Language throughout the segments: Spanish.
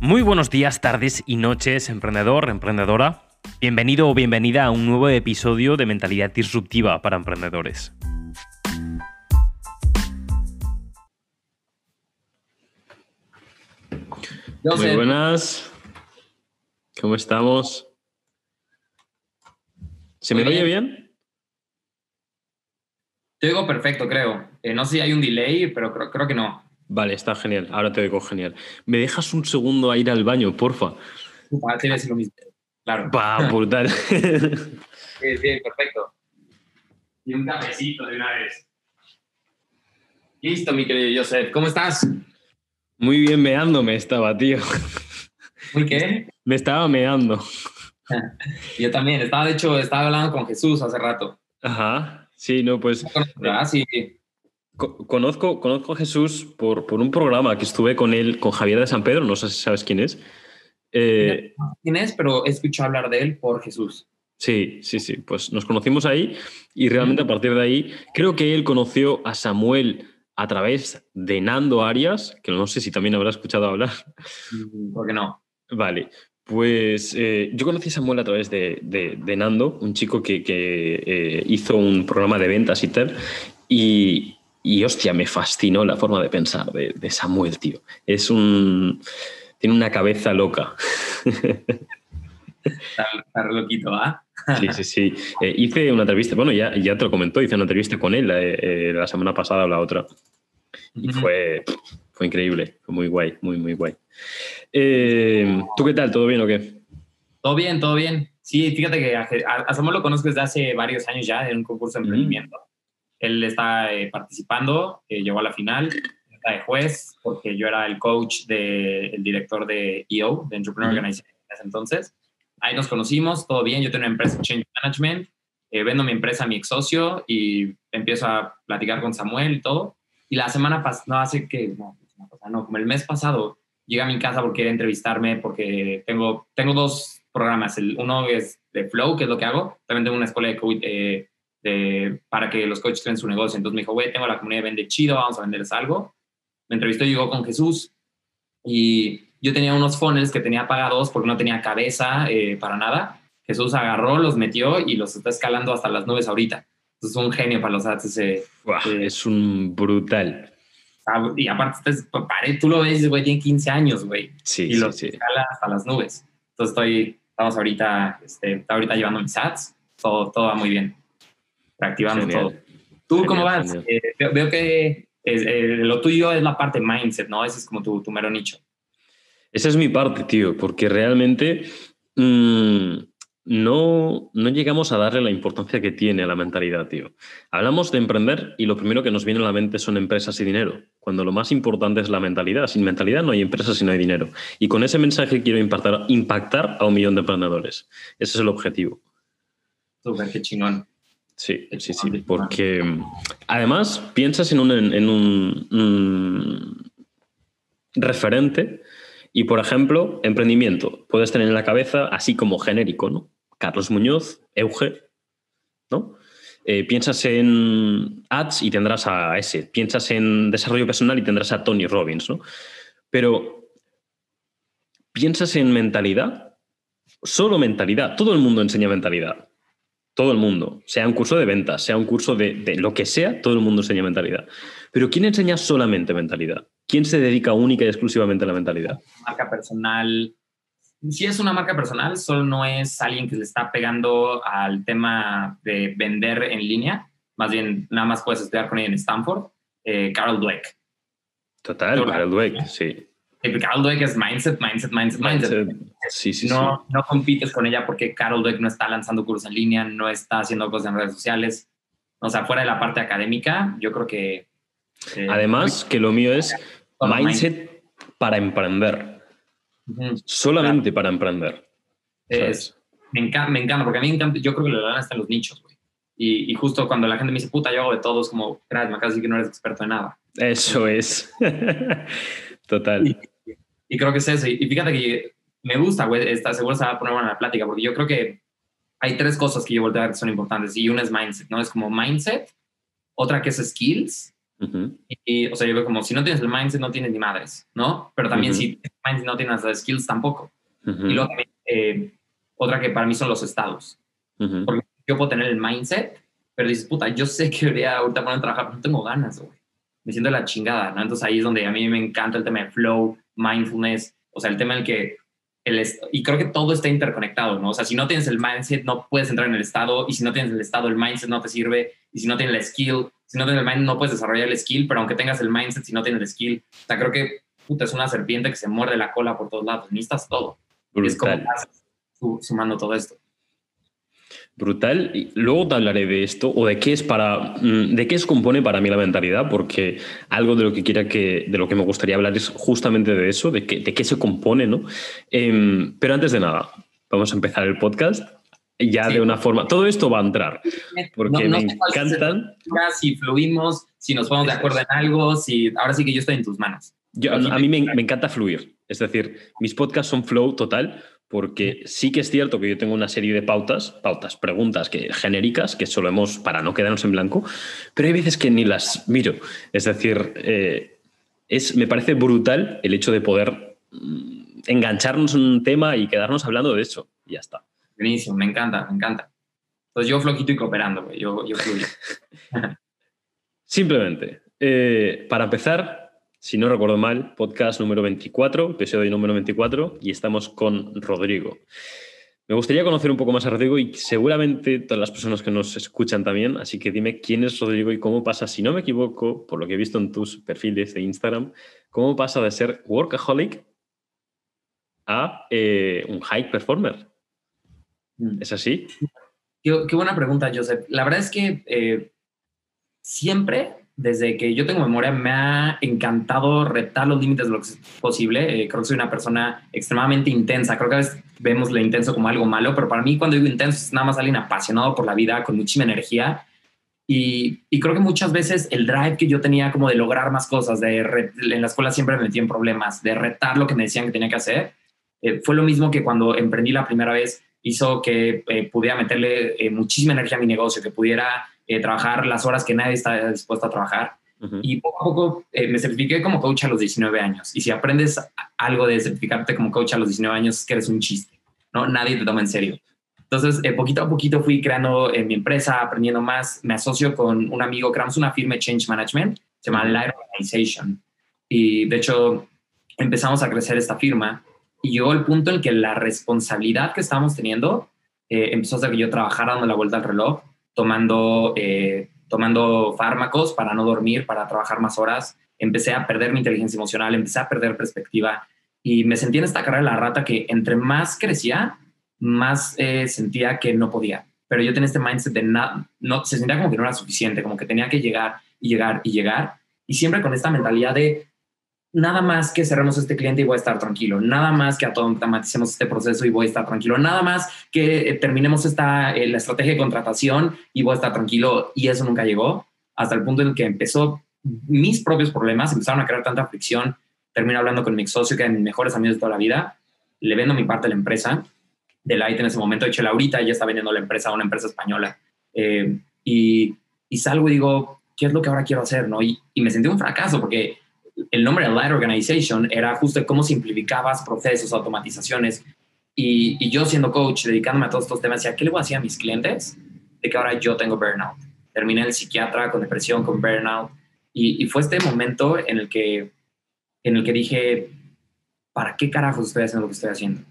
Muy buenos días, tardes y noches, emprendedor, emprendedora. Bienvenido o bienvenida a un nuevo episodio de Mentalidad Disruptiva para Emprendedores. Muy buenas. ¿Cómo estamos? ¿Se me oye bien? Te oigo perfecto, creo. Eh, no sé si hay un delay, pero creo, creo que no. Vale, está genial. Ahora te oigo genial. ¿Me dejas un segundo a ir al baño, porfa? Ah, tienes lo mismo. Claro. Va, brutal. sí, sí, perfecto. Y un cafecito de una vez. Listo, mi querido Joseph. ¿Cómo estás? Muy bien meándome estaba, tío. ¿Muy qué? Me estaba meando. Yo también. Estaba, de hecho, estaba hablando con Jesús hace rato. Ajá. Sí, no, pues... Ah, sí. Conozco, conozco a Jesús por, por un programa que estuve con él, con Javier de San Pedro, no sé si sabes quién es. Eh, quién es, pero he escuchado hablar de él por Jesús. Sí, sí, sí. Pues nos conocimos ahí y realmente a partir de ahí creo que él conoció a Samuel a través de Nando Arias, que no sé si también habrá escuchado hablar. Mm, ¿Por qué no? Vale, pues eh, yo conocí a Samuel a través de, de, Nando, un chico que, que eh, hizo un programa de ventas y tal, y, y hostia, me fascinó la forma de pensar de, de Samuel, tío. Es un... tiene una cabeza loca. Está, loquito, ¿ah? Sí, sí, sí. Eh, hice una entrevista, bueno, ya, ya te lo comentó, hice una entrevista con él eh, la semana pasada o la otra. Y fue, fue increíble, fue muy guay, muy, muy guay. Eh, ¿Tú qué tal? ¿Todo bien o qué? Todo bien, todo bien. Sí, fíjate que a, Samuel lo conozco desde hace varios años ya en un concurso de emprendimiento. Él está participando, llegó a la final, está de juez, porque yo era el coach del director de EO, de Entrepreneur Organization, en ese entonces. Ahí nos conocimos, todo bien. Yo tengo una empresa Change Management, eh, vendo mi empresa a mi ex socio y empiezo a platicar con Samuel y todo. Y la semana pasada, no hace que, no, no, como el mes pasado, llega a mi casa porque quiere entrevistarme, porque tengo, tengo dos programas. El, uno es de Flow, que es lo que hago. También tengo una escuela de, eh, de, para que los coaches creen su negocio. Entonces me dijo, güey, tengo la comunidad de Vende Chido, vamos a venderles algo. Me entrevistó y llegó con Jesús y yo tenía unos funnels que tenía pagados porque no tenía cabeza eh, para nada. Jesús agarró, los metió y los está escalando hasta las nubes ahorita. es un genio para los ads. es un brutal. Y aparte, tú lo ves, güey, tiene 15 años, güey. Sí, y los escala hasta las nubes. Entonces estoy, estamos ahorita, este, ahorita llevando mis ads. Todo, todo va muy bien. Reactivando todo. ¿Tú cómo vas? Eh, veo, que eh, lo tuyo es la parte mindset, ¿no? Ese es como tu, tu mero nicho. Esa es mi parte, tío, porque realmente mm, no, no llegamos a darle la importancia que tiene a la mentalidad, tío. Hablamos de emprender y lo primero que nos viene a la mente son empresas y dinero, cuando lo más importante es la mentalidad. Sin mentalidad no hay empresas y no hay dinero. Y con ese mensaje quiero impactar, impactar a un millón de emprendedores. Ese es el objetivo. Súper, qué chingón. Sí, sí, sí, porque además piensas en un, en un referente y, por ejemplo, emprendimiento. Puedes tener en la cabeza así como genérico, ¿no? Carlos Muñoz, Euge, ¿no? Eh, piensas en ads y tendrás a ese. Piensas en desarrollo personal y tendrás a Tony Robbins, ¿no? Pero piensas en mentalidad, solo mentalidad. Todo el mundo enseña mentalidad. Todo el mundo. Sea un curso de ventas, sea un curso de, de lo que sea, todo el mundo enseña mentalidad. Pero ¿quién enseña solamente mentalidad? ¿Quién se dedica única y exclusivamente a la mentalidad? Marca personal. Si es una marca personal, solo no es alguien que le está pegando al tema de vender en línea. Más bien, nada más puedes estudiar con ella en Stanford. Eh, Carol Dweck. Total, Carol Dweck, sí. Carol Dweck es mindset, mindset, mindset, mindset. Sí, sí, no, no compites con ella porque Carol Dweck no está lanzando cursos en línea, no está haciendo cosas en redes sociales. O sea, fuera de la parte académica, yo creo que... Eh, Además, que lo mío es mindset para emprender. Solamente para emprender. Es, me, encanta, me encanta, porque a mí me encanta, yo creo que lana está en los nichos, güey. Y, y, justo cuando la gente me dice, puta, yo hago de todo, es como, gracias, me acabas de decir que no eres experto en nada. Eso es. Total. Y, creo que es eso. Y, fíjate que me gusta, güey, está seguro se va a poner en la plática, porque yo creo que hay tres cosas que yo volteo a ver que son importantes. Y una es mindset, ¿no? Es como mindset, otra que es skills y, o sea, yo veo como, si no tienes el mindset, no tienes ni madres, ¿no? Pero también si tienes mindset, no tienes las skills, tampoco. Y luego también, eh, otra que para mí son los estados. Porque yo puedo tener el mindset, pero dices, puta, yo sé que debería ahorita poner a trabajar, pero no tengo ganas, güey. Me siento la chingada, ¿no? Entonces ahí es donde a mí me encanta el tema de flow, mindfulness, o sea, el tema en el que el y creo que todo está interconectado, ¿no? O sea, si no tienes el mindset, no puedes entrar en el estado, y si no tienes el estado, el mindset no te sirve, y si no tienes la skill, si no tienes el mindset, no puedes desarrollar el skill, pero aunque tengas el mindset, si no tienes el skill, o sea, creo que, puta, es una serpiente que se muerde la cola por todos lados, necesitas todo. Es como sumando todo esto. Brutal. Y luego te hablaré de esto o de qué es para, mm, de qué se compone para mí la mentalidad, porque algo de lo que quiera que, de lo que me gustaría hablar es justamente de eso, de, qué, de qué se compone, ¿no? Em, pero antes de nada, vamos a empezar el podcast ya de una forma. Todo esto va a entrar, porque me encantan. Si fluimos, si nos ponemos de acuerdo en algo, si ahora sí que yo estoy en tus manos. Yo, a mí me, me encanta fluir, es decir, mis podcasts son flow total porque sí que es cierto que yo tengo una serie de pautas, pautas, preguntas que, genéricas que solemos para no quedarnos en blanco, pero hay veces que ni las miro. Es decir, eh, es, me parece brutal el hecho de poder mm, engancharnos en un tema y quedarnos hablando de eso. Y ya está. Buenísimo, me encanta, me encanta. Entonces yo floquito y cooperando, yo, yo fluyo. Simplemente, eh, para empezar, si no recuerdo mal, podcast número 24, episodio número 24, y estamos con Rodrigo. Me gustaría conocer un poco más a Rodrigo y seguramente todas las personas que nos escuchan también, así que dime quién es Rodrigo y cómo pasa, si no me equivoco, por lo que he visto en tus perfiles de Instagram, cómo pasa de ser workaholic a eh, un high performer. Mm. ¿Es así? Qué, buena pregunta, Joseph. La verdad es que eh, siempre desde que yo tengo memoria, me ha encantado retar los límites de lo que es posible. Eh, creo que soy una persona extremadamente intensa. Creo que a veces vemos lo intenso como algo malo, pero para mí cuando digo intenso es nada más alguien apasionado por la vida, con muchísima energía. Y, creo que muchas veces el drive que yo tenía como de lograr más cosas, de en la escuela siempre me metí en problemas, de retar lo que me decían que tenía que hacer, eh, fue lo mismo que cuando emprendí la primera vez hizo que eh, pudiera meterle muchísima energía a mi negocio, que pudiera eh, trabajar las horas que nadie está dispuesto a trabajar. Y poco a poco eh, me certifiqué como coach a los 19 años. Y si aprendes algo de certificarte como coach a los 19 años, es que eres un chiste, ¿no? Nadie te toma en serio. Entonces, eh, poquito a poquito fui creando mi empresa, aprendiendo más. Me asocio con un amigo, creamos una firma de Change Management, se llama Light Organization. Y de hecho, empezamos a crecer esta firma y llegó el punto en que la responsabilidad que estábamos teniendo empezó a hacer que yo trabajara dando la vuelta al reloj tomando, eh, tomando fármacos para no dormir, para trabajar más horas. Empecé a perder mi inteligencia emocional, empecé a perder perspectiva y me sentí en esta carrera de la rata que entre más crecía, más eh, sentía que no podía. Pero yo tenía este mindset de nada, no, se sentía como que no era suficiente, como que tenía que llegar y llegar y llegar. Y siempre con esta mentalidad de nada más que cerremos este cliente y voy a estar tranquilo, nada más que automaticemos este proceso y voy a estar tranquilo, nada más que eh, terminemos esta, eh, la estrategia de contratación y voy a estar tranquilo. Y eso nunca llegó hasta el punto en que empezó mis propios problemas, empezaron a crear tanta fricción, termino hablando con mi socio que es mis mejores amigos de toda la vida, le vendo mi parte de la empresa, de Light en ese momento, de hecho Laurita ya está vendiendo la empresa a una empresa española. Eh, y, y, salgo y digo, ¿qué es lo que ahora quiero hacer? ¿no? Y me sentí un fracaso porque el nombre de Light Organization era justo cómo simplificabas procesos, automatizaciones. Y, yo siendo coach, dedicándome a todos estos temas, decía, ¿qué le voy a decir a mis clientes? De que ahora yo tengo burnout. Terminé el psiquiatra con depresión, con burnout. Y, fue este momento en el, que, en el que dije, ¿para qué carajos estoy haciendo lo que estoy haciendo?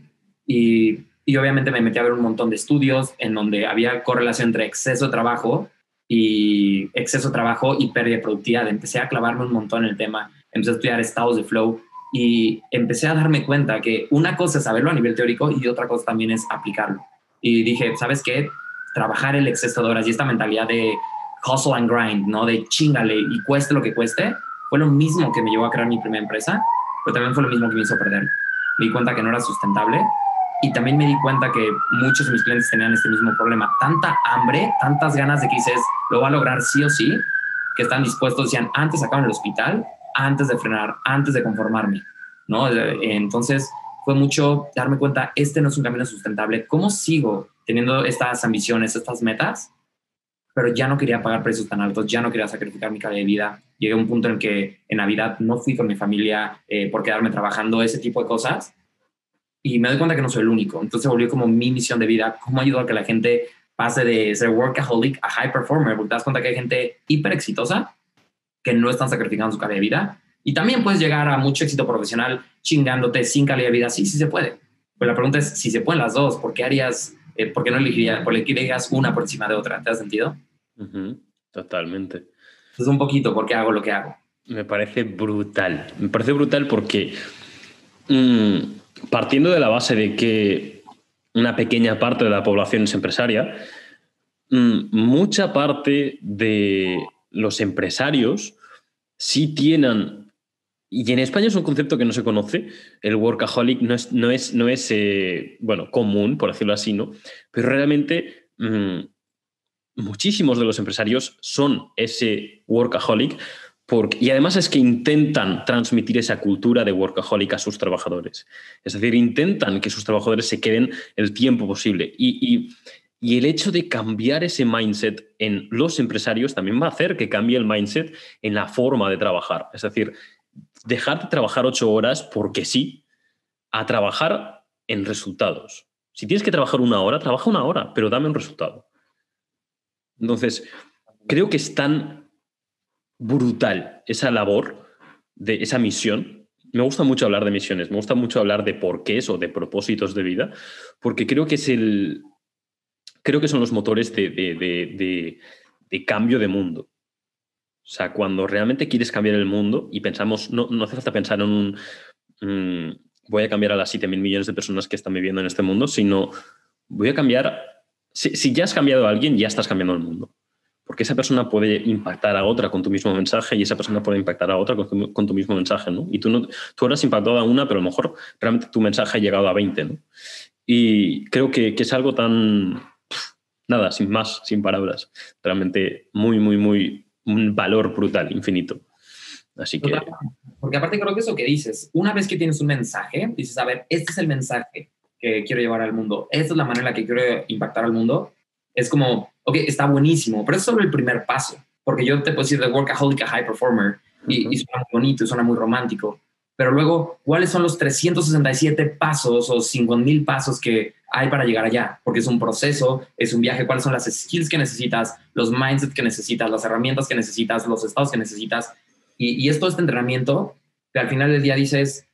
Y, y obviamente me metí a ver un montón de estudios en donde había correlación entre exceso de trabajo y exceso de trabajo y pérdida de productividad. Empecé a clavarme un montón en el tema empecé a estudiar estados de flow y empecé a darme cuenta que una cosa es saberlo a nivel teórico y otra cosa también es aplicarlo. Y dije, ¿sabes qué? Trabajar el exceso de horas y esta mentalidad de hustle and grind, ¿no? De chingale y cueste lo que cueste, fue lo mismo que me llevó a crear mi primera empresa, pero también fue lo mismo que me hizo perder. Me di cuenta que no era sustentable y también me di cuenta que muchos de mis clientes tenían este mismo problema. Tanta hambre, tantas ganas de que dices, lo va a lograr sí o sí, que están dispuestos, decían, antes acaban el hospital antes de frenar, antes de conformarme, ¿no? Entonces fue mucho darme cuenta, este no es un camino sustentable, ¿cómo sigo teniendo estas ambiciones, estas metas? pero ya no quería pagar precios tan altos, ya no quería sacrificar mi calidad de vida. Llegué a un punto en el que en Navidad no fui con mi familia eh, por quedarme trabajando, ese tipo de cosas. Y me doy cuenta que no soy el único. Entonces volvió como mi misión de vida, cómo ayudar a que la gente pase de ser workaholic a high performer, porque te das cuenta que hay gente hiper exitosa que no están sacrificando su calidad de vida. Y también puedes llegar a mucho éxito profesional chingándote sin calidad de vida. Sí, sí se puede. Pero la pregunta es si se pueden las dos, ¿por qué harías, eh, por qué no elegirías, por elegirías una por encima de otra? ¿Te has sentido? Totalmente. Es un poquito por qué hago lo que hago. Me parece brutal. Me parece brutal porque mm, partiendo de la base de que una pequeña parte de la población es empresaria, mm, mucha parte de los empresarios sí tienen, y en España es un concepto que no se conoce, el workaholic no es, no es, no es eh, bueno, común, por decirlo así, ¿no? Pero realmente mm, muchísimos de los empresarios son ese workaholic porque, y además es que intentan transmitir esa cultura de workaholic a sus trabajadores. Es decir, intentan que sus trabajadores se queden el tiempo posible. Y, y, el hecho de cambiar ese mindset en los empresarios también va a hacer que cambie el mindset en la forma de trabajar. Es decir, dejar de trabajar ocho horas porque sí, a trabajar en resultados. Si tienes que trabajar una hora, trabaja una hora, pero dame un resultado. Entonces, creo que es tan brutal esa labor, de esa misión. Me gusta mucho hablar de misiones, me gusta mucho hablar de porqués o de propósitos de vida, porque creo que es el. Creo que son los motores de, cambio de mundo. O sea, cuando realmente quieres cambiar el mundo y pensamos, no, no hace falta pensar en un. Mm, voy a cambiar a las 7 mil millones de personas que están viviendo en este mundo, sino voy a cambiar si, ya has cambiado a alguien, ya estás cambiando el mundo. Porque esa persona puede impactar a otra con tu mismo mensaje y esa persona puede impactar a otra con tu, mismo mensaje, ¿no? Y tú, no, tú ahora has impactado a una, pero a lo mejor realmente tu mensaje ha llegado a 20, ¿no? Y creo que, que es algo tan, nada, sin más, sin palabras. Realmente muy, muy, muy, un valor brutal, infinito. Así que... Porque aparte creo que eso que dices, una vez que tienes un mensaje, dices, a ver, este es el mensaje que quiero llevar al mundo, esta es la manera en la que quiero impactar al mundo, es como, ok, está buenísimo, pero es solo el primer paso, porque yo te puedo decir de workaholic a high performer y, y suena muy bonito, suena muy romántico, pero luego, ¿cuáles son los 367 pasos o 5000 pasos que hay para llegar allá? Porque es un proceso, es un viaje, ¿cuáles son las skills que necesitas, los mindsets que necesitas, las herramientas que necesitas, los estados que necesitas? Y, y es todo este entrenamiento que al final del día dices,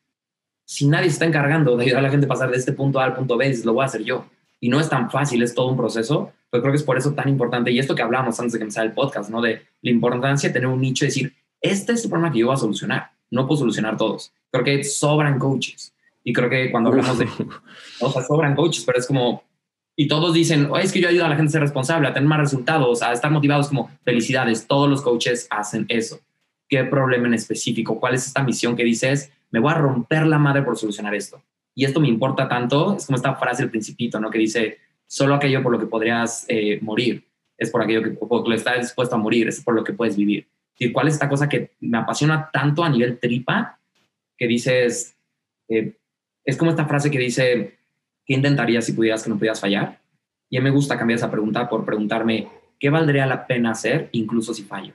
si nadie está encargando de ayudar a la gente a pasar de este punto A al punto B, lo voy a hacer yo. Y no es tan fácil, es todo un proceso, pero creo que es por eso tan importante. Y esto que hablamos antes de que empezara el podcast, ¿no? De la importancia de tener un nicho y decir, este es el problema que yo voy a solucionar. No puedo solucionar todos. Creo que sobran coaches. Y creo que cuando hablamos de, o sea, sobran coaches, pero es como, y todos dicen, es que yo ayudo a la gente a ser responsable, a tener más resultados, a estar motivados como felicidades. Todos los coaches hacen eso. ¿Qué problema en específico? ¿Cuál es esta misión que dices? me voy a romper la madre por solucionar esto. Y esto me importa tanto, es como esta frase del principito, ¿no? Que dice, solo aquello por lo que podrías eh, morir es por aquello que, por lo estás dispuesto a morir, es por lo que puedes vivir. ¿Y cuál es esta cosa que me apasiona tanto a nivel tripa que dices, eh, es como esta frase que dice, ¿qué intentarías si pudieras que no pudieras fallar? Y a mí me gusta cambiar esa pregunta por preguntarme, ¿qué valdría la pena hacer incluso si fallo?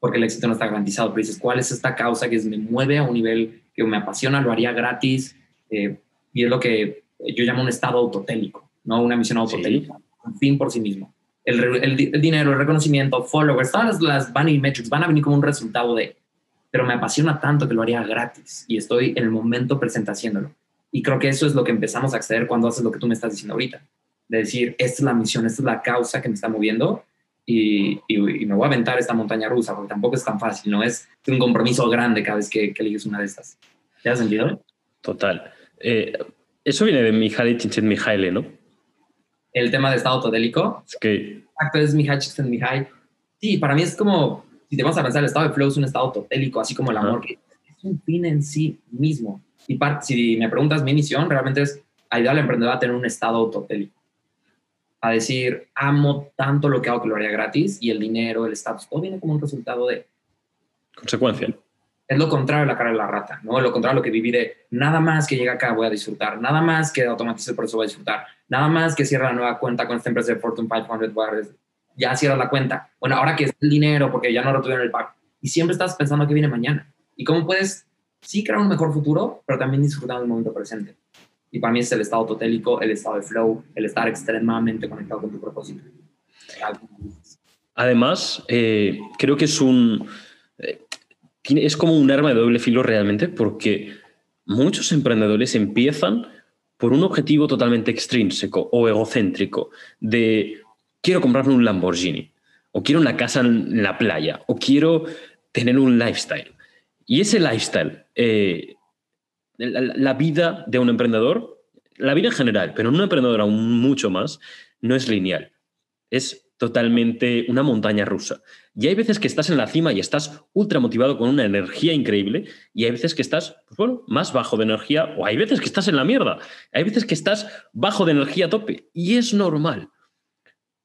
porque el éxito no está garantizado, pero dices, ¿cuál es esta causa que me mueve a un nivel que me apasiona, lo haría gratis? Eh, y es lo que yo llamo un estado autotélico, ¿no? Una misión autotélica, un fin por sí mismo. El, el, dinero, el reconocimiento, followers, todas las, vanity metrics van a venir como un resultado de, pero me apasiona tanto que lo haría gratis y estoy en el momento presente haciéndolo. Y creo que eso es lo que empezamos a acceder cuando haces lo que tú me estás diciendo ahorita. De decir, esta es la misión, esta es la causa que me está moviendo y, me voy a aventar esta montaña rusa, porque tampoco es tan fácil, no es un compromiso grande cada vez que, que eliges una de estas. ¿Te has sentido? Total. Eh, eso viene de Mihaly Csikszentmihalyi, ¿no? El tema de estado autodélico. Es que... Exacto, es Mihaly Csikszentmihalyi. Sí, para mí es como, si te vas a pensar, el estado de flow es un estado autotélico, así como el amor, que es un fin en sí mismo. Y si me preguntas mi misión, realmente es ayudar al emprendedor a tener un estado autotélico a decir, amo tanto lo que hago que lo haría gratis y el dinero, el estatus, todo viene como un resultado de... Consecuencia. es lo contrario de la cara de la rata, ¿no? Lo contrario a lo que viví de nada más que llega acá voy a disfrutar, nada más que automatice el proceso voy a disfrutar, nada más que cierra la nueva cuenta con esta empresa de Fortune 500 barres, ya cierra la cuenta. Bueno, ahora que es el dinero porque ya no retuvieron el pago. Y siempre estás pensando qué viene mañana. Y cómo puedes sí crear un mejor futuro, pero también disfrutar del momento presente. Y para mí es el estado totélico, el estado de flow, el estar extremadamente conectado con tu propósito. Además, eh, creo que es un... Eh, es como un arma de doble filo realmente porque muchos emprendedores empiezan por un objetivo totalmente extrínseco o egocéntrico de quiero comprarme un Lamborghini o quiero una casa en la playa o quiero tener un lifestyle. Y ese lifestyle, eh, la, vida de un emprendedor, la vida en general, pero un emprendedor aún mucho más, no es lineal. Es totalmente una montaña rusa. Y hay veces que estás en la cima y estás ultra motivado con una energía increíble y hay veces que estás, pues bueno, más bajo de energía o hay veces que estás en la mierda. Hay veces que estás bajo de energía a tope y es normal.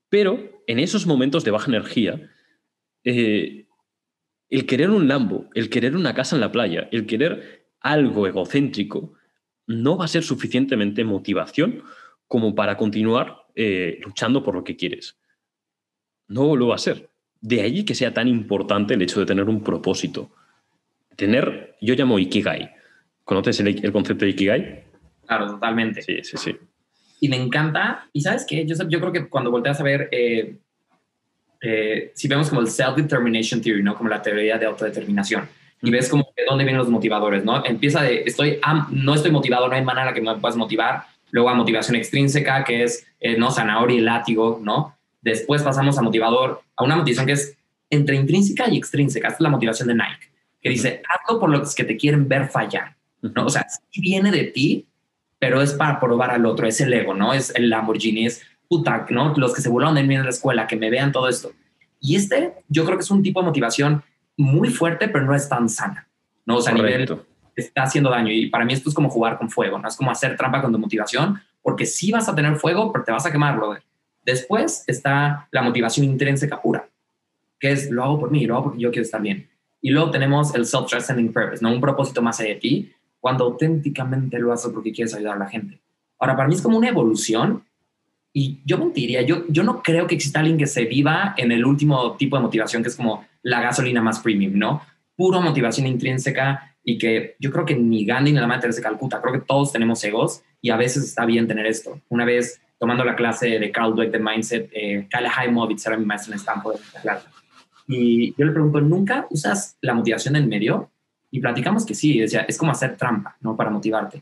Pero en esos momentos de baja energía, eh, el querer un Lambo, el querer una casa en la playa, el querer algo egocéntrico, no va a ser suficientemente motivación como para continuar eh, luchando por lo que quieres. No lo va a ser. De allí que sea tan importante el hecho de tener un propósito. Tener, yo llamo Ikigai. ¿Conoces el, concepto de Ikigai? Claro, totalmente. Sí, sí, sí. Y me encanta. Y sabes qué, yo, yo creo que cuando volteas a ver, eh, eh, si vemos como el self-determination theory, ¿no? Como la teoría de autodeterminación. Y ves como de dónde vienen los motivadores, ¿no? Empieza de, estoy, no estoy motivado, no hay manera que me puedas motivar. Luego a motivación extrínseca, que es, eh, ¿no? Zanahoria y látigo, ¿no? Después pasamos a motivador, a una motivación que es entre intrínseca y extrínseca. Esta es la motivación de Nike, que dice, hazlo por los que te quieren ver fallar. ¿no? O sea, sí viene de ti, pero es para probar al otro, es el ego, ¿no? Es el Lamborghini, es puta, ¿no? Los que se burlaron de mí en la escuela, que me vean todo esto. Y este, yo creo que es un tipo de motivación muy fuerte, pero no es tan sana, ¿no? O sea, a nivel está haciendo daño. Y para mí esto es como jugar con fuego, ¿no? Es como hacer trampa con tu motivación, porque sí vas a tener fuego, pero te vas a quemar, brother. Después está la motivación intrínseca pura, que es lo hago por mí, lo hago porque yo quiero estar bien. Y luego tenemos el self-transcending purpose, ¿no? Un propósito más allá de ti, cuando auténticamente lo haces porque quieres ayudar a la gente. Ahora, para mí es como una evolución y yo mentiría, yo, yo no creo que exista alguien que se viva en el último tipo de motivación, que es como la gasolina más premium, ¿no? Puro motivación intrínseca y que yo creo que ni Gandhi ni la madre se Calcuta, creo que todos tenemos egos y a veces está bien tener esto. Una vez tomando la clase de Carl Dweck de Mindset, eh, Kyle Heimovitz era mi maestro en Stanford Y yo le pregunto, ¿nunca usas la motivación en medio? Y platicamos que sí, decía, es como hacer trampa, ¿no? Para motivarte.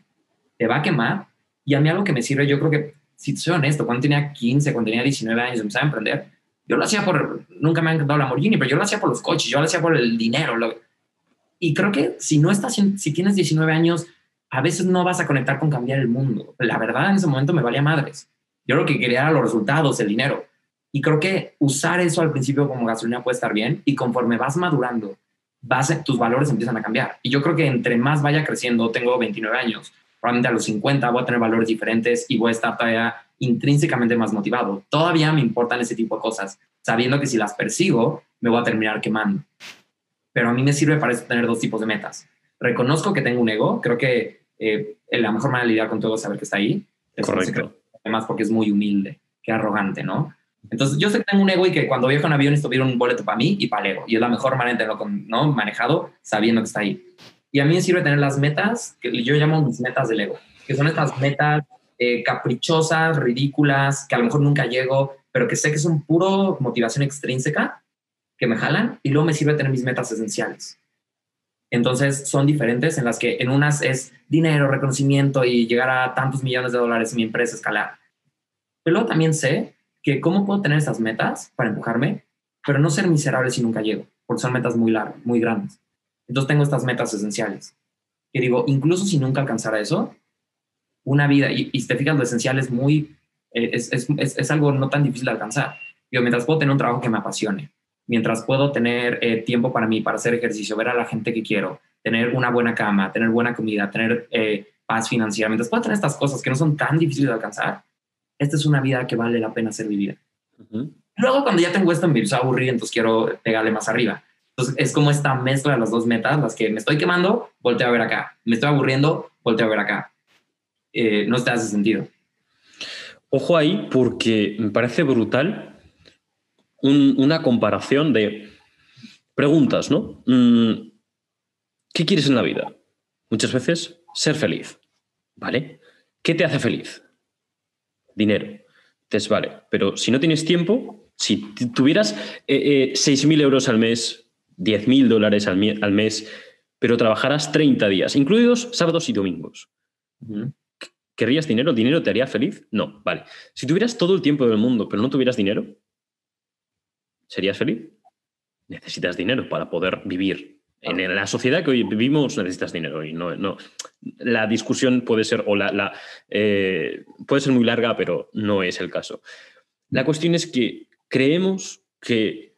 Te va a quemar. Y a mí algo que me sirve, yo creo que, si soy honesto, cuando tenía 15, cuando tenía 19 años, empecé a emprender, yo lo hacía por, nunca me ha encantado la Lamborghini, pero yo lo hacía por los coches, yo lo hacía por el dinero. y creo que si no estás, si tienes 19 años, a veces no vas a conectar con cambiar el mundo. La verdad, en ese momento me valía madres. Yo lo que quería era los resultados, el dinero. Y creo que usar eso al principio como gasolina puede estar bien y conforme vas madurando, vas, tus valores empiezan a cambiar. Y yo creo que entre más vaya creciendo, tengo 29 años, probablemente a los 50 voy a tener valores diferentes y voy a estar todavía intrínsecamente más motivado. Todavía me importan ese tipo de cosas, sabiendo que si las persigo, me voy a terminar quemando. Pero a mí me sirve para eso tener dos tipos de metas. Reconozco que tengo un ego, creo que eh, la mejor manera de lidiar con todo es saber que está ahí. Correcto además porque es muy humilde, qué arrogante, ¿no? Entonces yo sé que tengo un ego y que cuando viajo en avión esto un boleto para mí y para el ego. Y es la mejor manera de tenerlo ¿no? manejado sabiendo que está ahí. Y a mí me sirve tener las metas, que yo llamo mis metas del ego, que son estas metas eh, caprichosas, ridículas, que a lo mejor nunca llego, pero que sé que son puro motivación extrínseca, que me jalan. Y luego me sirve tener mis metas esenciales. Entonces son diferentes en las que en unas es dinero, reconocimiento y llegar a tantos millones de dólares en mi empresa, escalar. Pero luego también sé que cómo puedo tener esas metas para empujarme, pero no ser miserable si nunca llego, porque son metas muy largas, muy grandes. Entonces tengo estas metas esenciales. Y digo, incluso si nunca alcanzara eso, una vida, y, y te fijas, lo esencial es muy, eh, es, es, es, algo no tan difícil de alcanzar. Digo, mientras puedo tener un trabajo que me apasione, mientras puedo tener eh, tiempo para mí, para hacer ejercicio, ver a la gente que quiero, tener una buena cama, tener buena comida, tener eh, paz financiera, mientras puedo tener estas cosas que no son tan difíciles de alcanzar, esta es una vida que vale la pena ser vivida. Luego, cuando ya tengo esto, me empiezo a aburrir, entonces quiero pegarle más arriba. Entonces es como esta mezcla de las dos metas, las que me estoy quemando, volteo a ver acá, me estoy aburriendo, volteo a ver acá. Eh, no te hace sentido. Ojo ahí porque me parece brutal una comparación de preguntas, ¿no? Mm, ¿Qué quieres en la vida? Muchas veces ser feliz, ¿vale? ¿Qué te hace feliz? Dinero. Entonces, vale, pero si no tienes tiempo, si tuvieras eh, 6.000 eh, euros al mes, 10.000 dólares al, mes, pero trabajaras 30 días, incluidos sábados y domingos, ¿querrías dinero? ¿Dinero te haría feliz? No, vale. Si tuvieras todo el tiempo del mundo, pero no tuvieras dinero, ¿serías feliz? Necesitas dinero para poder vivir. En la sociedad que hoy vivimos necesitas dinero y no, no. La discusión puede ser, o la, eh, puede ser muy larga, pero no es el caso. La cuestión es que creemos que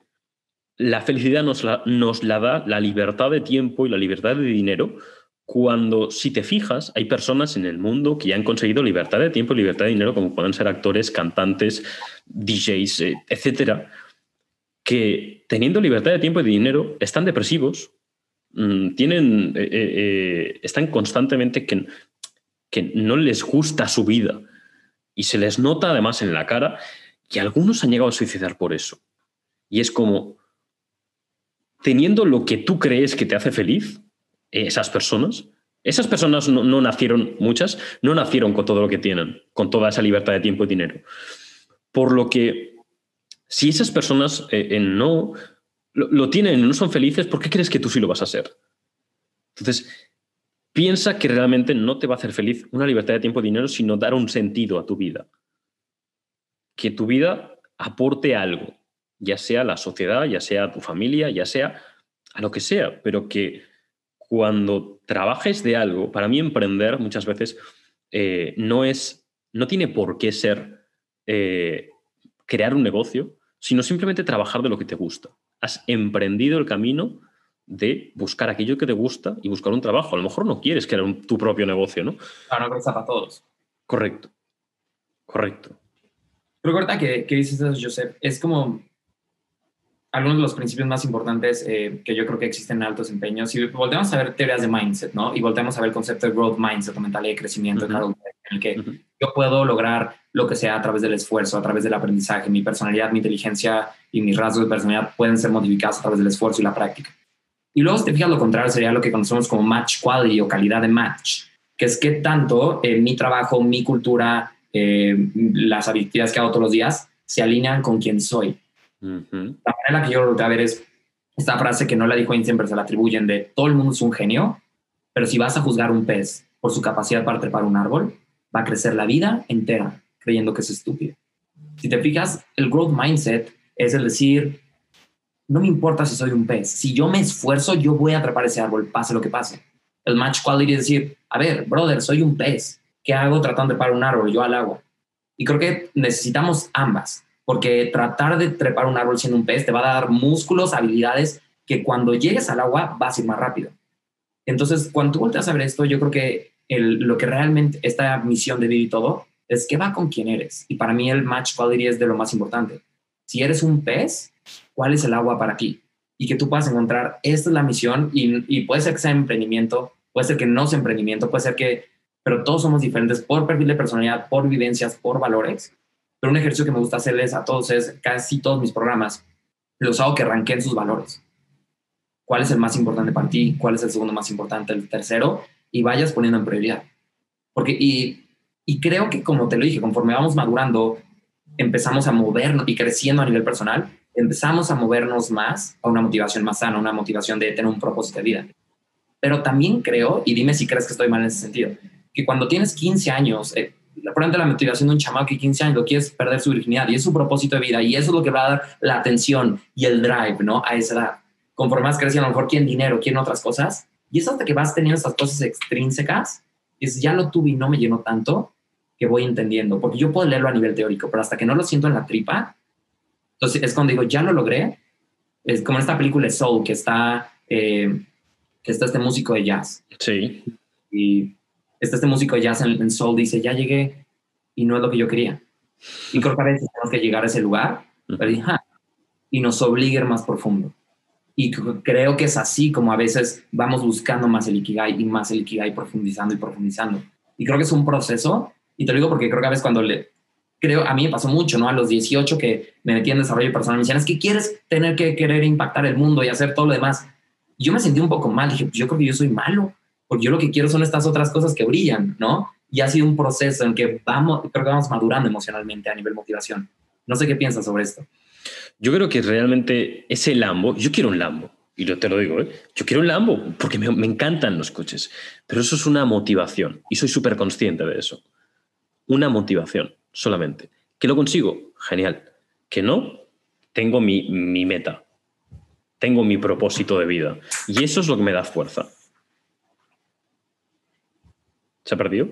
la felicidad nos la, nos la da la libertad de tiempo y la libertad de dinero cuando, si te fijas, hay personas en el mundo que ya han conseguido libertad de tiempo y libertad de dinero, como pueden ser actores, cantantes, DJs, eh, etcétera, que teniendo libertad de tiempo y de dinero están depresivos, mm, tienen, eh, eh, están constantemente que, que no les gusta su vida y se les nota además en la cara y algunos han llegado a suicidar por eso. Y es como, teniendo lo que tú crees que te hace feliz, esas personas, esas personas no, nacieron, muchas, no nacieron con todo lo que tienen, con toda esa libertad de tiempo y dinero. Por lo que, si esas personas eh, no lo, tienen y no son felices, ¿por qué crees que tú sí lo vas a ser? Entonces, piensa que realmente no te va a hacer feliz una libertad de tiempo y dinero, sino dar un sentido a tu vida que tu vida aporte algo, ya sea a la sociedad, ya sea a tu familia, ya sea a lo que sea, pero que cuando trabajes de algo, para mí emprender muchas veces eh, no es, no tiene por qué ser eh, crear un negocio, sino simplemente trabajar de lo que te gusta. Has emprendido el camino de buscar aquello que te gusta y buscar un trabajo. A lo mejor no quieres crear tu propio negocio, ¿no? Para no para todos. Correcto. Correcto. Pero que, que dices eso, Joseph, es como algunos de los principios más importantes eh, que yo creo que existen en alto desempeño. Si volteamos a ver teorías de mindset, ¿no? Y volteamos a ver el concepto de growth mindset o mentalidad de crecimiento, en el que yo puedo lograr lo que sea a través del esfuerzo, a través del aprendizaje. Mi personalidad, mi inteligencia y mis rasgos de personalidad pueden ser modificados a través del esfuerzo y la práctica. Y luego, si te fijas, lo contrario sería lo que conocemos como match quality o calidad de match, que es que tanto eh, mi trabajo, mi cultura, eh, las actividades que hago todos los días se alinean con quien soy. La manera en la que yo lo a ver es esta frase que no la dijo Einstein, pero se la atribuyen de todo el mundo es un genio, pero si vas a juzgar un pez por su capacidad para trepar un árbol, va a crecer la vida entera creyendo que es estúpido. Si te fijas, el growth mindset es el decir, no me importa si soy un pez, si yo me esfuerzo, yo voy a trepar ese árbol, pase lo que pase. El match quality es decir, a ver, brother, soy un pez, ¿qué hago tratando de trepar un árbol? Yo al agua. Y creo que necesitamos ambas, porque tratar de trepar un árbol siendo un pez te va a dar músculos, habilidades que cuando llegues al agua vas a ir más rápido. Entonces, cuando tú volteas a ver esto, yo creo que lo que realmente esta misión de vivir y todo es que va con quién eres. Y para mí el match quality es de lo más importante. Si eres un pez, ¿cuál es el agua para ti? Y que tú puedas encontrar, esta es la misión y, y puede ser que sea emprendimiento, puede ser que no sea emprendimiento, puede ser que pero todos somos diferentes por perfil de personalidad, por vivencias, por valores. Pero un ejercicio que me gusta hacerles a todos es casi todos mis programas, los hago que arranquen sus valores. ¿Cuál es el más importante para ti? ¿Cuál es el segundo más importante? El tercero, y vayas poniendo en prioridad. Porque, y, y creo que como te lo dije, conforme vamos madurando, empezamos a movernos y creciendo a nivel personal, empezamos a movernos más a una motivación más sana, una motivación de tener un propósito de vida. Pero también creo, y dime si crees que estoy mal en ese sentido, que cuando tienes 15 años, eh, por ejemplo, la motivación de un chamaco que 15 años lo quieres perder su virginidad y es su propósito de vida y eso es lo que va a dar la atención y el drive, ¿no? A esa edad. Conforme más creces, a lo mejor quieren dinero, quieren otras cosas y es hasta que vas teniendo esas cosas extrínsecas, es ya lo tuve y no me llenó tanto que voy entendiendo, porque yo puedo leerlo a nivel teórico, pero hasta que no lo siento en la tripa, entonces es cuando digo, ya lo logré, es como en esta película Soul, que está, eh, que está este músico de jazz. Sí. Y está este músico jazz en, Soul, dice, ya llegué y no es lo que yo quería. Y creo que a veces tenemos que llegar a ese lugar y nos obligue a ir más profundo. Y creo que es así como a veces vamos buscando más el Ikigai y más el Ikigai profundizando y profundizando. Y creo que es un proceso, y te lo digo porque creo que a veces cuando le, creo, a mí me pasó mucho, ¿no? A los 18 que me metí en desarrollo personal, me decían, es que quieres tener que querer impactar el mundo y hacer todo lo demás. yo me sentí un poco mal, dije, pues yo creo que yo soy malo, porque yo lo que quiero son estas otras cosas que brillan, ¿no? Y ha sido un proceso en que vamos, creo que vamos madurando emocionalmente a nivel motivación. No sé qué piensas sobre esto. Yo creo que realmente ese Lambo, yo quiero un Lambo, y yo te lo digo, ¿eh? yo quiero un Lambo porque me, me encantan los coches, pero eso es una motivación y soy súper consciente de eso. Una motivación solamente. ¿Que lo consigo? Genial. ¿Que no? Tengo mi, mi meta, tengo mi propósito de vida y eso es lo que me da fuerza. ¿Se ha perdido?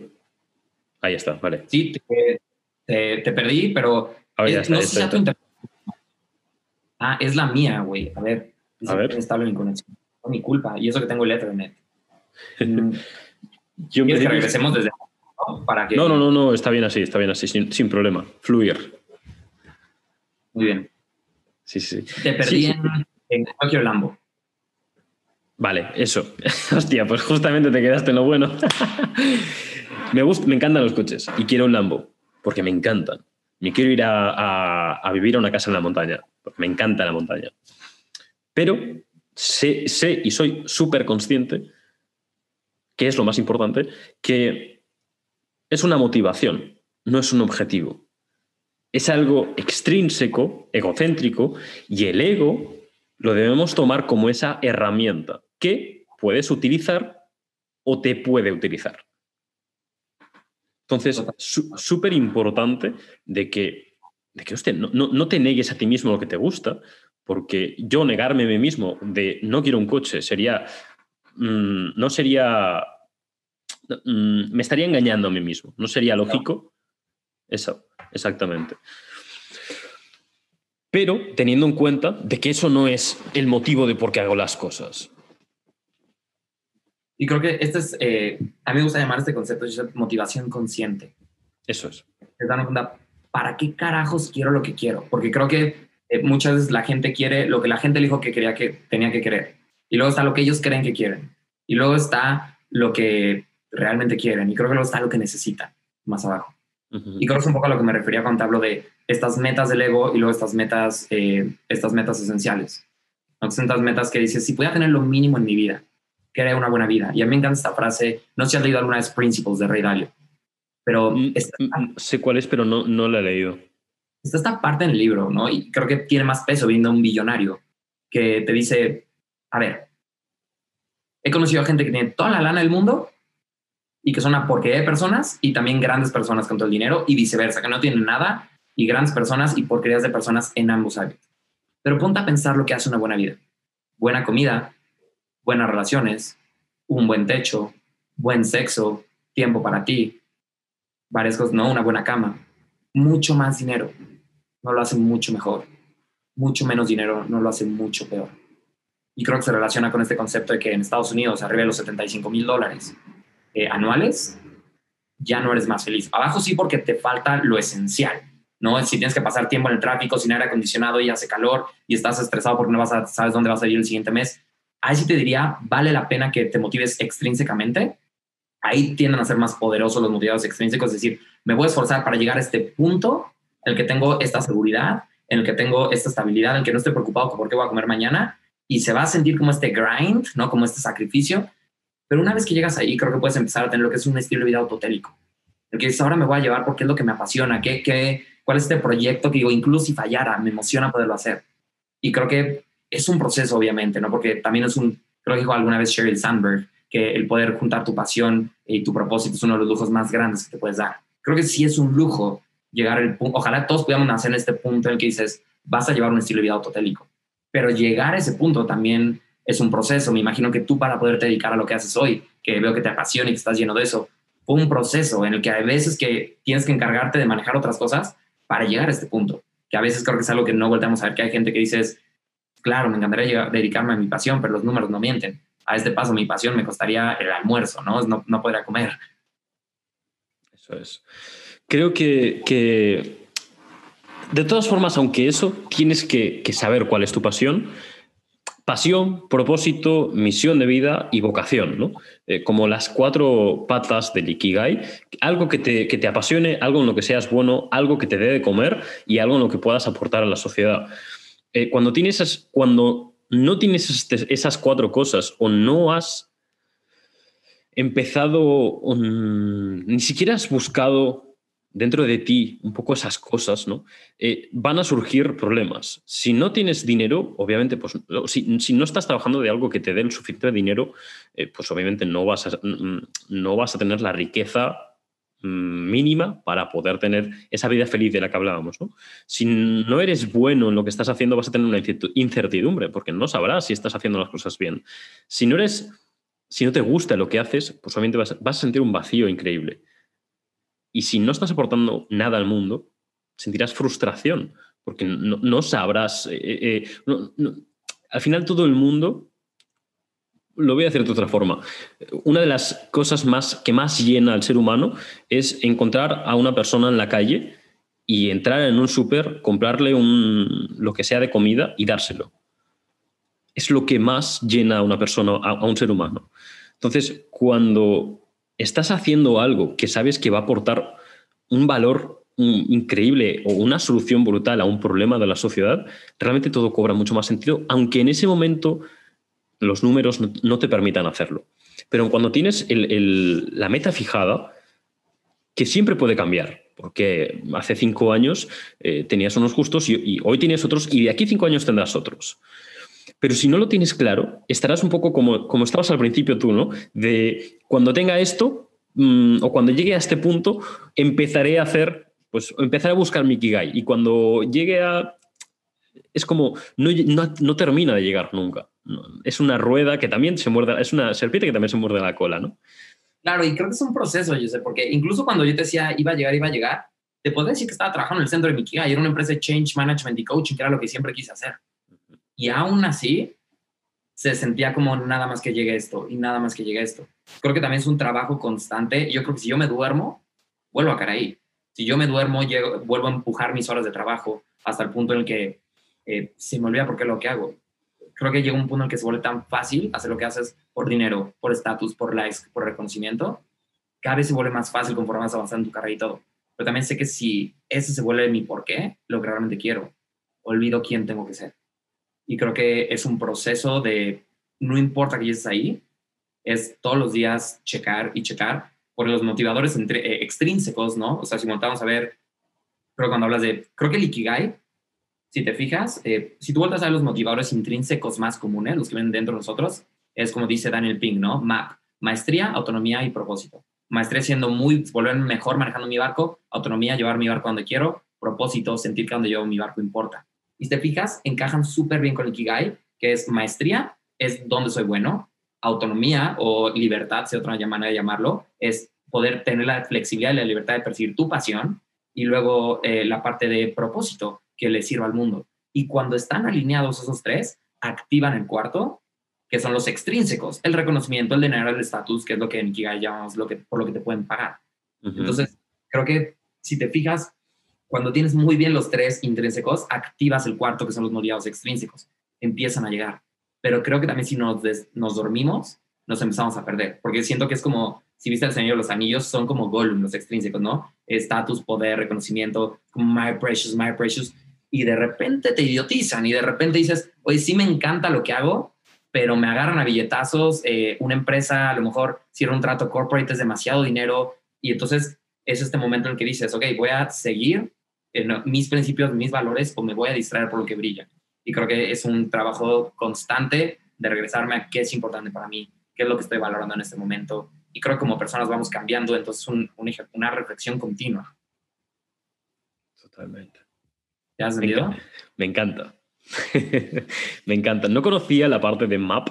Ahí está, vale. Sí, te, te, perdí, pero está, no sé si sea tu. Ah, es la mía, güey. A ver. dice A ver. que Inestable mi conexión. No mi culpa. Y eso que tengo el Ethernet. Mm, Yo me ¿Quieres que regresemos desde abajo para que... No, no, no, no, está bien así, está bien así, sin, sin problema. Fluir. Muy bien. Sí, sí. Te perdí Sí, sí. en, en Lambo. Vale, eso. Hostia, pues justamente te quedaste en lo bueno. me, gust- me encantan los coches y quiero un Lambo porque me encantan. Me quiero ir a, a- a vivir a una casa en la montaña porque me encanta la montaña. Pero sé, sé y soy súper consciente, que es lo más importante, que es una motivación, no es un objetivo. Es algo extrínseco, egocéntrico, y el ego lo debemos tomar como esa herramienta que puedes utilizar o te puede utilizar. Entonces, su- súper importante de que, de que hostia, no, no- no te negues a ti mismo lo que te gusta, porque yo negarme a mí mismo de no quiero un coche sería, mm, no sería, mm, me estaría engañando a mí mismo, no sería lógico. Eso, exactamente. Pero teniendo en cuenta de que eso no es el motivo de por qué hago las cosas. Y creo que este es... eh, a mí me gusta llamar este concepto de motivación consciente. Eso es. es darnos cuenta, ¿para qué carajos quiero lo que quiero? Porque creo que eh, muchas veces la gente quiere lo que la gente dijo que quería que tenía que querer. Y luego está lo que ellos creen que quieren. Y luego está lo que realmente quieren. Y creo que luego está lo que necesitan más abajo. Y creo que es un poco a lo que me refería cuando hablo de estas metas del ego y luego estas metas, eh, estas metas esenciales. ¿no? Estas metas que dices, si pudiera tener lo mínimo en mi vida, era una buena vida. Y a mí me encanta esta frase, no sé si has leído alguna vez Principles de Ray Dalio, pero Mm, esta, mm, Sé cuál es, pero no, no la he leído. está esta parte en el libro, ¿no? Y creo que tiene más peso viendo a un billonario que te dice, a ver, he conocido a gente que tiene toda la lana del mundo y que son una porquería de personas y también grandes personas con todo el dinero y viceversa, que no tienen nada y grandes personas y porquerías de personas en ambos ámbitos. Pero ponte a pensar lo que hace una buena vida. Buena comida, buenas relaciones, un buen techo, buen sexo, tiempo para ti, varias cosas, no una buena cama, mucho más dinero, no lo hace mucho mejor. Mucho menos dinero no lo hace mucho peor. Y creo que se relaciona con este concepto de que en Estados Unidos, arriba de los 75 mil dólares eh, anuales, ya no eres más feliz. Abajo sí porque te falta lo esencial, ¿no? Si tienes que pasar tiempo en el tráfico sin aire acondicionado y hace calor y estás estresado porque no vas a, sabes dónde vas a ir el siguiente mes, ahí sí te diría, vale la pena que te motives extrínsecamente. Ahí tienden a ser más poderosos los motivados extrínsecos, es decir, me voy a esforzar para llegar a este punto en el que tengo esta seguridad, en el que tengo esta estabilidad, en el que no estoy preocupado por qué voy a comer mañana y se va a sentir como este grind, ¿no? Como este sacrificio. Pero una vez que llegas ahí, creo que puedes empezar a tener lo que es un estilo de vida autotélico. El que dices, ahora me voy a llevar porque es lo que me apasiona, ¿qué, qué, cuál es este proyecto que digo, incluso si fallara, me emociona poderlo hacer. Y creo que es un proceso, obviamente, ¿no? Porque también es un, creo que dijo alguna vez Sheryl Sandberg, que el poder juntar tu pasión y tu propósito es uno de los lujos más grandes que te puedes dar. Creo que sí es un lujo llegar al punto, ojalá todos pudiéramos nacer en este punto en el que dices, vas a llevar un estilo de vida autotélico. Pero llegar a ese punto también es un proceso. Me imagino que tú para poderte dedicar a lo que haces hoy, que veo que te apasiona y que estás lleno de eso, fue un proceso en el que hay veces que tienes que encargarte de manejar otras cosas para llegar a este punto. Que a veces creo que es algo que no volteamos a ver, que hay gente que dices, claro, me encantaría dedicarme a mi pasión, pero los números no mienten. A este paso, mi pasión me costaría el almuerzo, ¿no? No, no podría comer. Eso es. Creo que, que, de todas formas, aunque eso, tienes que, que saber cuál es tu pasión, pasión, propósito, misión de vida y vocación, ¿no? Eh, como las cuatro patas del Ikigai, algo que te, que te, apasione, algo en lo que seas bueno, algo que te dé de comer y algo en lo que puedas aportar a la sociedad. Eh, cuando, tienes cuando no tienes esas cuatro cosas o no has empezado, ni siquiera has buscado dentro de ti un poco esas cosas, ¿no? Eh, van a surgir problemas. Si no tienes dinero, obviamente, pues si, no estás trabajando de algo que te dé el suficiente dinero, eh, pues obviamente no vas, a, no vas a tener la riqueza mínima para poder tener esa vida feliz de la que hablábamos. Si no eres bueno en lo que estás haciendo, vas a tener una incertidumbre, porque no sabrás si estás haciendo las cosas bien. Si no eres, si no te gusta lo que haces, pues obviamente vas, vas a sentir un vacío increíble. Y si no estás aportando nada al mundo, sentirás frustración, porque no, sabrás. Eh, eh, eh, al final, todo el mundo. Lo voy a hacer de otra forma. Una de las cosas más, que más llena al ser humano es encontrar a una persona en la calle y entrar en un súper, comprarle un, lo que sea de comida y dárselo. Es lo que más llena a una persona, a un ser humano. Entonces, cuando estás haciendo algo que sabes que va a aportar un valor increíble o una solución brutal a un problema de la sociedad, realmente todo cobra mucho más sentido, aunque en ese momento los números no, te permitan hacerlo. Pero cuando tienes la meta fijada, que siempre puede cambiar, porque hace cinco años eh, tenías unos gustos y, hoy tienes otros y de aquí cinco años tendrás otros. Pero si no lo tienes claro, estarás un poco como, como estabas al principio tú, ¿no? De cuando tenga esto mm, o cuando llegue a este punto, empezaré a hacer, pues empezaré a buscar mi Kigai. Y cuando llegue a... Es como, no, no, termina de llegar nunca. Es una rueda que también se muerde, es una serpiente que también se muerde la cola, ¿no? Claro, y creo que es un proceso, yo sé, porque incluso cuando yo te decía iba a llegar, iba a llegar, te podría decir que estaba trabajando en el centro de mi Kigai, era una empresa de change management y coaching, que era lo que siempre quise hacer. Y aún así, se sentía como nada más que llegue esto y nada más que llegue esto. Creo que también es un trabajo constante. Yo creo que si yo me duermo, vuelvo a caer ahí. Si yo me duermo, llego, vuelvo a empujar mis horas de trabajo hasta el punto en el que eh, se me olvida por qué lo que hago. Creo que llega un punto en el que se vuelve tan fácil hacer lo que haces por dinero, por estatus, por likes, por reconocimiento. Cada vez se vuelve más fácil conforme vas avanzando en tu carrera y todo. Pero también sé que si ese se vuelve mi por qué, lo que realmente quiero, olvido quién tengo que ser. Y creo que es un proceso de, no importa que estés ahí, es todos los días checar y checar por los motivadores entre, eh, extrínsecos, ¿no? O sea, si montamos a ver, creo que cuando hablas de, creo que el Ikigai, si te fijas, eh, si tú vueltas a los motivadores intrínsecos más comunes, los que ven dentro de nosotros, es como dice Daniel Pink, ¿no? MAP, maestría, autonomía y propósito. Maestría siendo muy, volverme mejor manejando mi barco, autonomía, llevar mi barco donde quiero, propósito, sentir que donde llevo mi barco importa. Y si te fijas, encajan súper bien con el Kigai, que es maestría, es donde soy bueno, autonomía o libertad, si otra manera de llamarlo, es poder tener la flexibilidad y la libertad de percibir tu pasión y luego eh, la parte de propósito que le sirva al mundo. Y cuando están alineados esos tres, activan el cuarto, que son los extrínsecos, el reconocimiento, el dinero, el estatus, que es lo que en Kigai llamamos lo que, por lo que te pueden pagar. Entonces, creo que si te fijas, cuando tienes muy bien los tres intrínsecos, activas el cuarto, que son los motivados extrínsecos. Empiezan a llegar. Pero creo que también si nos, nos dormimos, nos empezamos a perder. Porque siento que es como, si viste el Señor de los Anillos, son como Gollum, los extrínsecos, ¿no? Estatus, poder, reconocimiento, como my precious, my precious. Y de repente te idiotizan y de repente dices, oye, sí me encanta lo que hago, pero me agarran a billetazos. Eh, una empresa, a lo mejor cierra un trato corporate, es demasiado dinero. Y entonces es este momento en el que dices, ok, voy a seguir mis principios, mis valores o me voy a distraer por lo que brilla. Y creo que es un trabajo constante de regresarme a qué es importante para mí, qué es lo que estoy valorando en este momento. Y creo que como personas vamos cambiando, entonces un, una reflexión continua. Totalmente. ¿Te has entendido? Me encanta. me encanta. No conocía la parte de MAP,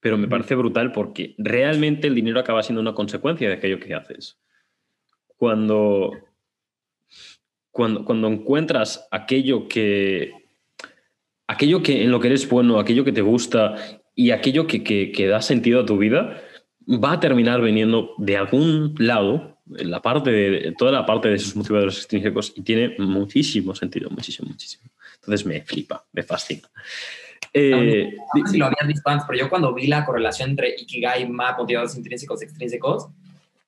pero me parece brutal porque realmente el dinero acaba siendo una consecuencia de aquello que haces. Cuando cuando, cuando encuentras aquello que, aquello que en lo que eres bueno, aquello que te gusta y aquello que, que, da sentido a tu vida, va a terminar viniendo de algún lado, la parte de, toda la parte de esos motivadores extrínsecos y tiene muchísimo sentido, muchísimo, muchísimo. Entonces me flipa, me fascina. Eh, no, sé si lo habías visto antes, pero yo cuando vi la correlación entre Ikigai, MAP, motivados intrínsecos, extrínsecos,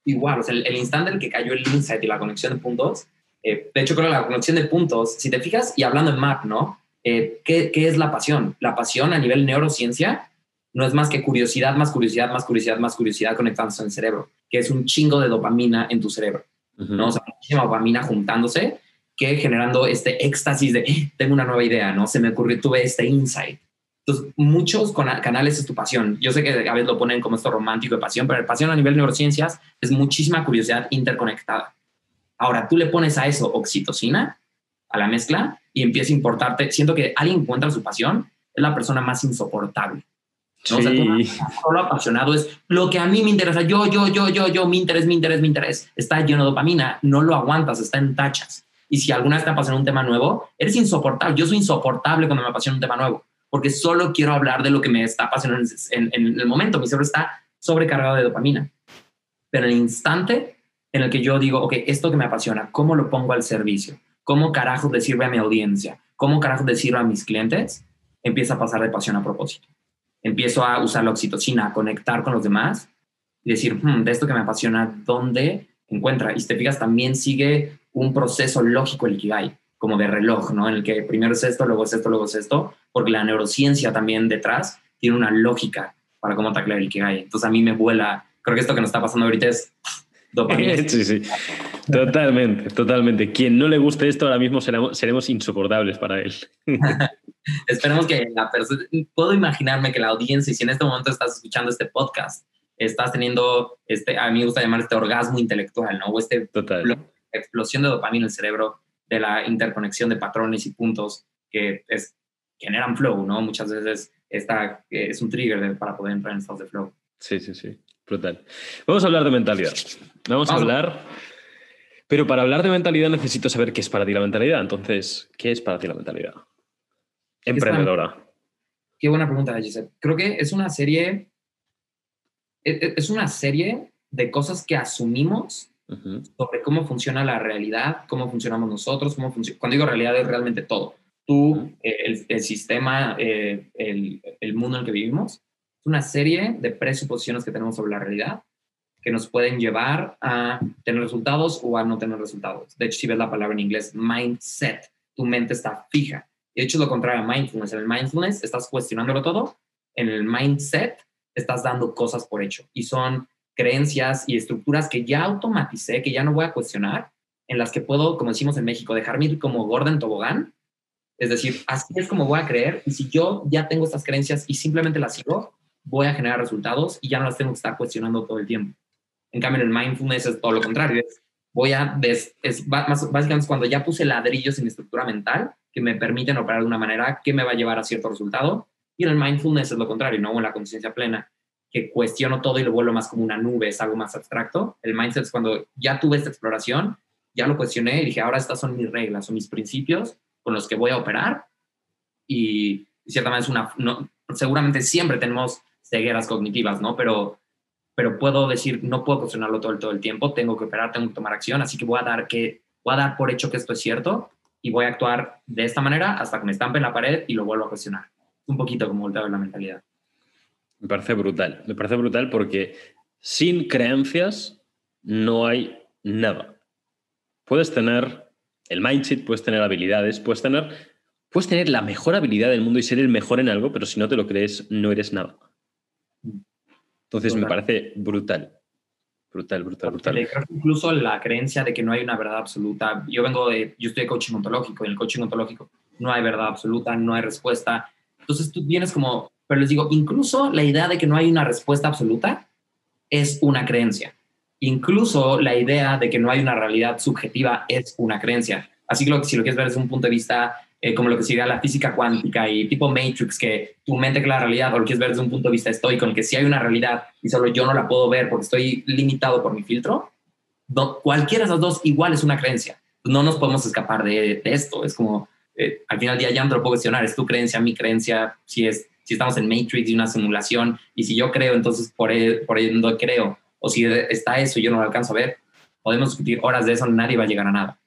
igual, o sea, el, el instante en el que cayó el insight y la conexión de puntos, eh, de hecho, creo que la conexión de puntos, si te fijas, y hablando en MAP, ¿no? Eh, ¿qué, ¿Qué es la pasión? La pasión a nivel neurociencia no es más que curiosidad, más curiosidad, más curiosidad, más curiosidad conectándose en el cerebro, que es un chingo de dopamina en tu cerebro, ¿no? O sea, muchísima dopamina juntándose que generando este éxtasis de eh, tengo una nueva idea, ¿no? Se me ocurrió, tuve este insight. Entonces, muchos canales es tu pasión. Yo sé que a veces lo ponen como esto romántico de pasión, pero la pasión a nivel neurociencias es muchísima curiosidad interconectada. Ahora, tú le pones a eso oxitocina, a la mezcla, y empieza a importarte. Siento que alguien encuentra su pasión, es la persona más insoportable. ¿No? O sea, tú, lo apasionado es lo que a mí me interesa. Yo, yo, yo, yo, yo, mi interés, mi interés, mi interés. Está lleno de dopamina, no lo aguantas, está en tachas. Y si alguna vez te apasiona un tema nuevo, eres insoportable. Yo soy insoportable cuando me apasiona un tema nuevo, porque solo quiero hablar de lo que me está apasionando en, en el momento. Mi cerebro está sobrecargado de dopamina. Pero en el instante en el que yo digo, ok, esto que me apasiona, ¿cómo lo pongo al servicio? ¿Cómo carajo le sirve a mi audiencia? ¿Cómo carajo le sirve a mis clientes? Empieza a pasar de pasión a propósito. Empiezo a usar la oxitocina, a conectar con los demás y decir, hmm, de esto que me apasiona, ¿dónde encuentra? Y si te fijas, también sigue un proceso lógico el Ikigai, como de reloj, ¿no? En el que primero es esto, luego es esto, luego es esto, porque la neurociencia también detrás tiene una lógica para cómo taclear el Ikigai. Entonces a mí me vuela, creo que esto que nos está pasando ahorita es Sí, sí. Totalmente, totalmente. Quien no le guste esto ahora mismo seremos, insoportables para él. Esperemos que la persona. Puedo imaginarme que la audiencia, si en este momento estás escuchando este podcast, estás teniendo, este, a mí me gusta llamar este orgasmo intelectual, ¿no? O este explosión de dopamina en el cerebro, de la interconexión de patrones y puntos que es, generan flow, ¿no? Muchas veces esta, es un trigger para poder entrar en estados de flow. Sí, sí, sí. Brutal. Vamos a hablar de mentalidad. Vamos a hablar. Pero para hablar de mentalidad necesito saber qué es para ti la mentalidad. Entonces, ¿qué es para ti la mentalidad? Emprendedora. Qué buena pregunta, Giselle. Creo que es una serie. E, e, es una serie de cosas que asumimos sobre cómo funciona la realidad, cómo funcionamos nosotros, cómo funciona. Cuando digo realidad es realmente todo. Tú, eh, el, sistema, eh, el, el mundo en el que vivimos una serie de presuposiciones que tenemos sobre la realidad que nos pueden llevar a tener resultados o a no tener resultados. De hecho, si ves la palabra en inglés, mindset, tu mente está fija. De hecho, lo contrario a mindfulness. En el mindfulness estás cuestionándolo todo. En el mindset estás dando cosas por hecho. Y son creencias y estructuras que ya automaticé, que ya no voy a cuestionar, en las que puedo, como decimos en México, dejarme ir como Gordon Tobogán. Es decir, así es como voy a creer. Y si yo ya tengo estas creencias y simplemente las sigo, voy a generar resultados y ya no las tengo que estar cuestionando todo el tiempo. En cambio, en el mindfulness es todo lo contrario. Es, voy a, es, básicamente es cuando ya puse ladrillos en mi estructura mental que me permiten operar de una manera que me va a llevar a cierto resultado. Y en el mindfulness es lo contrario, ¿no? En la conciencia plena, que cuestiono todo y lo vuelvo más como una nube, es algo más abstracto. El mindset es cuando ya tuve esta exploración, ya lo cuestioné y dije, ahora estas son mis reglas, son mis principios con los que voy a operar. Y, ciertamente es una, no, seguramente siempre tenemos cegueras cognitivas, ¿no? Pero, pero puedo decir, no puedo cuestionarlo todo todo el tiempo, tengo que operar, tengo que tomar acción, así que voy a dar que voy a dar por hecho que esto es cierto y voy a actuar de esta manera hasta que me estampe en la pared y lo vuelvo a cuestionar. Un poquito como volteado en la mentalidad. Me parece brutal, me parece brutal porque sin creencias no hay nada. Puedes tener el mindset, puedes tener habilidades, puedes tener, puedes tener la mejor habilidad del mundo y ser el mejor en algo, pero si no te lo crees, no eres nada. Entonces me parece brutal. Brutal, brutal, brutal. Incluso la creencia de que no hay una verdad absoluta. Yo vengo de, yo estoy de coaching ontológico y en el coaching ontológico no hay verdad absoluta, no hay respuesta. Entonces tú vienes como, pero les digo, incluso la idea de que no hay una respuesta absoluta es una creencia. Incluso la idea de que no hay una realidad subjetiva es una creencia. Así que si lo quieres ver desde un punto de vista eh, como lo que sería la física cuántica y tipo Matrix, que tu mente que la realidad, o lo quieres ver desde un punto de vista estoico, en que si hay una realidad y solo yo no la puedo ver porque estoy limitado por mi filtro, cualquiera de esas dos igual es una creencia. No nos podemos escapar de, esto. Es como, eh, al final del día ya no lo puedo cuestionar, es tu creencia, mi creencia, si, es, si estamos en Matrix y una simulación, y si yo creo, entonces por ello, por no creo, o si está eso y yo no lo alcanzo a ver, podemos discutir horas de eso, nadie va a llegar a nada.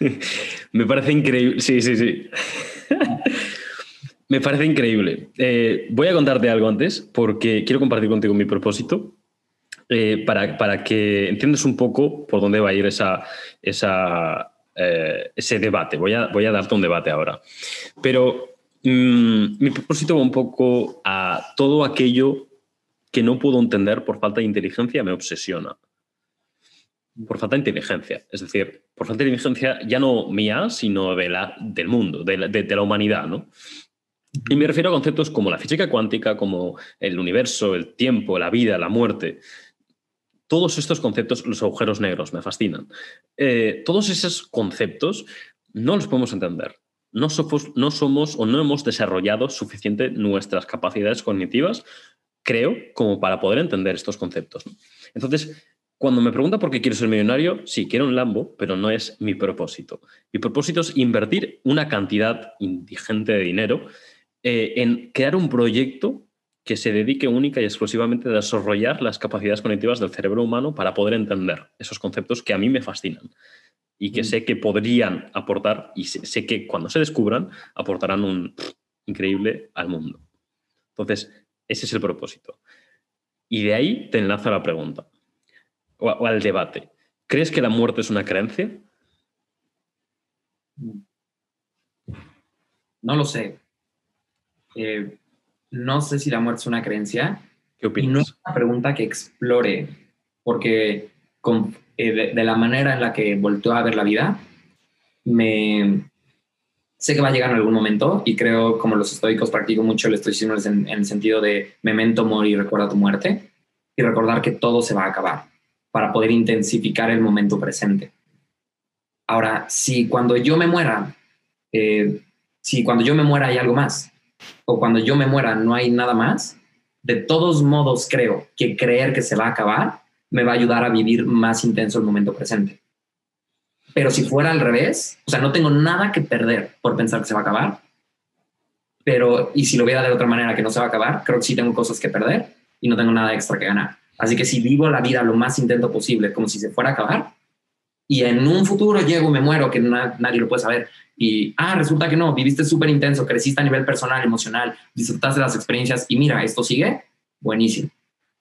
Me parece increíble. Sí, sí, sí. Me parece increíble. Eh, voy a contarte algo antes porque quiero compartir contigo mi propósito eh, para, que entiendas un poco por dónde va a ir esa, eh, ese debate. Voy a, voy a darte un debate ahora. Pero mm, mi propósito va un poco a todo aquello que no puedo entender por falta de inteligencia, me obsesiona por falta de inteligencia. Es decir, por falta de inteligencia ya no mía, sino de la, del mundo, de la, humanidad. ¿no? Y me refiero a conceptos como la física cuántica, como el universo, el tiempo, la vida, la muerte. Todos estos conceptos, los agujeros negros, me fascinan. Eh, todos esos conceptos no los podemos entender. No somos o no hemos desarrollado suficiente nuestras capacidades cognitivas, creo, como para poder entender estos conceptos. Entonces, cuando me pregunta por qué quiero ser millonario, sí, quiero un Lambo, pero no es mi propósito. Mi propósito es invertir una cantidad indigente de dinero eh, en crear un proyecto que se dedique única y exclusivamente a desarrollar las capacidades cognitivas del cerebro humano para poder entender esos conceptos que a mí me fascinan y que mm. sé que podrían aportar, y sé, que cuando se descubran, aportarán un increíble al mundo. Entonces, ese es el propósito. Y de ahí te enlazo a la pregunta o, al debate. ¿Crees que la muerte es una creencia? No lo sé. Eh, no sé si la muerte es una creencia. ¿Qué opinas? Y no es una pregunta que explore, porque eh, de, la manera en la que volteó a ver la vida, me sé que va a llegar en algún momento y creo, como los estoicos, practico mucho el estoicismo en, en el sentido de memento mori, recuerda tu muerte y recordar que todo se va a acabar para poder intensificar el momento presente. Ahora, si cuando yo me muera, eh, si cuando yo me muera hay algo más, o cuando yo me muera no hay nada más, de todos modos creo que creer que se va a acabar me va a ayudar a vivir más intenso el momento presente. Pero si fuera al revés, o sea, no tengo nada que perder por pensar que se va a acabar, pero y si lo viera de otra manera que no se va a acabar, creo que sí tengo cosas que perder y no tengo nada extra que ganar. Así que si vivo la vida lo más intento posible, como si se fuera a acabar, y en un futuro llego, me muero, que nadie lo puede saber, y, ah, resulta que no, viviste súper intenso, creciste a nivel personal, emocional, disfrutaste las experiencias, y mira, esto sigue, buenísimo.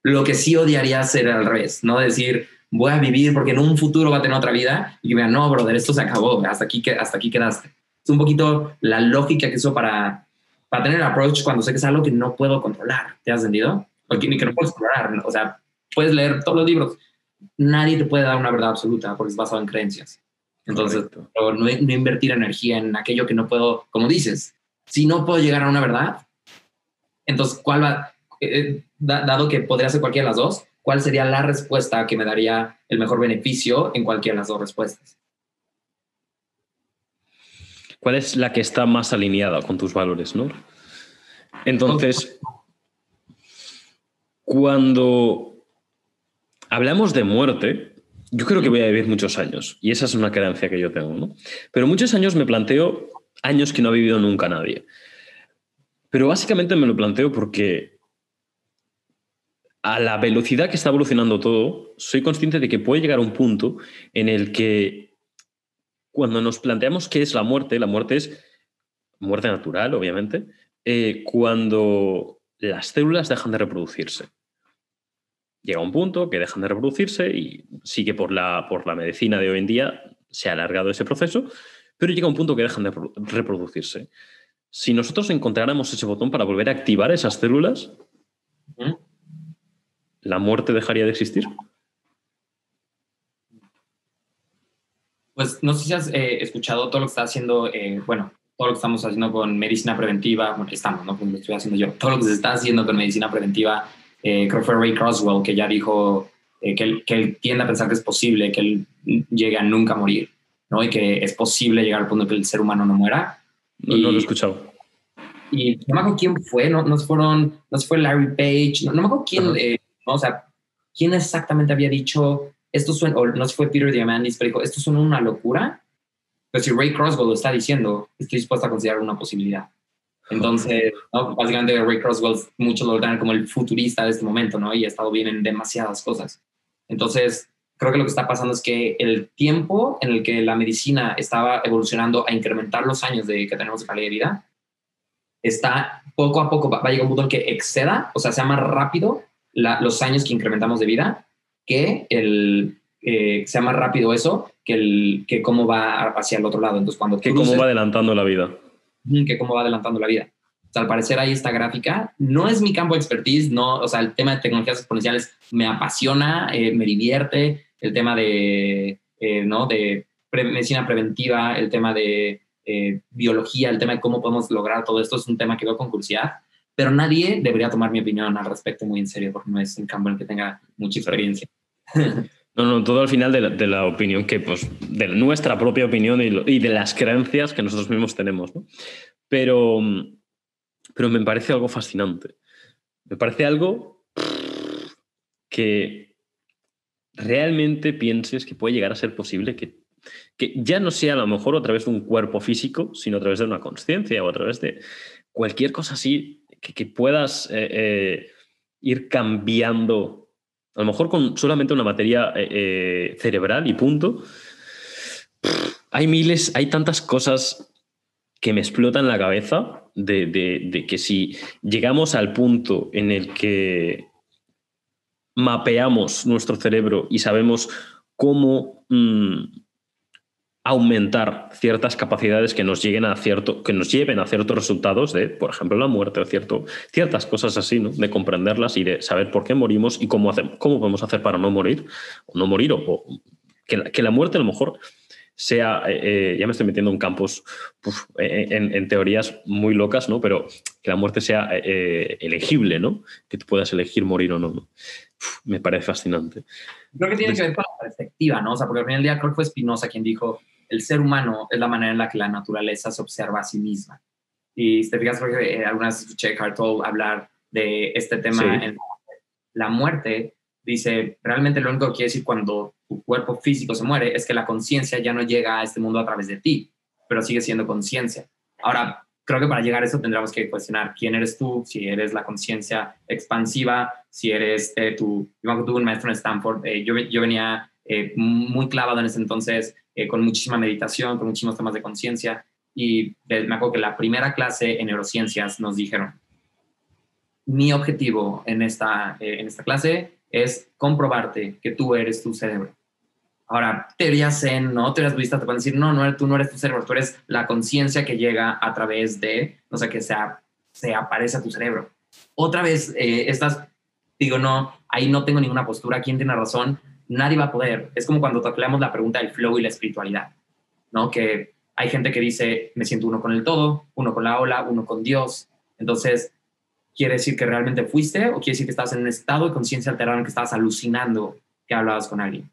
Lo que sí odiaría ser al revés, no decir, voy a vivir porque en un futuro va a tener otra vida, y que vean, no, brother, esto se acabó, hasta aquí, hasta aquí quedaste. Es un poquito la lógica que uso para, para tener el approach cuando sé que es algo que no puedo controlar. ¿Te has entendido? Porque ni que no puedo explorar. O sea, puedes leer todos los libros. Nadie te puede dar una verdad absoluta porque es basado en creencias. Entonces, no, no, invertir energía en aquello que no puedo, como dices, si no puedo llegar a una verdad, entonces, ¿cuál va? Eh, dado que podría ser cualquiera de las dos, ¿cuál sería la respuesta que me daría el mejor beneficio en cualquiera de las dos respuestas? ¿Cuál es la que está más alineada con tus valores, no? Entonces, cuando hablamos de muerte, yo creo que voy a vivir muchos años y esa es una creencia que yo tengo, ¿no? Pero muchos años me planteo años que no ha vivido nunca nadie. Pero básicamente me lo planteo porque a la velocidad que está evolucionando todo, soy consciente de que puede llegar un punto en el que cuando nos planteamos qué es la muerte, la muerte es muerte natural, obviamente, eh, cuando las células dejan de reproducirse llega un punto que dejan de reproducirse y sigue por la, por la medicina de hoy en día, se ha alargado ese proceso, pero llega un punto que dejan de reproducirse. Si nosotros encontráramos ese botón para volver a activar esas células, ¿la muerte dejaría de existir? Pues no sé si has eh, escuchado todo lo que está haciendo, eh, bueno, todo lo que estamos haciendo con medicina preventiva, bueno, estamos, ¿no? Como lo estoy haciendo yo, todo lo que se está haciendo con medicina preventiva eh, creo que fue Ray Croswell que ya dijo eh, que, él, que, tiende a pensar que es posible que él llegue a nunca morir, ¿no? Y que es posible llegar al punto que el ser humano no muera. No, no lo he escuchado. Y no me acuerdo quién fue, no, no fueron, no fue Larry Page, no, me acuerdo quién, eh, o sea, quién exactamente había dicho esto suena, o no fue Peter Diamandis, pero dijo, esto suena una locura. Pero si Ray Croswell lo está diciendo, estoy dispuesto a considerar una posibilidad. Entonces, básicamente Ray Crosswell muchos lo dan como el futurista de este momento, ¿no? Y ha estado bien en demasiadas cosas. Entonces, creo que lo que está pasando es que el tiempo en el que la medicina estaba evolucionando a incrementar los años de que tenemos de calidad de vida, está poco a poco, va a llegar un punto en que exceda, o sea, sea más rápido los años que incrementamos de vida que el eh, sea más rápido eso que, el, que cómo va hacia el otro lado. Entonces, cuando que cómo va adelantando la vida. Que cómo va adelantando la vida. O sea, al parecer ahí esta gráfica no es mi campo de expertise, no, o sea, el tema de tecnologías exponenciales me apasiona, eh, me divierte, el tema de, eh, ¿no? de medicina preventiva, el tema de biología, el tema de cómo podemos lograr todo esto es un tema que veo con curiosidad, pero nadie debería tomar mi opinión al respecto muy en serio porque no es un campo en el que tenga mucha experiencia. No, no, todo al final de la, opinión que, pues, de nuestra propia opinión y, de las creencias que nosotros mismos tenemos. Pero, pero me parece algo fascinante. Me parece algo que realmente pienses que puede llegar a ser posible que, que ya no sea a lo mejor a través de un cuerpo físico, sino a través de una conciencia o a través de cualquier cosa así, que, puedas eh, eh, ir cambiando a lo mejor con solamente una materia eh, eh, cerebral y punto. Hay miles, hay tantas cosas que me explotan la cabeza de, que si llegamos al punto en el que mapeamos nuestro cerebro y sabemos cómo mm, aumentar ciertas capacidades que nos, lleguen a cierto, que nos lleven a ciertos resultados de, por ejemplo, la muerte cierto, ciertas cosas así, ¿no? de comprenderlas y de saber por qué morimos y cómo, hacemos, cómo podemos hacer para no morir, o no morir, o, que, la, que, la, muerte a lo mejor sea, eh, eh, ya me estoy metiendo en campos, eh, en, teorías muy locas, ¿no? pero que la muerte sea elegible, ¿no? que tú puedas elegir morir o no. me parece fascinante. Creo que tiene que ver con la perspectiva, ¿no? O sea, porque al final del día creo que fue Spinoza quien dijo, el ser humano es la manera en la que la naturaleza se observa a sí misma. Y si te fijas, porque eh, algunas escuché Cartol hablar de este tema en la muerte, dice, realmente lo único que quiere decir cuando tu cuerpo físico se muere es que la conciencia ya no llega a este mundo a través de ti, pero sigue siendo conciencia. Ahora, creo que para llegar a eso tendríamos que cuestionar quién eres tú, si eres la conciencia expansiva, si eres eh, tú. Yo tuve un maestro en Stanford, eh, yo, yo venía eh, muy clavado en ese entonces, eh, con muchísima meditación, con muchísimos temas de conciencia. Y me acuerdo que la primera clase en neurociencias nos dijeron, mi objetivo en esta, eh, en esta clase es comprobarte que tú eres tu cerebro. Ahora, teorías zen, ¿no? Teorías budistas te pueden decir, no, no, tú no eres tu cerebro, tú eres la conciencia que llega a través de, no sé, que se, se aparece a tu cerebro. Otra vez, estas, digo, no, ahí no tengo ninguna postura, ¿quién tiene razón? nadie va a poder. Es como cuando tocamos la pregunta del flow y la espiritualidad, ¿no? Que hay gente que dice, me siento uno con el todo, uno con la ola, uno con Dios. Entonces, ¿quiere decir que realmente fuiste o quiere decir que estás en un estado de conciencia alterado en que estabas alucinando que hablabas con alguien?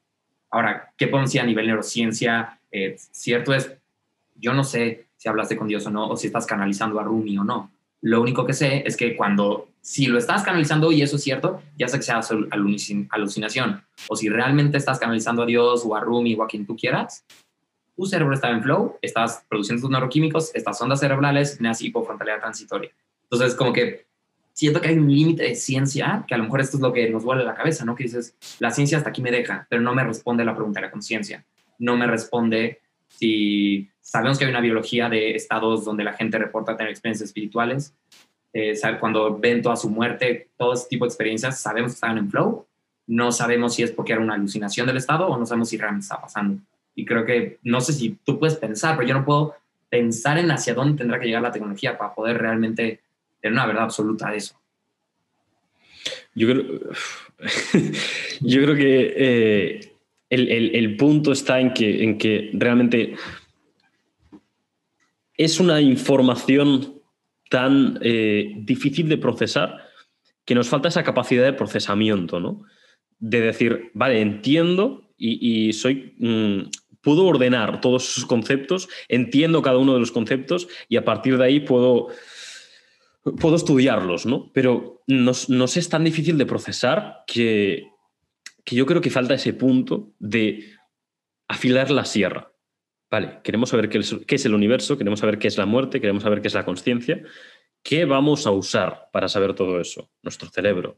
Ahora, ¿qué podemos decir a nivel neurociencia? Eh, cierto es, yo no sé si hablaste con Dios o no, o si estás canalizando a Rumi o no. Lo único que sé es que cuando, si lo estás canalizando y eso es cierto, ya sé que sea alucinación. O si realmente estás canalizando a Dios o a Rumi o a quien tú quieras, tu cerebro está en flow, estás produciendo tus neuroquímicos, estas ondas cerebrales, nace hipofrontalidad transitoria. Entonces, como que siento que hay un límite de ciencia, que a lo mejor esto es lo que nos vuelve la cabeza, ¿no? Que dices, la ciencia hasta aquí me deja, pero no me responde la pregunta de la conciencia. No me responde si sabemos que hay una biología de estados donde la gente reporta tener experiencias espirituales. Eh, cuando ven toda su muerte, todo ese tipo de experiencias, sabemos que estaban en flow. No sabemos si es porque era una alucinación del estado o no sabemos si realmente está pasando. Y creo que, no sé si tú puedes pensar, pero yo no puedo pensar en hacia dónde tendrá que llegar la tecnología para poder realmente tener una verdad absoluta eso. Yo creo, yo creo que eh, el, punto está en que, en que realmente es una información tan eh, difícil de procesar que nos falta esa capacidad de procesamiento, ¿no? De decir, vale, entiendo y, soy. Mm, puedo ordenar todos esos conceptos, entiendo cada uno de los conceptos y a partir de ahí puedo, puedo estudiarlos, ¿no? Pero nos, es tan difícil de procesar que, que yo creo que falta ese punto de afilar la sierra. Vale, queremos saber qué es, el universo, queremos saber qué es la muerte, queremos saber qué es la conciencia. ¿Qué vamos a usar para saber todo eso? Nuestro cerebro.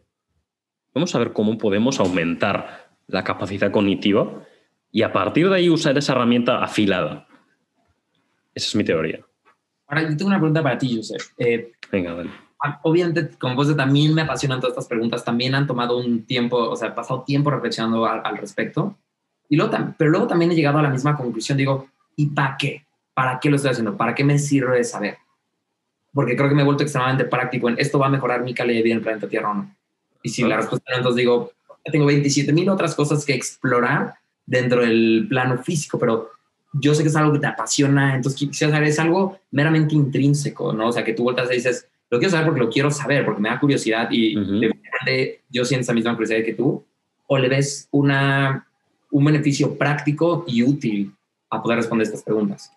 Vamos a ver cómo podemos aumentar la capacidad cognitiva y a partir de ahí usar esa herramienta afilada. Esa es mi teoría. Ahora, yo tengo una pregunta para ti, Joseph. Eh, Venga, dale. Ah, obviamente, como vos también me apasionan todas estas preguntas, también han tomado un tiempo, o sea, he pasado tiempo reflexionando al, respecto. Y luego, pero luego también he llegado a la misma conclusión, digo, ¿y para qué? ¿Para qué lo estoy haciendo? ¿Para qué me sirve saber? Porque creo que me he vuelto extremadamente práctico en esto va a mejorar mi calidad de vida en el planeta Tierra o no. Y si la respuesta no, entonces digo, tengo 27 mil otras cosas que explorar dentro del plano físico, pero yo sé que es algo que te apasiona, entonces quisiera saber, es algo meramente intrínseco, ¿no? O sea, que tú vueltas y dices, lo quiero saber porque lo quiero saber, porque me da curiosidad y yo siento esa misma curiosidad que tú, o le ves una, un beneficio práctico y útil a poder responder estas preguntas.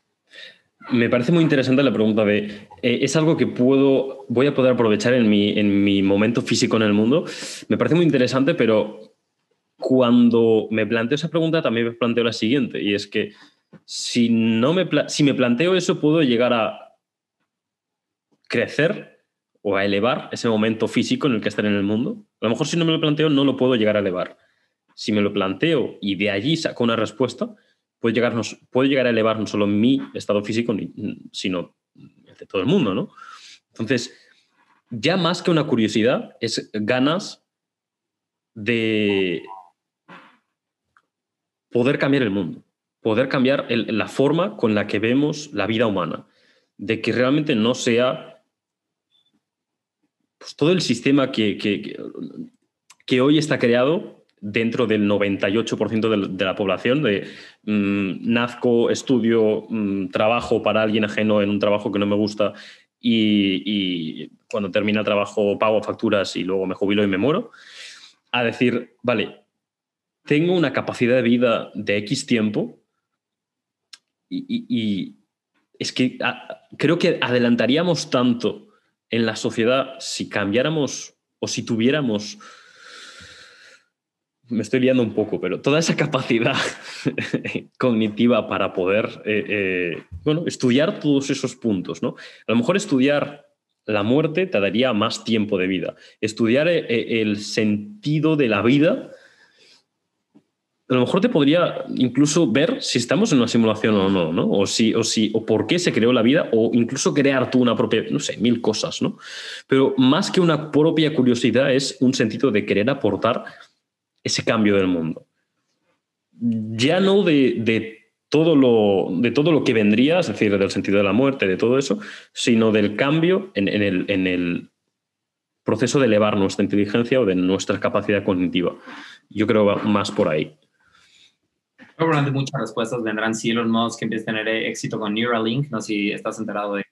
Me parece muy interesante la pregunta de, eh, ¿es algo que puedo, voy a poder aprovechar en mi, en mi momento físico en el mundo? Me parece muy interesante, pero cuando me planteo esa pregunta también me planteo la siguiente, y es que si, no me, si me planteo eso, puedo llegar a crecer o a elevar ese momento físico en el que estar en el mundo. A lo mejor si no me lo planteo, no lo puedo llegar a elevar. Si me lo planteo y de allí saco una respuesta, puede llegar, puede llegar a elevar no solo mi estado físico, sino el de todo el mundo, ¿no? Entonces, ya más que una curiosidad, es ganas de poder cambiar el mundo, poder cambiar la forma con la que vemos la vida humana, de que realmente no sea pues, todo el sistema que, que, hoy está creado dentro del 98% de, la población, de mm, nazco, estudio, mm, trabajo para alguien ajeno en un trabajo que no me gusta y, cuando termina el trabajo pago facturas y luego me jubilo y me muero, a decir, vale, tengo una capacidad de vida de X tiempo y, es que ah, creo que adelantaríamos tanto en la sociedad si cambiáramos o si tuviéramos, me estoy liando un poco, pero toda esa capacidad cognitiva para poder, eh, eh, bueno, estudiar todos esos puntos, ¿no? A lo mejor estudiar la muerte te daría más tiempo de vida. Estudiar eh, el sentido de la vida a lo mejor te podría incluso ver si estamos en una simulación o no, ¿no? O si, o si, o por qué se creó la vida, o incluso crear tú una propia, no sé, mil cosas, ¿no? Pero más que una propia curiosidad es un sentido de querer aportar ese cambio del mundo. Ya no de, todo lo, de todo lo que vendría, es decir, del sentido de la muerte, de todo eso, sino del cambio en, el, en el proceso de elevar nuestra inteligencia o de nuestra capacidad cognitiva. Yo creo más por ahí. Probablemente muchas respuestas vendrán si Elon Musk empieza a tener éxito con Neuralink. No si estás enterado de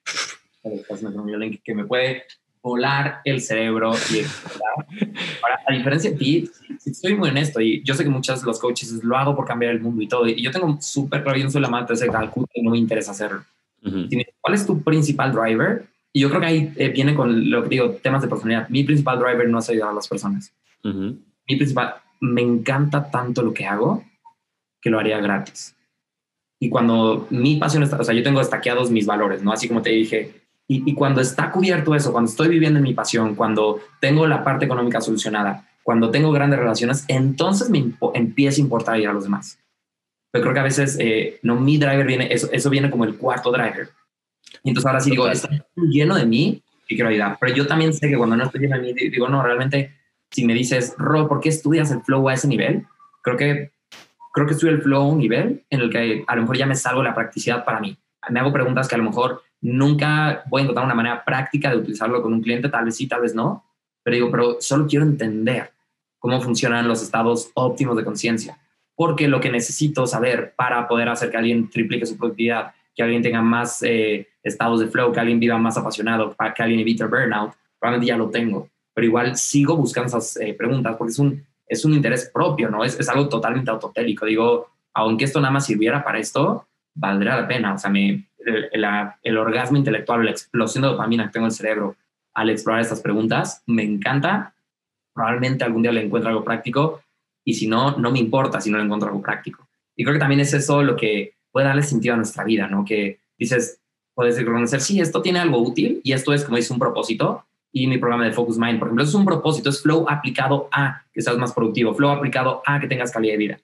Neuralink, que me puede volar el cerebro y Ahora, a diferencia de ti, estoy muy honesto, y yo sé que muchos de los coaches lo hago por cambiar el mundo y todo, y yo tengo súper claro, yo no soy la mata de ese cálculo y no me interesa hacerlo. ¿Cuál es tu principal driver? Y yo creo que ahí eh, viene con lo que digo, temas de personalidad. Mi principal driver no es ayudar a las personas. Mi principal, me encanta tanto lo que hago que lo haría gratis. Y cuando mi pasión está, o sea, yo tengo destaqueados mis valores, ¿no? Así como te dije, y, cuando está cubierto eso, cuando estoy viviendo en mi pasión, cuando tengo la parte económica solucionada, cuando tengo grandes relaciones, entonces me empieza a importar ir a los demás. Pero creo que a veces, eh, no, mi driver viene, eso, eso viene como el cuarto driver. Y entonces ahora sí digo, está lleno de mí y quiero ayudar. Pero yo también sé que cuando no estoy lleno de mí, digo, no, realmente, si me dices, Ro, ¿por qué estudias el flow a ese nivel? Creo que creo que estoy el flow a un nivel en el que a lo mejor ya me salgo la practicidad para mí. Me hago preguntas que a lo mejor nunca voy a encontrar una manera práctica de utilizarlo con un cliente, tal vez sí, tal vez no, pero digo, pero solo quiero entender cómo funcionan los estados óptimos de conciencia, porque lo que necesito saber para poder hacer que alguien triplique su productividad, que alguien tenga más eh, estados de flow, que alguien viva más apasionado, que alguien evite el burnout, probablemente ya lo tengo, pero igual sigo buscando esas eh, preguntas porque es un es un interés propio, ¿no? Es, es algo totalmente autotélico. Digo, aunque esto nada más sirviera para esto, valdría la pena. O sea, me, el, el, orgasmo intelectual, la explosión de dopamina que tengo en el cerebro al explorar estas preguntas, me encanta. Probablemente algún día le encuentro algo práctico y si no, no me importa si no le encuentro algo práctico. Y creo que también es eso lo que puede darle sentido a nuestra vida, ¿no? Que dices, puedes reconocer, sí, esto tiene algo útil y esto es, como dice, un propósito y mi programa de Focus Mind. Por ejemplo, eso es un propósito, es flow aplicado a que seas más productivo, flow aplicado a que tengas calidad de vida.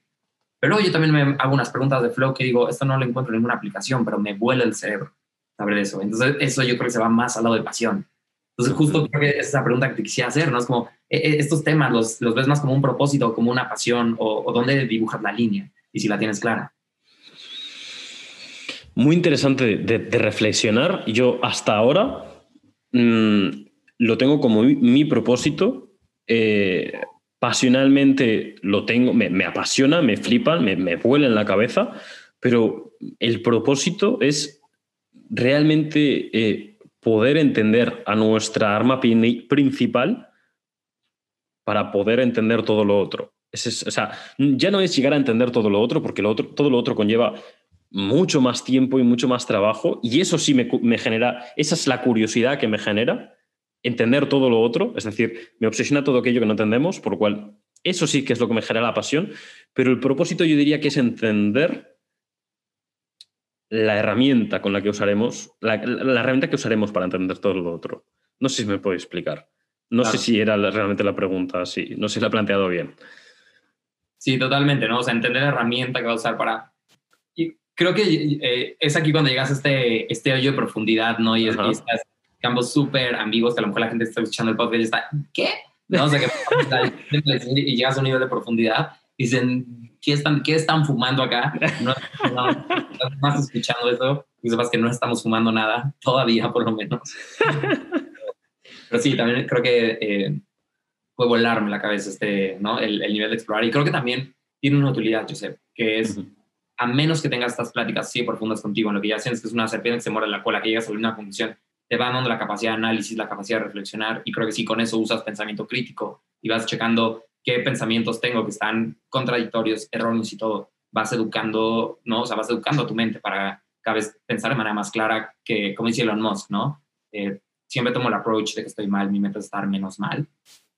Pero yo también me hago unas preguntas de flow que digo, esto no lo encuentro en ninguna aplicación, pero me vuela el cerebro saber eso. Entonces, eso yo creo que se va más al lado de pasión. Entonces, justo creo que esa pregunta que te quisiera hacer, ¿no? Es como, e, e, estos temas, ¿los, los ves más como un propósito, como una pasión, o, o dónde dibujas la línea? Y si la tienes clara. Muy interesante de, de reflexionar. Yo hasta ahora mmm, lo tengo como mi, propósito. Eh, pasionalmente lo tengo, me, apasiona, me flipa, me, me vuela en la cabeza, pero el propósito es realmente eh, poder entender a nuestra arma principal para poder entender todo lo otro. Es, sea, ya no es llegar a entender todo lo otro, porque lo otro, todo lo otro conlleva mucho más tiempo y mucho más trabajo, y eso sí me genera, esa es la curiosidad que me genera, entender todo lo otro, es decir, me obsesiona todo aquello que no entendemos, por lo cual eso sí que es lo que me genera la pasión, pero el propósito yo diría que es entender la herramienta con la que usaremos, la, la herramienta que usaremos para entender todo lo otro. No sé si me puedo explicar. No claro. sé si era realmente la pregunta así, no sé si la he planteado bien. Sí, totalmente, ¿no? O sea, entender la herramienta que va a usar para... Y creo que eh, es aquí cuando llegas a este, este hoyo de profundidad, ¿no? Y, es, y estás campos súper ambiguos que a lo mejor la gente está escuchando el podcast y está, ¿qué? ¿No? O sea, que y llegas a un nivel de profundidad y dicen, ¿qué están, qué están fumando acá? No, no, no más escuchando eso y sepas que no estamos fumando nada, todavía por lo menos. Pero sí, también creo que eh, puede volarme la cabeza este, ¿no? El, el, nivel de explorar. Y creo que también tiene una utilidad, Josep, que es, a menos que tengas estas pláticas así profundas contigo, en lo que ya sientes que es una serpiente que se muere en la cola, que llegas a una conclusión, te va dando la capacidad de análisis, la capacidad de reflexionar, y creo que sí, con eso usas pensamiento crítico y vas checando qué pensamientos tengo que están contradictorios, erróneos y todo. Vas educando, ¿no? O sea, vas educando a tu mente para cada vez pensar de manera más clara que, como dice Elon Musk, ¿no? Eh, siempre tomo el approach de que estoy mal, mi meta es estar menos mal.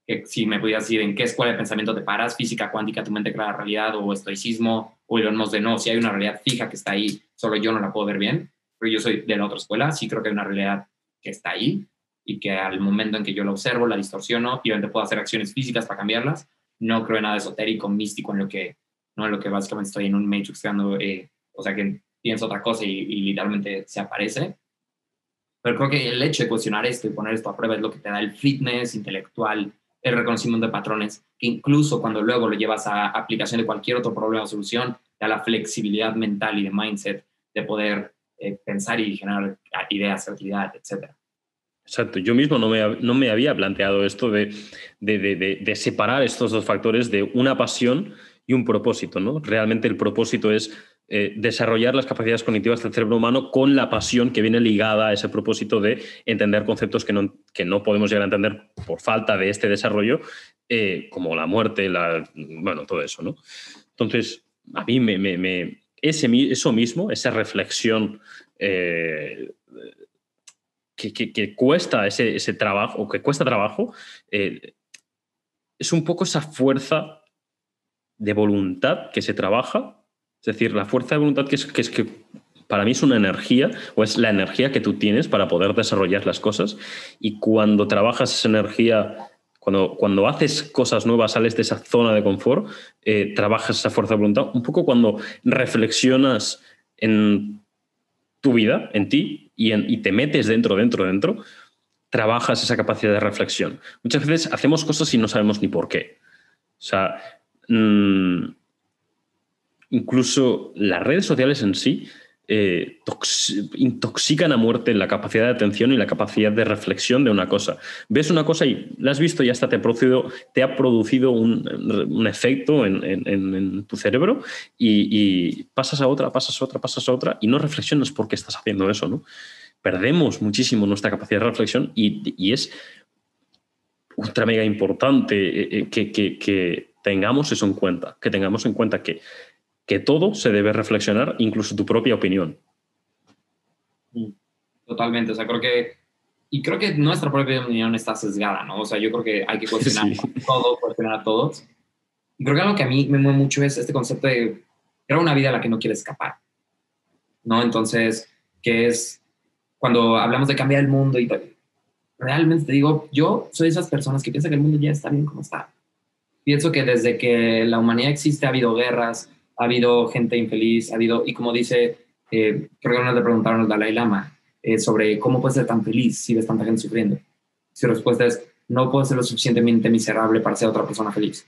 Que si me pudieras decir en qué escuela de pensamiento te paras, física cuántica, tu mente crea la realidad, o estoicismo, o Elon Musk de no, si hay una realidad fija que está ahí, solo yo no la puedo ver bien, pero yo soy de la otra escuela, sí creo que hay una realidad que está ahí y que al momento en que yo la observo, la distorsiono y obviamente puedo hacer acciones físicas para cambiarlas. No creo en nada esotérico, místico, en lo que, no en lo que básicamente estoy en un matrix creando, eh, o sea, que pienso otra cosa y, literalmente se aparece. Pero creo que el hecho de cuestionar esto y poner esto a prueba es lo que te da el fitness intelectual, el reconocimiento de patrones, que incluso cuando luego lo llevas a aplicación de cualquier otro problema o solución, te da la flexibilidad mental y de mindset de poder eh, pensar y generar ideas, creatividad, etcétera. Exacto, yo mismo no me, no me había planteado esto de, de, separar estos dos factores de una pasión y un propósito. ¿no? Realmente el propósito es eh, desarrollar las capacidades cognitivas del cerebro humano con la pasión que viene ligada a ese propósito de entender conceptos que no, que no podemos llegar a entender por falta de este desarrollo, eh, como la muerte, la, bueno, todo eso. ¿no? Entonces, a mí me ese, eso mismo, esa reflexión eh, que, cuesta ese, ese, trabajo, que cuesta trabajo, eh, es un poco esa fuerza de voluntad que se trabaja, es decir, la fuerza de voluntad que, es que para mí es una energía, o es la energía que tú tienes para poder desarrollar las cosas, y cuando trabajas esa energía cuando, cuando, haces cosas nuevas, sales de esa zona de confort, eh, trabajas esa fuerza de voluntad, un poco cuando reflexionas en tu vida, en ti, y, te metes dentro, dentro, dentro, trabajas esa capacidad de reflexión. Muchas veces hacemos cosas y no sabemos ni por qué. O sea, mmm, incluso las redes sociales en sí eh, intoxican a muerte la capacidad de atención y la capacidad de reflexión de una cosa. Ves una cosa y la has visto y hasta te ha producido, te ha producido un, efecto en, tu cerebro y, pasas a otra, pasas a otra, pasas a otra y no reflexionas por qué estás haciendo eso. ¿no? Perdemos muchísimo nuestra capacidad de reflexión y, es ultra mega importante eh, eh, que, que tengamos eso en cuenta, que tengamos en cuenta que que todo se debe reflexionar, incluso tu propia opinión. Mm, totalmente, o sea, creo que, y creo que nuestra propia opinión está sesgada, ¿no? O sea, yo creo que hay que cuestionar sí. todo, cuestionar a todos. Y creo que algo que a mí me mueve mucho es este concepto de crear una vida a la que no quieres escapar, ¿no? Entonces, que es cuando hablamos de cambiar el mundo y realmente te digo, yo soy de esas personas que piensan que el mundo ya está bien como está. Pienso que desde que la humanidad existe ha habido guerras, ha habido gente infeliz, ha habido, y como dice, eh, creo que una le preguntaron al Dalai Lama eh, sobre cómo puedes ser tan feliz si ves tanta gente sufriendo. Su respuesta es, no puedo ser lo suficientemente miserable para ser otra persona feliz.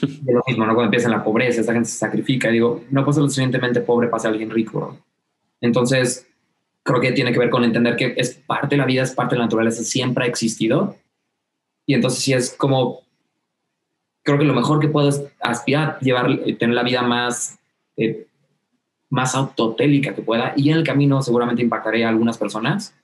De lo mismo, ¿no? Cuando empieza en la pobreza, esta gente se sacrifica. Digo, no puedo ser lo suficientemente pobre para ser alguien rico. Entonces, creo que tiene que ver con entender que es parte de la vida, es parte de la naturaleza, siempre ha existido. Y entonces, si es como, creo que lo mejor que puedo es aspirar, llevar, eh, tener la vida más, eh, más autotélica que pueda. Y en el camino seguramente impactaré a algunas personas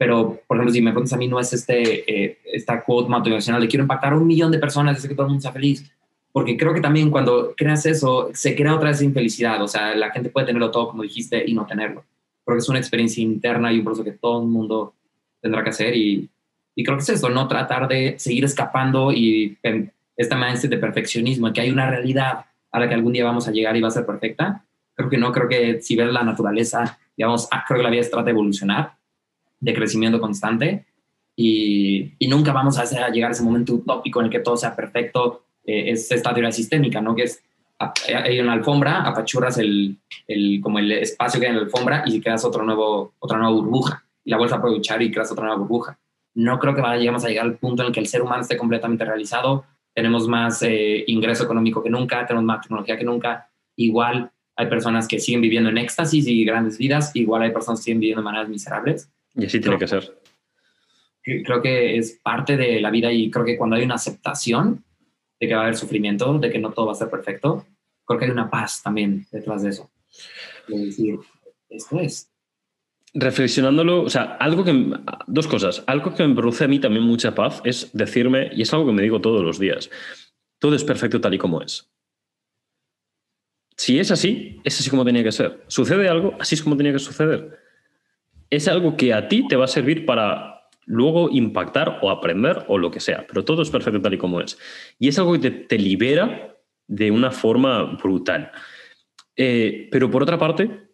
pero por ejemplo, si me preguntas a mí, no es este, eh, esta quote motivacional de quiero impactar a un millón de personas, desde que todo el mundo sea feliz, porque creo que también cuando creas eso, se crea otra vez infelicidad, o sea, la gente puede tenerlo todo, como dijiste, y no tenerlo. Creo que es una experiencia interna y un proceso que todo el mundo tendrá que hacer, y, y creo que es eso, no tratar de seguir escapando y esta mindset de perfeccionismo, que hay una realidad a la que algún día vamos a llegar y va a ser perfecta. Creo que no, creo que si ves la naturaleza, digamos, ah, creo que la vida se trata de evolucionar de crecimiento constante y, y nunca vamos a, hacer, a, llegar a ese momento utópico en el que todo sea perfecto. Eh, es esta teoría sistémica, ¿no? Que es, hay una alfombra, apachurras el, el, como el espacio que hay en la alfombra y creas otro nuevo, otra nueva burbuja. Y la vuelves a aprovechar y creas otra nueva burbuja. No creo que vayamos a llegar al punto en el que el ser humano esté completamente realizado. Tenemos más eh, ingreso económico que nunca, tenemos más tecnología que nunca. Igual hay personas que siguen viviendo en éxtasis y grandes vidas, igual hay personas que siguen viviendo de maneras miserables y así tiene que ser. Creo que es parte de la vida y creo que cuando hay una aceptación de que va a haber sufrimiento, de que no todo va a ser perfecto, creo que hay una paz también detrás de eso. De decir, esto es. Reflexionándolo, o sea, algo que. Dos cosas. Algo que me produce a mí también mucha paz es decirme, y es algo que me digo todos los días: todo es perfecto tal y como es. Si es así, es así como tenía que ser. Sucede algo, así es como tenía que suceder es algo que a ti te va a servir para luego impactar o aprender o lo que sea, pero todo es perfecto tal y como es. Y es algo que te, libera de una forma brutal. Eh, pero por otra parte,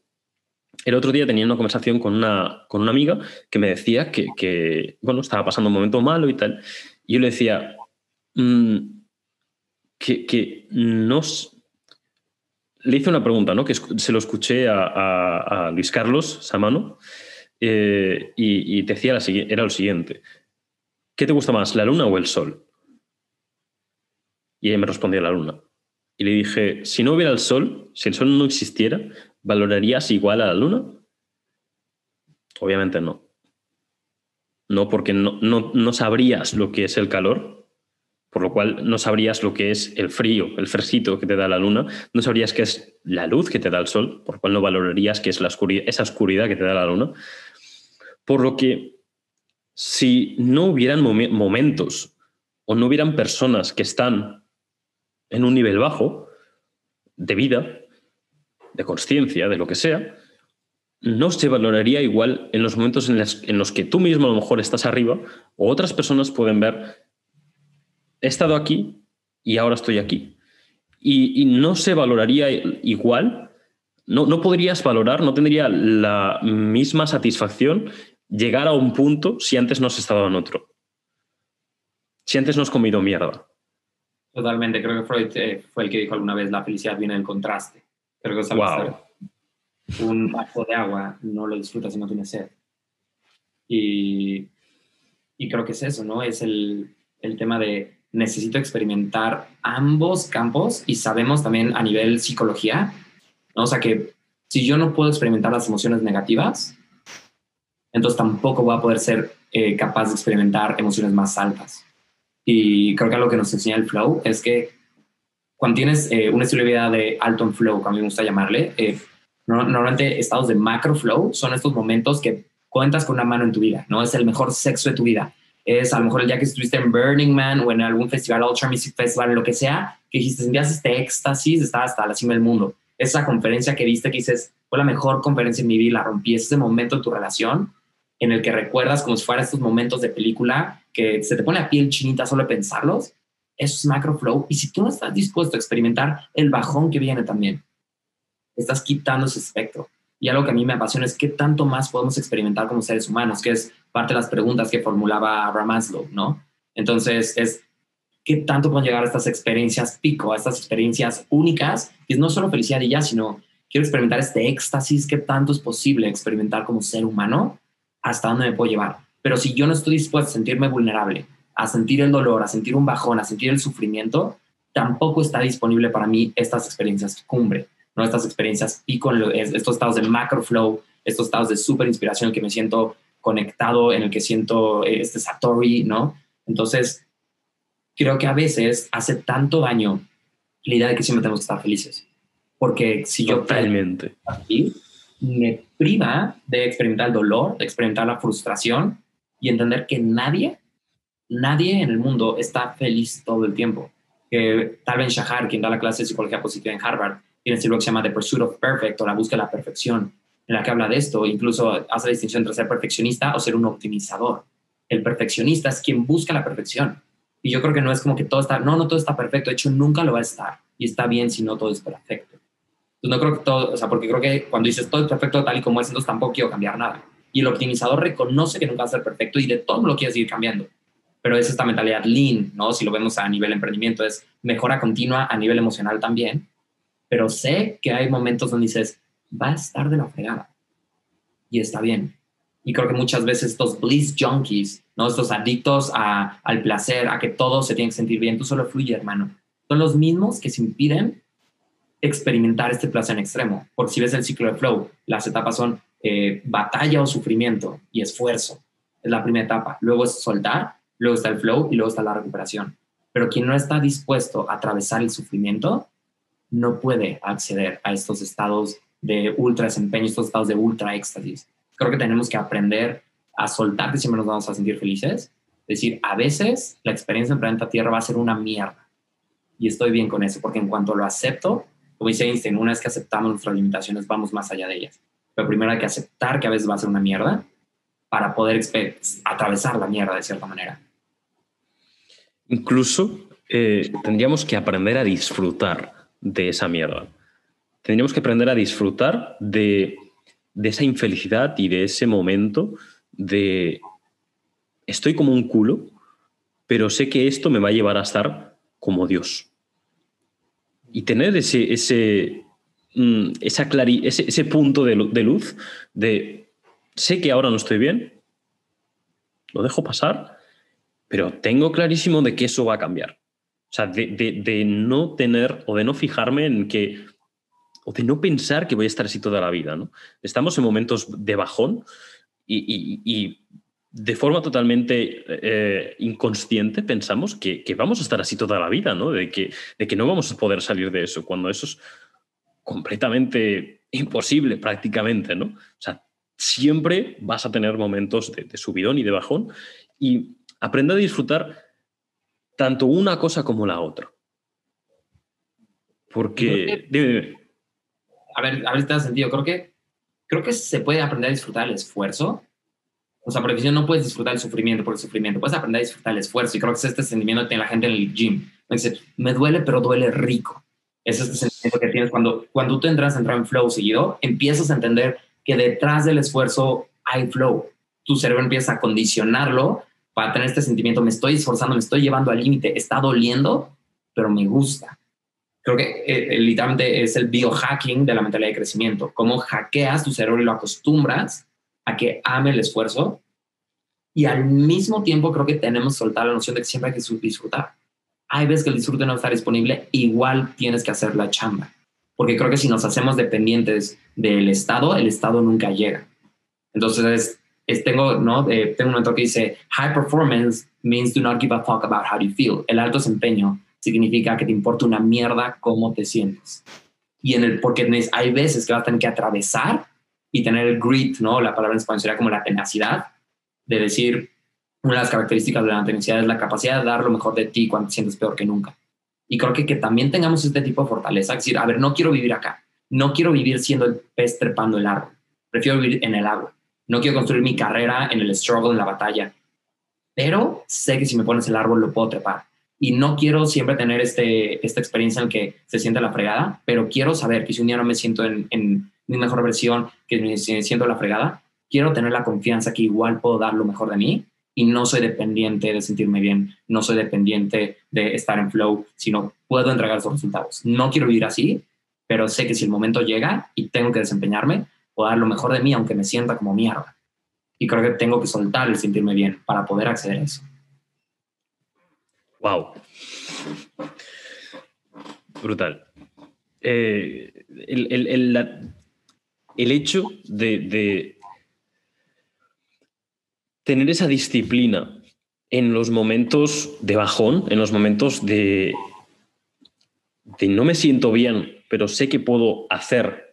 el otro día tenía una conversación con una, con una amiga que me decía que, bueno, estaba pasando un momento malo y tal. Y yo le decía mm, que, que nos... Le hice una pregunta, ¿no? Que se lo escuché a, Luis Carlos Samano, eh, y, te decía, la, era lo siguiente, ¿qué te gusta más, la luna o el sol? Y ella me respondía la luna. Y le dije, si no hubiera el sol, si el sol no existiera, ¿valorarías igual a la luna? Obviamente no. No, porque no, no, no sabrías lo que es el calor, por lo cual no sabrías lo que es el frío, el fresquito que te da la luna, no sabrías qué es la luz que te da el sol, por lo cual no valorarías qué es la esa oscuridad que te da la luna. Por lo que si no hubieran momentos o no hubieran personas que están en un nivel bajo de vida, de conciencia, de lo que sea, no se valoraría igual en los momentos en, los que tú mismo a lo mejor estás arriba o otras personas pueden ver, he estado aquí y ahora estoy aquí. Y, no se valoraría igual, no, no podrías valorar, no tendría la misma satisfacción llegar a un punto si antes no has estado en otro. Si antes no has comido mierda. Totalmente, creo que Freud eh, fue el que dijo alguna vez, la felicidad viene del contraste. Creo que wow. Un vaso de agua no lo disfrutas si no tienes sed. Y, y creo que es eso, ¿no? Es el, el tema de necesito experimentar ambos campos y sabemos también a nivel psicología, ¿no? O sea que si yo no puedo experimentar las emociones negativas, entonces tampoco voy a poder ser eh, capaz de experimentar emociones más altas. Y creo que lo que nos enseña el flow es que cuando tienes eh, un estilo de vida de alto flow, como a mí me gusta llamarle, eh, normalmente estados de macro flow son estos momentos que cuentas con una mano en tu vida, ¿no? Es el mejor sexo de tu vida. Es a lo mejor el día que estuviste en Burning Man o en algún festival, Ultra Music Festival, lo que sea, que dijiste, sentías este éxtasis, estaba hasta la cima del mundo. Esa conferencia que viste que dices, fue la mejor conferencia en mi vida, la rompí, ese momento en tu relación en el que recuerdas como si fueran estos momentos de película que se te pone la piel chinita solo de pensarlos, eso es macro flow. Y si tú no estás dispuesto a experimentar el bajón que viene también, estás quitando ese espectro. Y algo que a mí me apasiona es qué tanto más podemos experimentar como seres humanos, que es parte de las preguntas que formulaba Abraham Maslow, ¿no? Entonces, es qué tanto pueden llegar a estas experiencias pico, a estas experiencias únicas, y es no solo felicidad y ya, sino quiero experimentar este éxtasis, qué tanto es posible experimentar como ser humano, hasta dónde me puedo llevar. Pero si yo no estoy dispuesto a sentirme vulnerable, a sentir el dolor, a sentir un bajón, a sentir el sufrimiento, tampoco está disponible para mí estas experiencias cumbre, ¿no? Estas experiencias pico, estos estados de macro flow, estos estados de super inspiración que me siento conectado, en el que siento eh, este satori, ¿no? Entonces, creo que a veces hace tanto daño la idea de que siempre tenemos que estar felices. Porque si yo Totalmente. me priva de experimentar el dolor, de experimentar la frustración y entender que nadie, nadie en el mundo está feliz todo el tiempo. Tal Ben Shahar, quien da la clase de psicología positiva en Harvard, tiene este libro que se llama The Pursuit of Perfect o la búsqueda de la perfección, en la que habla de esto, incluso hace la distinción entre ser perfeccionista o ser un optimizador. El perfeccionista es quien busca la perfección. Y yo creo que no es como que todo está, no, no todo está perfecto, de hecho nunca lo va a estar. Y está bien si no todo es perfecto. Entonces no creo que todo, o sea, porque creo que cuando dices todo es perfecto tal y como es, entonces tampoco quiero cambiar nada. Y el optimizador reconoce que nunca va a ser perfecto y de todo lo quiere seguir cambiando. Pero es esta mentalidad lean, ¿no? Si lo vemos a nivel emprendimiento, es mejora continua a nivel emocional también. Pero sé que hay momentos donde dices, va a estar de la fregada. Y está bien. Y creo que muchas veces estos bliss junkies, ¿no? estos adictos a, al placer, a que todo se tiene que sentir bien, tú solo fluye, hermano. Son los mismos que se impiden experimentar este placer en extremo. Porque si ves el ciclo de flow, las etapas son eh, batalla o sufrimiento y esfuerzo. Es la primera etapa. Luego es soltar, luego está el flow y luego está la recuperación. Pero quien no está dispuesto a atravesar el sufrimiento no puede acceder a estos estados de ultra desempeño, estos estados de ultra éxtasis. Creo que tenemos que aprender a soltar que siempre nos vamos a sentir felices. Es decir, a veces la experiencia en planeta Tierra va a ser una mierda. Y estoy bien con eso, porque en cuanto lo acepto, como dice Einstein, una vez que aceptamos nuestras limitaciones, vamos más allá de ellas. Pero primero hay que aceptar que a veces va a ser una mierda para poder atravesar la mierda de cierta manera. Incluso eh, tendríamos que aprender a disfrutar de esa mierda. Tendríamos que aprender a disfrutar de, de esa infelicidad y de ese momento de estoy como un culo, pero sé que esto me va a llevar a estar como Dios. Y tener ese, ese, mm, esa ese, ese, punto de, de luz de sé que ahora no estoy bien, lo dejo pasar, pero tengo clarísimo de que eso va a cambiar. O sea, de, no tener o de no fijarme en que, o de no pensar que voy a estar así toda la vida, ¿no? Estamos en momentos de bajón y, de forma totalmente eh, inconsciente pensamos que, vamos a estar así toda la vida, ¿no? De que, de que no vamos a poder salir de eso, cuando eso es completamente imposible prácticamente, ¿no? O sea, siempre vas a tener momentos de, de subidón y de bajón y aprende a disfrutar tanto una cosa como la otra. Porque... A ver, a ver si te da sentido. Creo que, creo que se puede aprender a disfrutar el esfuerzo. O sea, porque si no, puedes disfrutar el sufrimiento por el sufrimiento. Puedes aprender a disfrutar el esfuerzo. Y creo que es este sentimiento que tiene la gente en el gym. Me dice, me duele, pero duele rico. Es este sentimiento que tienes cuando, cuando tú entras a entrar en flow seguido, empiezas a entender que detrás del esfuerzo hay flow. Tu cerebro empieza a condicionarlo para tener este sentimiento, me estoy esforzando, me estoy llevando al límite, está doliendo, pero me gusta. Creo que eh, eh, literalmente es el biohacking de la mentalidad de crecimiento, cómo hackeas tu cerebro y lo acostumbras a que ame el esfuerzo y al mismo tiempo creo que tenemos que soltar la noción de que siempre hay que disfrutar. Hay veces que el disfrute no está disponible, igual tienes que hacer la chamba. Porque creo que si nos hacemos dependientes del Estado, el Estado nunca llega. Entonces, tengo, ¿no? tengo un momento que dice, high performance means do not give a fuck about how you feel. El alto desempeño significa que te importa una mierda cómo te sientes. Y en el, porque hay veces que vas a tener que atravesar y tener el grit, ¿no? La palabra en español sería como la tenacidad, de decir, una de las características de la tenacidad es la capacidad de dar lo mejor de ti cuando te sientes peor que nunca. Y creo que, que también tengamos este tipo de fortaleza, es decir, a ver, no quiero vivir acá, no quiero vivir siendo el pez trepando el árbol, prefiero vivir en el agua no quiero construir mi carrera en el struggle, en la batalla, pero sé que si me pones el árbol lo puedo trepar. Y no quiero siempre tener este, esta experiencia en que se siente la fregada, pero quiero saber que si un día no me siento en, mi mejor versión, que me siento la fregada, quiero tener la confianza que igual puedo dar lo mejor de mí y no soy dependiente de sentirme bien, no soy dependiente de estar en flow, sino puedo entregar esos resultados. No quiero vivir así, pero sé que si el momento llega y tengo que desempeñarme, puedo dar lo mejor de mí aunque me sienta como mierda. Y creo que tengo que soltar el sentirme bien para poder acceder a eso. Wow. Brutal. Eh, el, hecho de, tener esa disciplina en los momentos de bajón, en los momentos de, de no me siento bien, pero sé que puedo hacer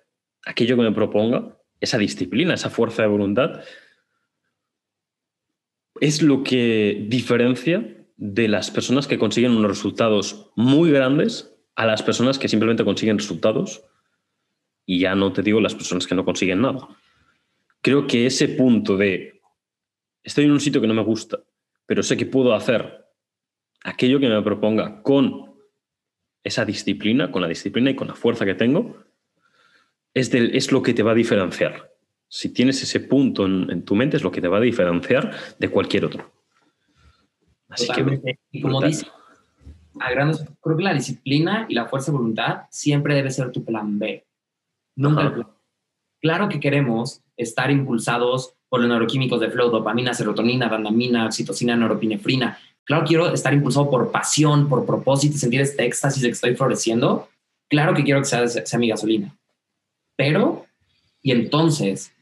aquello que me proponga, esa disciplina, esa fuerza de voluntad, es lo que diferencia de las personas que consiguen unos resultados muy grandes a las personas que simplemente consiguen resultados y ya no te digo las personas que no consiguen nada. Creo que ese punto de estoy en un sitio que no me gusta, pero sé que puedo hacer aquello que me proponga con esa disciplina, con la disciplina y con la fuerza que tengo, es, es lo que te va a diferenciar. Si tienes ese punto en, tu mente, es lo que te va a diferenciar de cualquier otro. Así que, y como dice, a grandes, creo que la disciplina y la fuerza de voluntad siempre debe ser tu plan B. Nunca Claro que queremos estar impulsados por los neuroquímicos de flow, dopamina, serotonina, randamina, oxitocina, neuropinefrina. Claro, quiero estar impulsado por pasión, por propósito, sentir este éxtasis de que estoy floreciendo. Claro que quiero que sea, sea mi gasolina. Pero, y entonces,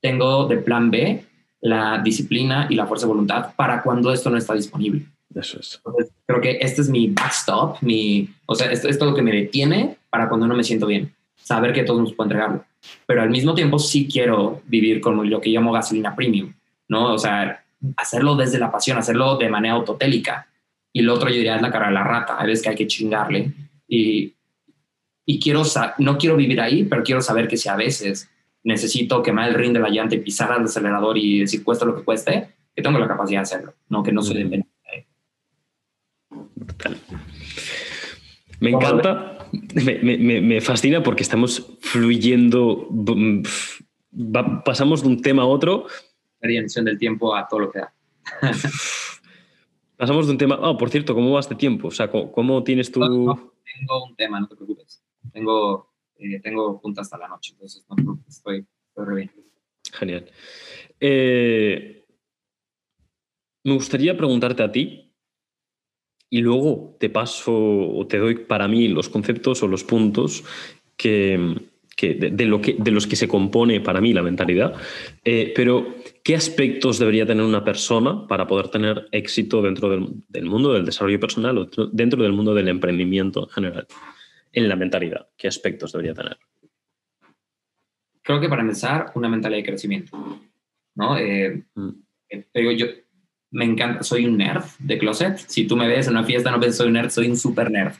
tengo de plan B la disciplina y la fuerza de voluntad para cuando esto no está disponible. Eso es. creo que este es mi backstop, mi, o sea, esto, es lo que me detiene para cuando no me siento bien, saber que todos nos pueden entregarlo. Pero al mismo tiempo sí quiero vivir con lo que llamo gasolina premium, ¿no? O sea, hacerlo desde la pasión, hacerlo de manera autotélica. Y lo otro yo diría es la cara de la rata, a veces que hay que chingarle. Y, y quiero, no quiero vivir ahí, pero quiero saber que si a veces necesito quemar el ring de la llanta y pisar al acelerador y decir cuesta lo que cueste, que tengo la capacidad de hacerlo, no que no soy dependiente me encanta, me, fascina porque estamos fluyendo, pasamos de un tema a otro. La dimensión del tiempo a todo lo que da. pasamos de un tema. Oh, por cierto, ¿cómo vas de tiempo? O sea, ¿cómo, tienes tu.? tengo un tema, no te preocupes. Tengo, eh, tengo junta hasta la noche, entonces estoy, estoy bien. Genial. Eh, me gustaría preguntarte a ti, y luego te paso o te doy para mí los conceptos o los puntos que, de, lo que, de los que se compone para mí la mentalidad. Eh, pero, ¿qué aspectos debería tener una persona para poder tener éxito dentro del, mundo del desarrollo personal o dentro del mundo del emprendimiento en general? En la mentalidad, ¿qué aspectos debería tener? Creo que para empezar, una mentalidad de crecimiento. ¿no? Eh, mm. eh yo, me encanta, soy un nerd de closet. Si tú me ves en una fiesta, no piensas soy un nerd, soy un super nerd.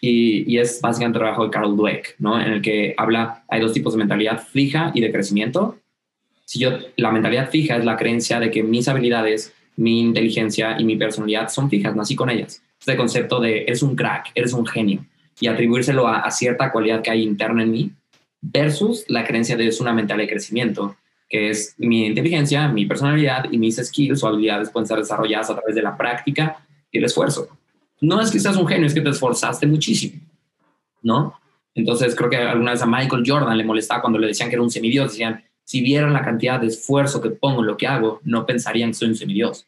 Y, y, es básicamente el trabajo de Carl Dweck, ¿no? En el que habla, hay dos tipos de mentalidad fija y de crecimiento. Si yo, la mentalidad fija es la creencia de que mis habilidades, mi inteligencia y mi personalidad son fijas, nací con ellas. Este concepto de eres un crack, eres un genio y atribuírselo a, cierta cualidad que hay interna en mí versus la creencia de es una mentalidad de crecimiento que es mi inteligencia, mi personalidad y mis skills o habilidades pueden ser desarrolladas a través de la práctica y el esfuerzo. No es que seas un genio, es que te esforzaste muchísimo, ¿no? Entonces creo que alguna vez a Michael Jordan le molestaba cuando le decían que era un semidios, decían, si vieran la cantidad de esfuerzo que pongo en lo que hago, no pensarían que soy un semidios.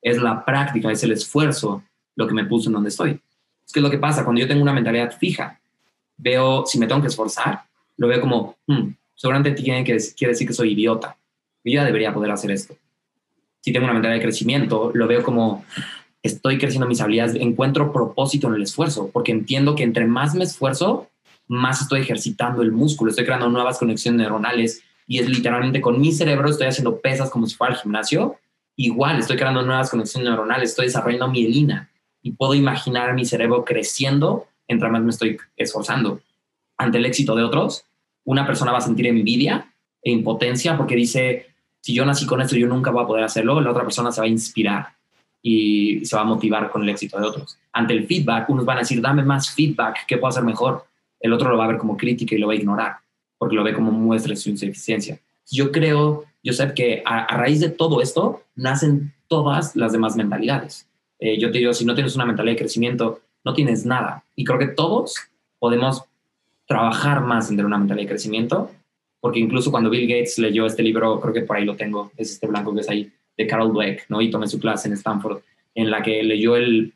Es la práctica, es el esfuerzo lo que me puso en donde estoy. Es que lo que pasa cuando yo tengo una mentalidad fija, veo, si me tengo que esforzar, lo veo como, hmm, seguramente tiene que, quiere decir que soy idiota. Yo ya debería poder hacer esto. Si tengo una mentalidad de crecimiento, lo veo como estoy creciendo mis habilidades, encuentro propósito en el esfuerzo, porque entiendo que entre más me esfuerzo, más estoy ejercitando el músculo, estoy creando nuevas conexiones neuronales y es literalmente con mi cerebro estoy haciendo pesas como si fuera al gimnasio, igual estoy creando nuevas conexiones neuronales, estoy desarrollando mielina y puedo imaginar a mi cerebro creciendo entre más me estoy esforzando. Ante el éxito de otros, una persona va a sentir envidia e impotencia porque dice, si yo nací con esto, yo nunca voy a poder hacerlo, la otra persona se va a inspirar y se va a motivar con el éxito de otros. Ante el feedback, unos van a decir, dame más feedback, ¿qué puedo hacer mejor? El otro lo va a ver como crítica y lo va a ignorar. porque lo ve como muestra de su insuficiencia. Yo creo, Joseph, que a, raíz de todo esto nacen todas las demás mentalidades. Eh, yo te digo, si no tienes una mentalidad de crecimiento, no tienes nada. Y creo que todos podemos trabajar más en tener una mentalidad de crecimiento, porque incluso cuando Bill Gates leyó este libro, creo que por ahí lo tengo, es este blanco que es ahí, de Carol Dweck, ¿no? Y tomé su clase en Stanford, en la que leyó el,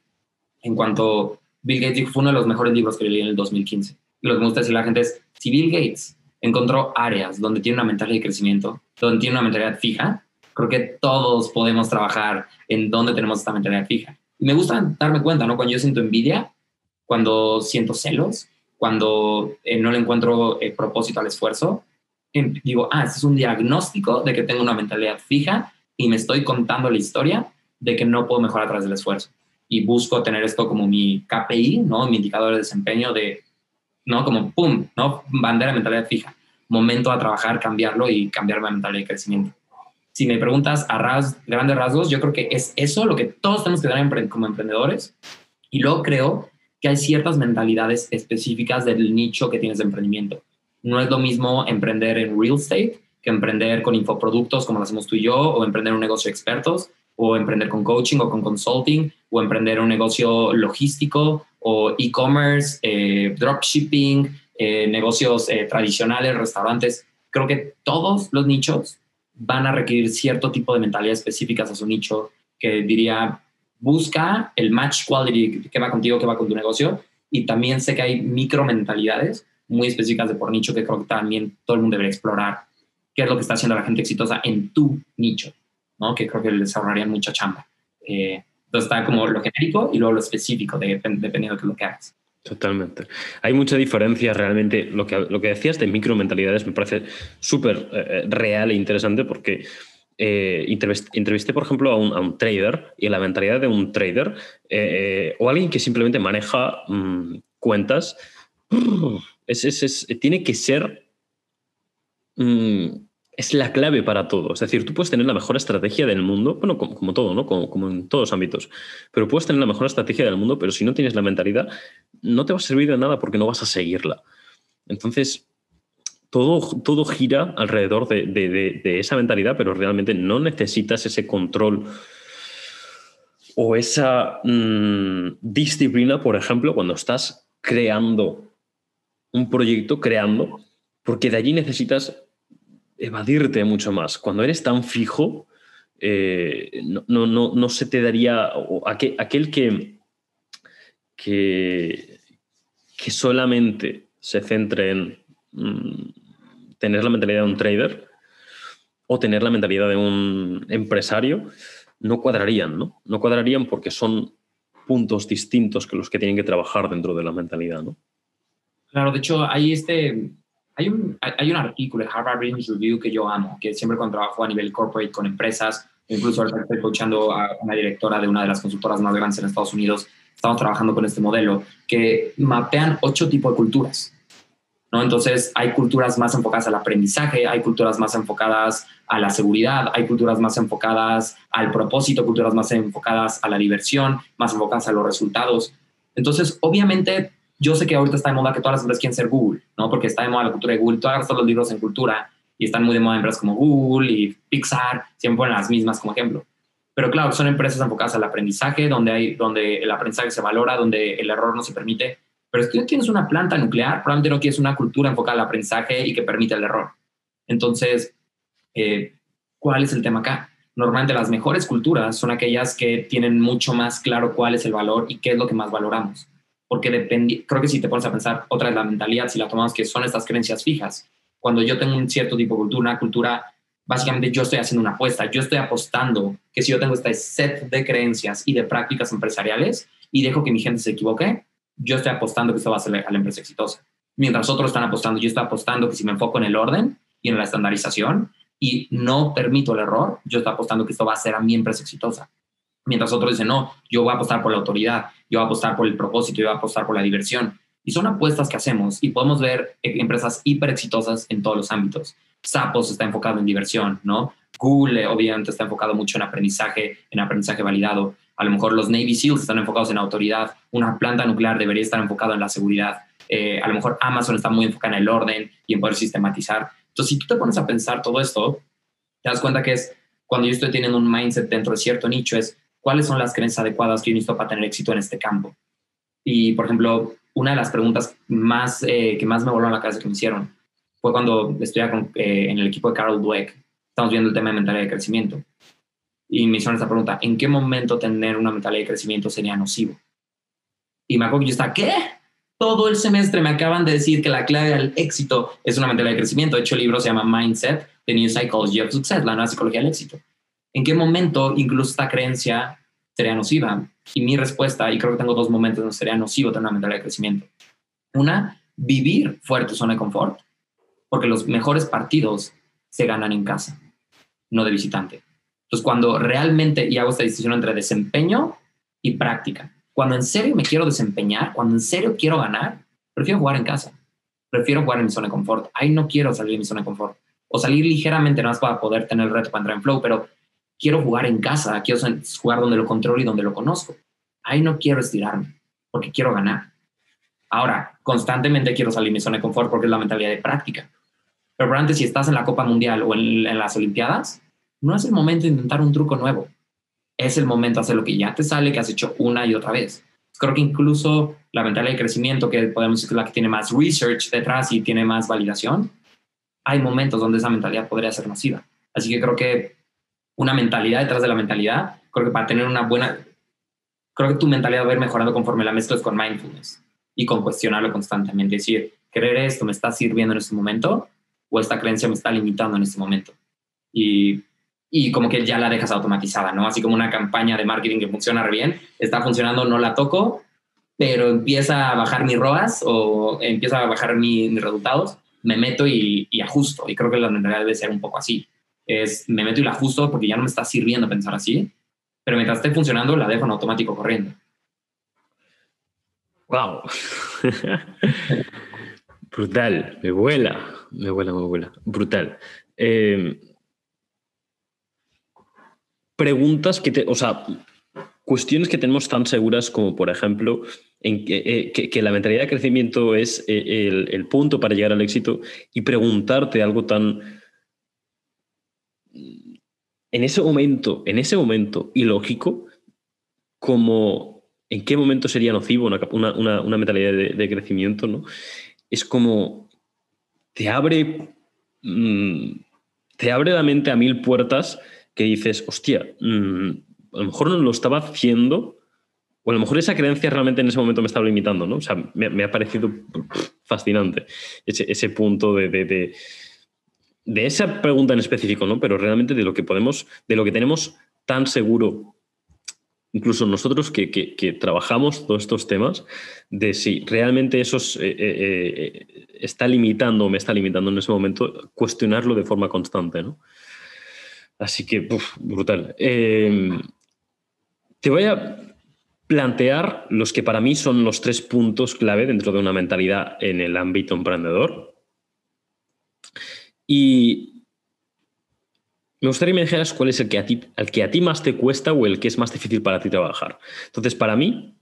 en cuanto Bill Gates dijo, fue uno de los mejores libros que leí en el 2015. lo que me gusta decir a la gente es, si Bill Gates encontró áreas donde tiene una mentalidad de crecimiento, donde tiene una mentalidad fija, creo que todos podemos trabajar en donde tenemos esta mentalidad fija. Y me gusta darme cuenta, ¿no? Cuando yo siento envidia, cuando siento celos, cuando eh, no le encuentro eh, propósito al esfuerzo, em, digo, ah, este es un diagnóstico de que tengo una mentalidad fija y me estoy contando la historia de que no puedo mejorar a través del esfuerzo. Y busco tener esto como mi KPI, ¿no? Mi indicador de desempeño de, ¿no? Como, ¡pum!, ¿no? Bandera mentalidad fija. Momento a trabajar, cambiarlo y cambiar mi mentalidad de crecimiento. Si me preguntas a ras, grandes rasgos, yo creo que es eso lo que todos tenemos que dar como emprendedores. Y luego creo que hay ciertas mentalidades específicas del nicho que tienes de emprendimiento. No es lo mismo emprender en real estate que emprender con infoproductos como lo hacemos tú y yo, o emprender un negocio de expertos, o emprender con coaching o con consulting, o emprender un negocio logístico o e-commerce, eh, dropshipping, eh, negocios eh, tradicionales, restaurantes. Creo que todos los nichos van a requerir cierto tipo de mentalidades específicas a su nicho, que diría, busca el match quality que va contigo, que va con tu negocio. Y también sé que hay micro mentalidades muy específicas de por nicho que creo que también todo el mundo debe explorar. ¿Qué es lo que está haciendo la gente exitosa en tu nicho? ¿no? Que creo que les ahorrarían mucha chamba. Eh, entonces está como lo genérico y luego lo específico, dependiendo de lo que hagas. Totalmente. Hay mucha diferencia realmente. Lo que, lo que decías de micro mentalidades me parece súper eh, real e interesante porque eh, entrevisté, por ejemplo, a un, trader y la mentalidad de un trader eh, o alguien que simplemente maneja mm, cuentas, es, tiene que ser... Mm, es la clave para todo. Es decir, tú puedes tener la mejor estrategia del mundo, bueno, como, todo, ¿no? Como, en todos los ámbitos, pero puedes tener la mejor estrategia del mundo, pero si no tienes la mentalidad, no te va a servir de nada porque no vas a seguirla. Entonces, todo, todo gira alrededor de, esa mentalidad, pero realmente no necesitas ese control o esa mm, disciplina, por ejemplo, cuando estás creando un proyecto, creando, porque de allí necesitas evadirte mucho más. Cuando eres tan fijo, eh, no, no, se te daría, aquel, aquel que, que, que solamente se centre en mm, tener la mentalidad de un trader o tener la mentalidad de un empresario, no cuadrarían, ¿no? No cuadrarían porque son puntos distintos que los que tienen que trabajar dentro de la mentalidad, ¿no? Claro, de hecho, hay este, hay un, hay un artículo de Harvard Business Review que yo amo, que siempre cuando trabajo a nivel corporate con empresas, incluso ahora estoy coachando a una directora de una de las consultoras más grandes en Estados Unidos, estamos trabajando con este modelo, que mapean ocho tipos de culturas. ¿no? Entonces, hay culturas más enfocadas al aprendizaje, hay culturas más enfocadas a la seguridad, hay culturas más enfocadas al propósito, culturas más enfocadas a la diversión, más enfocadas a los resultados. Entonces, obviamente, yo sé que ahorita está de moda que todas las empresas quieren ser Google, ¿no? Porque está de moda la cultura de Google. Todos los libros en cultura y están muy de moda empresas como Google y Pixar, siempre ponen las mismas como ejemplo. Pero claro, son empresas enfocadas al aprendizaje, donde, hay, donde el aprendizaje se valora, donde el error no se permite. Pero si tú tienes una planta nuclear, probablemente no quieres una cultura enfocada al aprendizaje y que permite el error. Entonces, eh, ¿cuál es el tema acá? Normalmente las mejores culturas son aquellas que tienen mucho más claro cuál es el valor y qué es lo que más valoramos. Porque depende, creo que si te pones a pensar, otra es la mentalidad, si la tomamos que son estas creencias fijas. Cuando yo tengo un cierto tipo de cultura, una cultura, básicamente yo estoy haciendo una apuesta, yo estoy apostando que si yo tengo este set de creencias y de prácticas empresariales y dejo que mi gente se equivoque, yo estoy apostando que esto va a ser a la empresa exitosa. Mientras otros están apostando, yo estoy apostando que si me enfoco en el orden y en la estandarización y no permito el error, yo estoy apostando que esto va a ser a mi empresa exitosa. Mientras otros dicen, no, yo voy a apostar por la autoridad, yo voy a apostar por el propósito, yo voy a apostar por la diversión. Y son apuestas que hacemos y podemos ver empresas hiper exitosas en todos los ámbitos. Sapos está enfocado en diversión, ¿no? Google obviamente está enfocado mucho en aprendizaje, en aprendizaje validado. A lo mejor los Navy SEALs están enfocados en autoridad. Una planta nuclear debería estar enfocada en la seguridad. Eh, a lo mejor Amazon está muy enfocada en el orden y en poder sistematizar. Entonces, si tú te pones a pensar todo esto, te das cuenta que es cuando yo estoy teniendo un mindset dentro de cierto nicho, es cuáles son las creencias adecuadas que yo necesito para tener éxito en este campo. Y, por ejemplo, una de las preguntas más, eh, que más me volaron la cabeza que me hicieron fue cuando estoy eh, en el equipo de Carol Dweck. Estamos viendo el tema de mentalidad de crecimiento. Y me hicieron esta pregunta, ¿en qué momento tener una mentalidad de crecimiento sería nocivo? Y me acuerdo que yo estaba, ¿qué? Todo el semestre me acaban de decir que la clave al éxito es una mentalidad de crecimiento. De hecho, el libro se llama Mindset, The New Psychology of Success, la nueva psicología del éxito. ¿En qué momento incluso esta creencia sería nociva? Y mi respuesta, y creo que tengo dos momentos donde sería nocivo tener una mentalidad de crecimiento. Una, vivir tu zona de confort, porque los mejores partidos se ganan en casa, no de visitante. Entonces, cuando realmente, y hago esta distinción entre desempeño y práctica, cuando en serio me quiero desempeñar, cuando en serio quiero ganar, prefiero jugar en casa. Prefiero jugar en mi zona de confort. Ahí no quiero salir de mi zona de confort. O salir ligeramente más para poder tener el reto para entrar en flow, pero quiero jugar en casa, quiero jugar donde lo controlo y donde lo conozco. Ahí no quiero estirarme, porque quiero ganar. Ahora, constantemente quiero salir mi zona de confort porque es la mentalidad de práctica. Pero antes, si estás en la Copa Mundial o en, en las Olimpiadas, no es el momento de intentar un truco nuevo. Es el momento de hacer lo que ya te sale, que has hecho una y otra vez. Creo que incluso la mentalidad de crecimiento, que podemos decir que es la que tiene más research detrás y tiene más validación, hay momentos donde esa mentalidad podría ser nociva. Así que creo que una mentalidad detrás de la mentalidad, creo que para tener una buena, creo que tu mentalidad va a ir mejorando conforme la mezclas con mindfulness y con cuestionarlo constantemente. Decir, ¿creer esto me está sirviendo en este momento o esta creencia me está limitando en este momento? Y y como que ya la dejas automatizada, ¿no? Así como una campaña de marketing que funciona bien, está funcionando, no la toco, pero empieza a bajar mis ROAS o empieza a bajar mis resultados, me meto y, ajusto. Y creo que la mentalidad debe ser un poco así. Es, me meto y la ajusto porque ya no me está sirviendo pensar así, pero mientras esté funcionando, la dejo en automático corriendo. ¡Wow! Brutal, me vuela, me vuela, me vuela. Brutal. Eh, preguntas que te, o sea, cuestiones que tenemos tan seguras como, por ejemplo, en que, eh, la mentalidad de crecimiento es eh, el, punto para llegar al éxito y preguntarte algo tan en ese momento, en ese momento ilógico, como en qué momento sería nocivo una, mentalidad de, crecimiento, ¿no? Es como te abre, mm, te abre la mente a mil puertas que dices, hostia, mm, a lo mejor no lo estaba haciendo, o a lo mejor esa creencia realmente en ese momento me estaba limitando, ¿no? O sea, me, ha parecido fascinante ese, punto de, de, esa pregunta en específico, ¿no? Pero realmente de lo que podemos, de lo que tenemos tan seguro, incluso nosotros que, trabajamos todos estos temas, de si realmente eso eh, eh, eh, está limitando o me está limitando en ese momento, cuestionarlo de forma constante, ¿no? Así que, brutal. Em, te voy a plantear los que para mí son los tres puntos clave dentro de una mentalidad en el ámbito emprendedor. Y me gustaría que me dijeras cuál es el que, a ti, el que a ti más te cuesta o el que es más difícil para ti trabajar. Entonces, para mí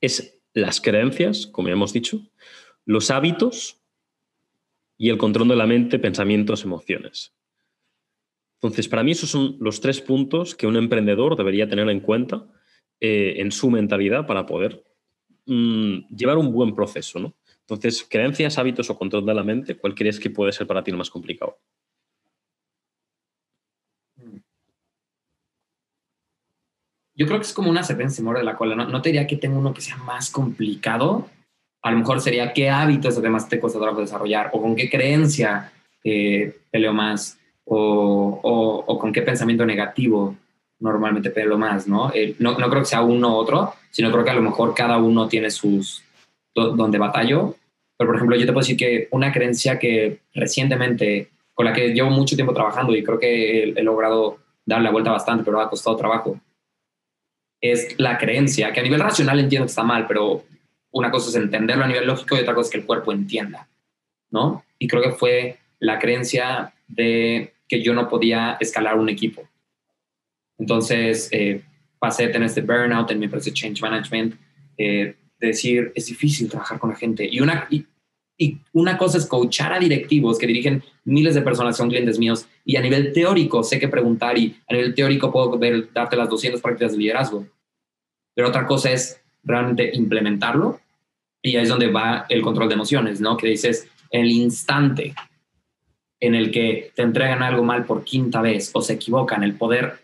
es las creencias, como ya hemos dicho, los hábitos y el control de la mente, pensamientos, emociones. Entonces, para mí esos son los tres puntos que un emprendedor debería tener en cuenta eh, en su mentalidad para poder mm, llevar un buen proceso, ¿no? Entonces, creencias, hábitos o control de la mente, ¿cuál crees que puede ser para ti lo más complicado? Yo creo que es como una serpiente de la cola. No, te diría que tengo uno que sea más complicado. A lo mejor sería qué hábitos además te cuesta trabajo desarrollar o con qué creencia eh, peleo más o, o, con qué pensamiento negativo normalmente peleo más, ¿no? Eh, ¿no? ¿no? creo que sea uno u otro, sino creo que a lo mejor cada uno tiene sus, donde batallo. Pero, por ejemplo, yo te puedo decir que una creencia que recientemente, con la que llevo mucho tiempo trabajando y creo que he, logrado dar la vuelta bastante, pero ha costado trabajo, es la creencia, que a nivel racional entiendo que está mal, pero una cosa es entenderlo a nivel lógico y otra cosa es que el cuerpo entienda, ¿no? Y creo que fue la creencia de que yo no podía escalar un equipo. Entonces, eh, pasé a tener este burnout en mi empresa Change Management. Eh, decir, es difícil trabajar con la gente. Y una, y, una cosa es coachar a directivos que dirigen miles de personas, son clientes míos, y a nivel teórico sé que preguntar y a nivel teórico puedo ver, darte las 200 prácticas de liderazgo. Pero otra cosa es realmente implementarlo y ahí es donde va el control de emociones, ¿no? Que dices, en el instante en el que te entregan algo mal por quinta vez o se equivocan, el poder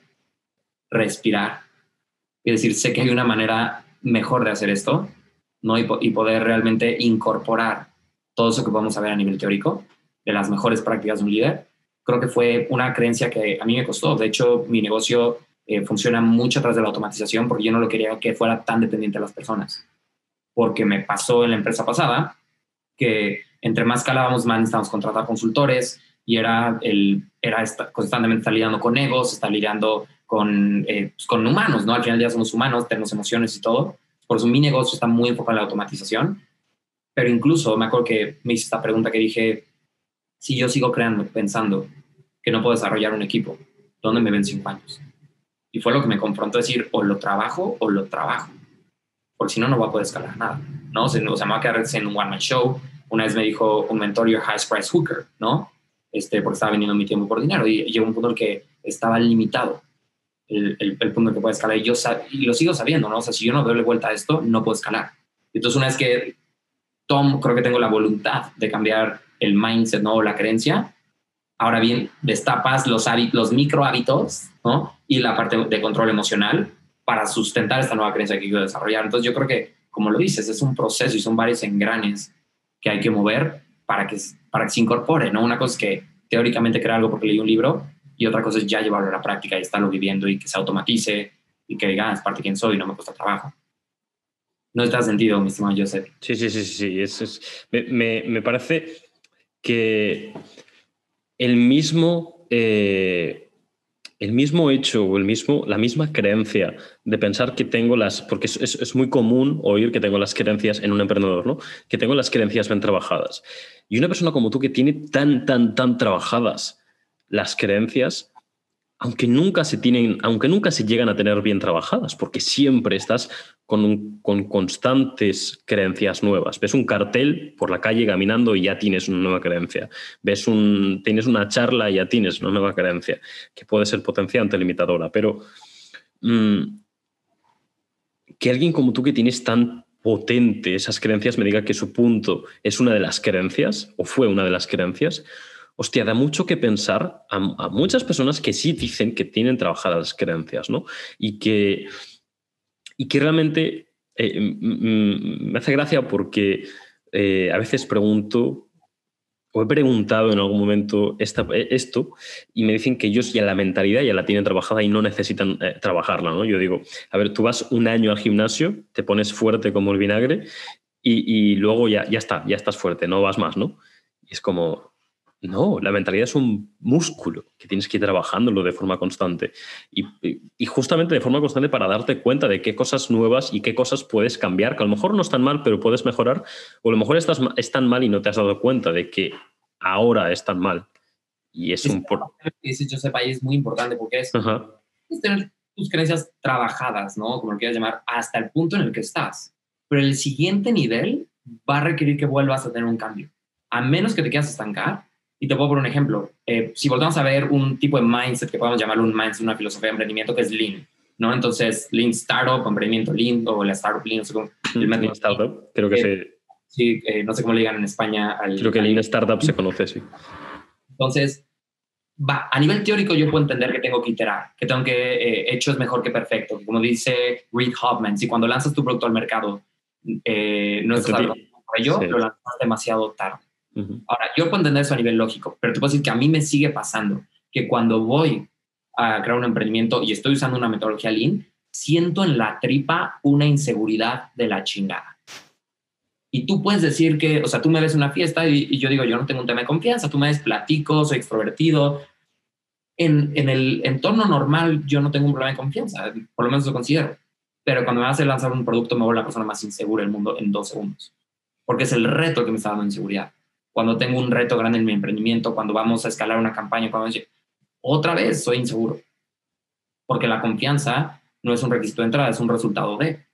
respirar y decir, sé que hay una manera mejor de hacer esto, ¿no? Y, poder realmente incorporar todo eso que podemos saber a nivel teórico de las mejores prácticas de un líder, creo que fue una creencia que a mí me costó. De hecho, mi negocio eh, funciona mucho atrás de la automatización porque yo no lo quería que fuera tan dependiente de las personas. Porque me pasó en la empresa pasada que entre más calábamos, más necesitábamos contratar consultores y era, el, era constantemente estar lidiando con egos, estar lidiando con, eh, pues, con humanos, ¿no? Al final del día somos humanos, tenemos emociones y todo. Por eso mi negocio está muy enfocado en la automatización. Pero incluso me acuerdo que me hice esta pregunta que dije, si yo sigo creando, pensando que no puedo desarrollar un equipo, ¿dónde me ven cinco años? Y fue lo que me confrontó decir, o lo trabajo o lo trabajo. Porque si no, no voy a poder escalar nada, ¿no? O sea, me va a quedar en un one-man show. Una vez me dijo un mentor, your highest price hooker, ¿no? Este, porque estaba vendiendo mi tiempo por dinero. Y llegó un punto en el que estaba limitado el, el, punto el que puede escalar. Y yo y lo sigo sabiendo, ¿no? O sea, si yo no doy vuelta a esto, no puedo escalar. Entonces, una vez que Tom, creo que tengo la voluntad de cambiar el mindset, ¿no? La creencia. Ahora bien, destapas los, los micro hábitos, ¿no? Y la parte de control emocional para sustentar esta nueva creencia que quiero desarrollar. Entonces, yo creo que, como lo dices, es un proceso y son varios engranes que hay que mover para que, para que se incorpore, ¿no? Una cosa es que teóricamente crear algo porque leí un libro y otra cosa es ya llevarlo a la práctica y estarlo viviendo y que se automatice y que diga, ah, es parte de quién soy, no me cuesta trabajo. No está sentido, mi estimado Joseph. Sí, sí, sí, sí. Me, me, parece que el mismo, eh, el mismo hecho o el mismo, la misma creencia de pensar que tengo las, porque es, es, muy común oír que tengo las creencias en un emprendedor, ¿no? Que tengo las creencias bien trabajadas. Y una persona como tú que tiene tan, tan, tan trabajadas las creencias, aunque nunca se tienen, aunque nunca se llegan a tener bien trabajadas, porque siempre estás con, con, constantes creencias nuevas. Ves un cartel por la calle caminando y ya tienes una nueva creencia. Ves un, tienes una charla y ya tienes una nueva creencia, que puede ser potenciante, limitadora. Pero mm, que alguien como tú que tienes tan potente esas creencias me diga que su punto es una de las creencias o fue una de las creencias, hostia, da mucho que pensar a, muchas personas que sí dicen que tienen trabajadas creencias, ¿no? Y que, y que realmente eh, me hace gracia porque eh, a veces pregunto o he preguntado en algún momento esta, esto y me dicen que ellos ya la mentalidad ya la tienen trabajada y no necesitan eh, trabajarla, ¿no? Yo digo, a ver, tú vas un año al gimnasio, te pones fuerte como el vinagre y, y luego ya, ya está, ya estás fuerte, no vas más, ¿no? Y es como, no, la mentalidad es un músculo que tienes que ir trabajándolo de forma constante. Y, justamente de forma constante para darte cuenta de qué cosas nuevas y qué cosas puedes cambiar, que a lo mejor no están mal, pero puedes mejorar. O a lo mejor estás, están mal y no te has dado cuenta de que ahora están mal. Y es, un... Ese yo sepa, es muy importante porque es, tener tus creencias trabajadas, ¿no? Como lo quieras llamar, hasta el punto en el que estás. Pero el siguiente nivel va a requerir que vuelvas a tener un cambio. A menos que te quieras estancar, y te puedo poner un ejemplo. Eh, si volvemos a ver un tipo de mindset que podemos llamarlo un mindset, una filosofía de emprendimiento que es Lean, ¿no? Entonces, Lean Startup, emprendimiento Lean o la Startup Lean, no sé cómo. El Startup, creo que eh, Sí, eh, no sé cómo le digan en España. Al, creo que Lean Startup se conoce, sí. Entonces, va, a nivel teórico yo puedo entender que tengo que iterar, que tengo que, hecho es mejor que perfecto. Como dice Reed Hoffman, si cuando lanzas tu producto al mercado no es algo para ello, lo lanzas demasiado tarde. Ahora, yo puedo entender eso a nivel lógico, pero te puedo decir que a mí me sigue pasando que cuando voy a crear un emprendimiento y estoy usando una metodología Lean, siento en la tripa una inseguridad de la chingada. Y tú puedes decir que, o sea, tú me ves una fiesta y, yo digo, yo no tengo un tema de confianza, tú me ves platico, soy extrovertido. En, en, el entorno normal yo no tengo un problema de confianza, por lo menos lo considero. Pero cuando me vas a lanzar un producto me vuelvo la persona más insegura del mundo en dos segundos. Porque es el reto que me está dando inseguridad cuando tengo un reto grande en mi emprendimiento, cuando vamos a escalar una campaña, cuando otra vez soy inseguro. Porque la confianza no es un requisito de entrada, es un resultado de.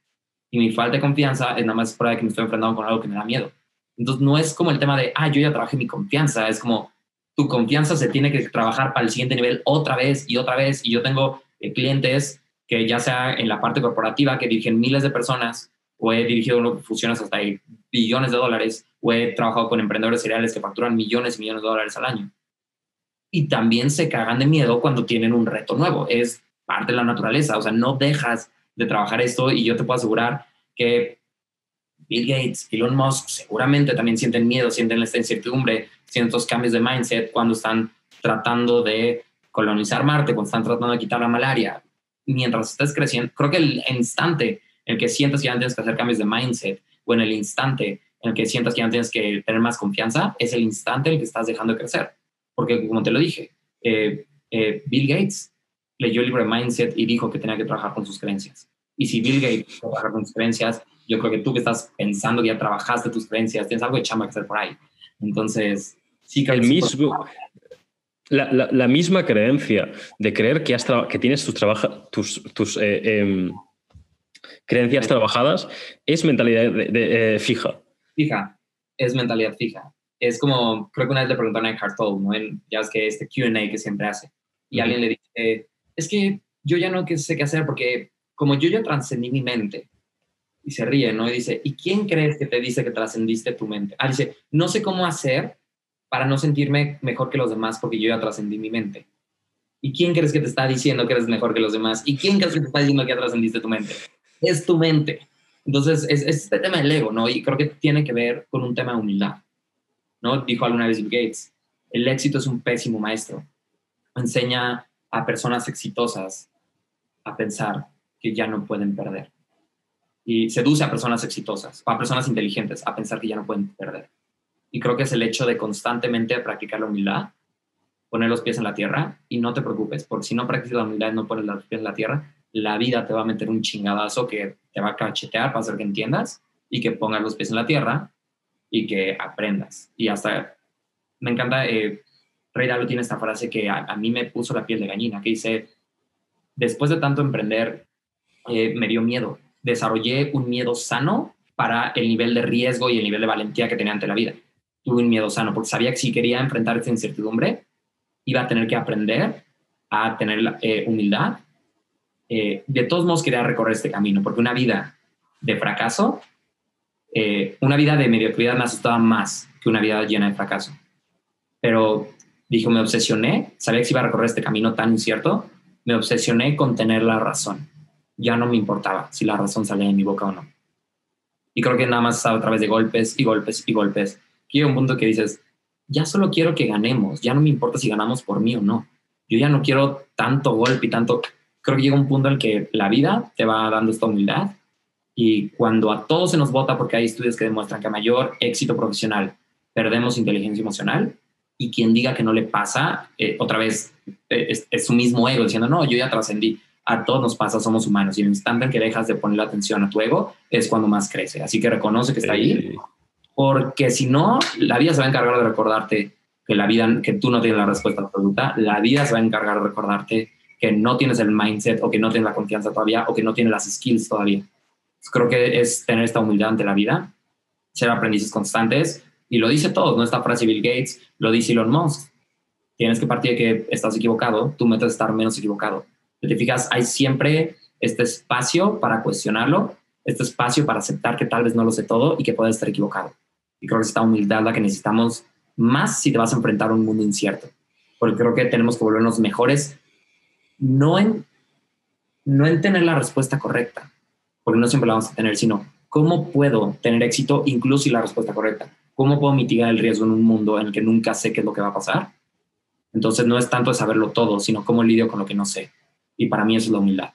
Y mi falta de confianza es nada más prueba de que me estoy enfrentando con algo que me da miedo. Entonces no es como el tema de, ah, yo ya trabajé mi confianza, es como tu confianza se tiene que trabajar para el siguiente nivel otra vez y otra vez. Y yo tengo eh, clientes que ya sea en la parte corporativa que dirigen miles de personas o he dirigido fusiones hasta billones de dólares o he trabajado con emprendedores seriales que facturan millones y millones de dólares al año. Y también se cagan de miedo cuando tienen un reto nuevo. Es parte de la naturaleza. O sea, no dejas de trabajar esto y yo te puedo asegurar que Bill Gates, Elon Musk seguramente también sienten miedo, sienten esta incertidumbre, sienten estos cambios de mindset cuando están tratando de colonizar Marte, cuando están tratando de quitar la malaria. Mientras estés creciendo, creo que el instante en el que sientas que ya tienes que hacer cambios de mindset o en el instante en el que sientas que ya tienes que tener más confianza, es el instante en el que estás dejando de crecer. Porque como te lo dije, eh, eh, Bill Gates leyó el libro de Mindset y dijo que tenía que trabajar con sus creencias. Y si Bill Gates trabajar con sus creencias, yo creo que tú que estás pensando que ya trabajaste tus creencias, tienes algo de chamba que hacer por ahí. Entonces, sí que... El mismo, la, la, misma creencia de creer que, has que tienes tus, trabaja, tus, tus eh, em, creencias trabajadas es mentalidad de, eh, fija. Fija, es mentalidad fija. Es como, creo que una vez le preguntaron a Eckhart Tolle, ¿no? ya es que este QA que siempre hace. Y alguien le dice, es que yo ya no sé qué hacer porque como yo ya trascendí mi mente, y se ríe, ¿no? Y dice, ¿y quién crees que te dice que trascendiste tu mente? Ah, dice, no sé cómo hacer para no sentirme mejor que los demás porque yo ya trascendí mi mente. ¿Y quién crees que te está diciendo que eres mejor que los demás? ¿Y quién crees que te está diciendo que ya trascendiste tu mente? Es tu mente. Entonces, es, este tema del ego, ¿no? Y creo que tiene que ver con un tema de humildad, ¿no? Dijo alguna vez Bill Gates, el éxito es un pésimo maestro. Enseña a personas exitosas a pensar que ya no pueden perder y seduce a personas exitosas, a personas inteligentes, a pensar que ya no pueden perder. Y creo que es el hecho de constantemente practicar la humildad, poner los pies en la tierra y no te preocupes, porque si no practicas la humildad no pones los pies en la tierra, la vida te va a meter un chingadazo que te va a cachetear para hacer que entiendas y que pongas los pies en la tierra y que aprendas. Y hasta me encanta, eh, Rey Dalo tiene esta frase que a, mí me puso la piel de gallina, que dice, después de tanto emprender, eh, me dio miedo desarrollé un miedo sano para el nivel de riesgo y el nivel de valentía que tenía ante la vida. Tuve un miedo sano porque sabía que si quería enfrentar esa incertidumbre, iba a tener que aprender a tener eh, humildad. Eh, de todos modos quería recorrer este camino, porque una vida de fracaso, eh, una vida de mediocridad me asustaba más que una vida llena de fracaso. Pero dijo, me obsesioné, sabía que si iba a recorrer este camino tan incierto, me obsesioné con tener la razón ya no me importaba si la razón salía de mi boca o no. Y creo que nada más a través de golpes y golpes y golpes. Llega un punto que dices, ya solo quiero que ganemos, ya no me importa si ganamos por mí o no. Yo ya no quiero tanto golpe y tanto... Creo que llega un punto en el que la vida te va dando esta humildad y cuando a todos se nos vota, porque hay estudios que demuestran que a mayor éxito profesional perdemos inteligencia emocional, y quien diga que no le pasa, eh, otra vez eh, es, es, su mismo ego diciendo, no, yo ya trascendí a todos nos pasa, somos humanos. Y el instante en que dejas de poner la atención a tu ego es cuando más crece. Así que reconoce que está ahí, porque si no, la vida se va a encargar de recordarte que la vida, que tú no tienes la respuesta absoluta. La vida se va a encargar de recordarte que no tienes el mindset o que no tienes la confianza todavía o que no tienes las skills todavía. creo que es tener esta humildad ante la vida, ser aprendices constantes y lo dice todo, no está frase Bill Gates, lo dice Elon Musk. Tienes que partir de que estás equivocado, tú metes estar menos equivocado te fijas, hay siempre este espacio para cuestionarlo, este espacio para aceptar que tal vez no lo sé todo y que puedes estar equivocado. Y creo que es esta humildad la que necesitamos más si te vas a enfrentar a un mundo incierto. Porque creo que tenemos que volvernos mejores, no en, no en tener la respuesta correcta, porque no siempre la vamos a tener, sino cómo puedo tener éxito incluso si la respuesta correcta. ¿Cómo puedo mitigar el riesgo en un mundo en el que nunca sé qué es lo que va a pasar? Entonces no es tanto saberlo todo, sino cómo lidio con lo que no sé. Y para mí eso es la humildad.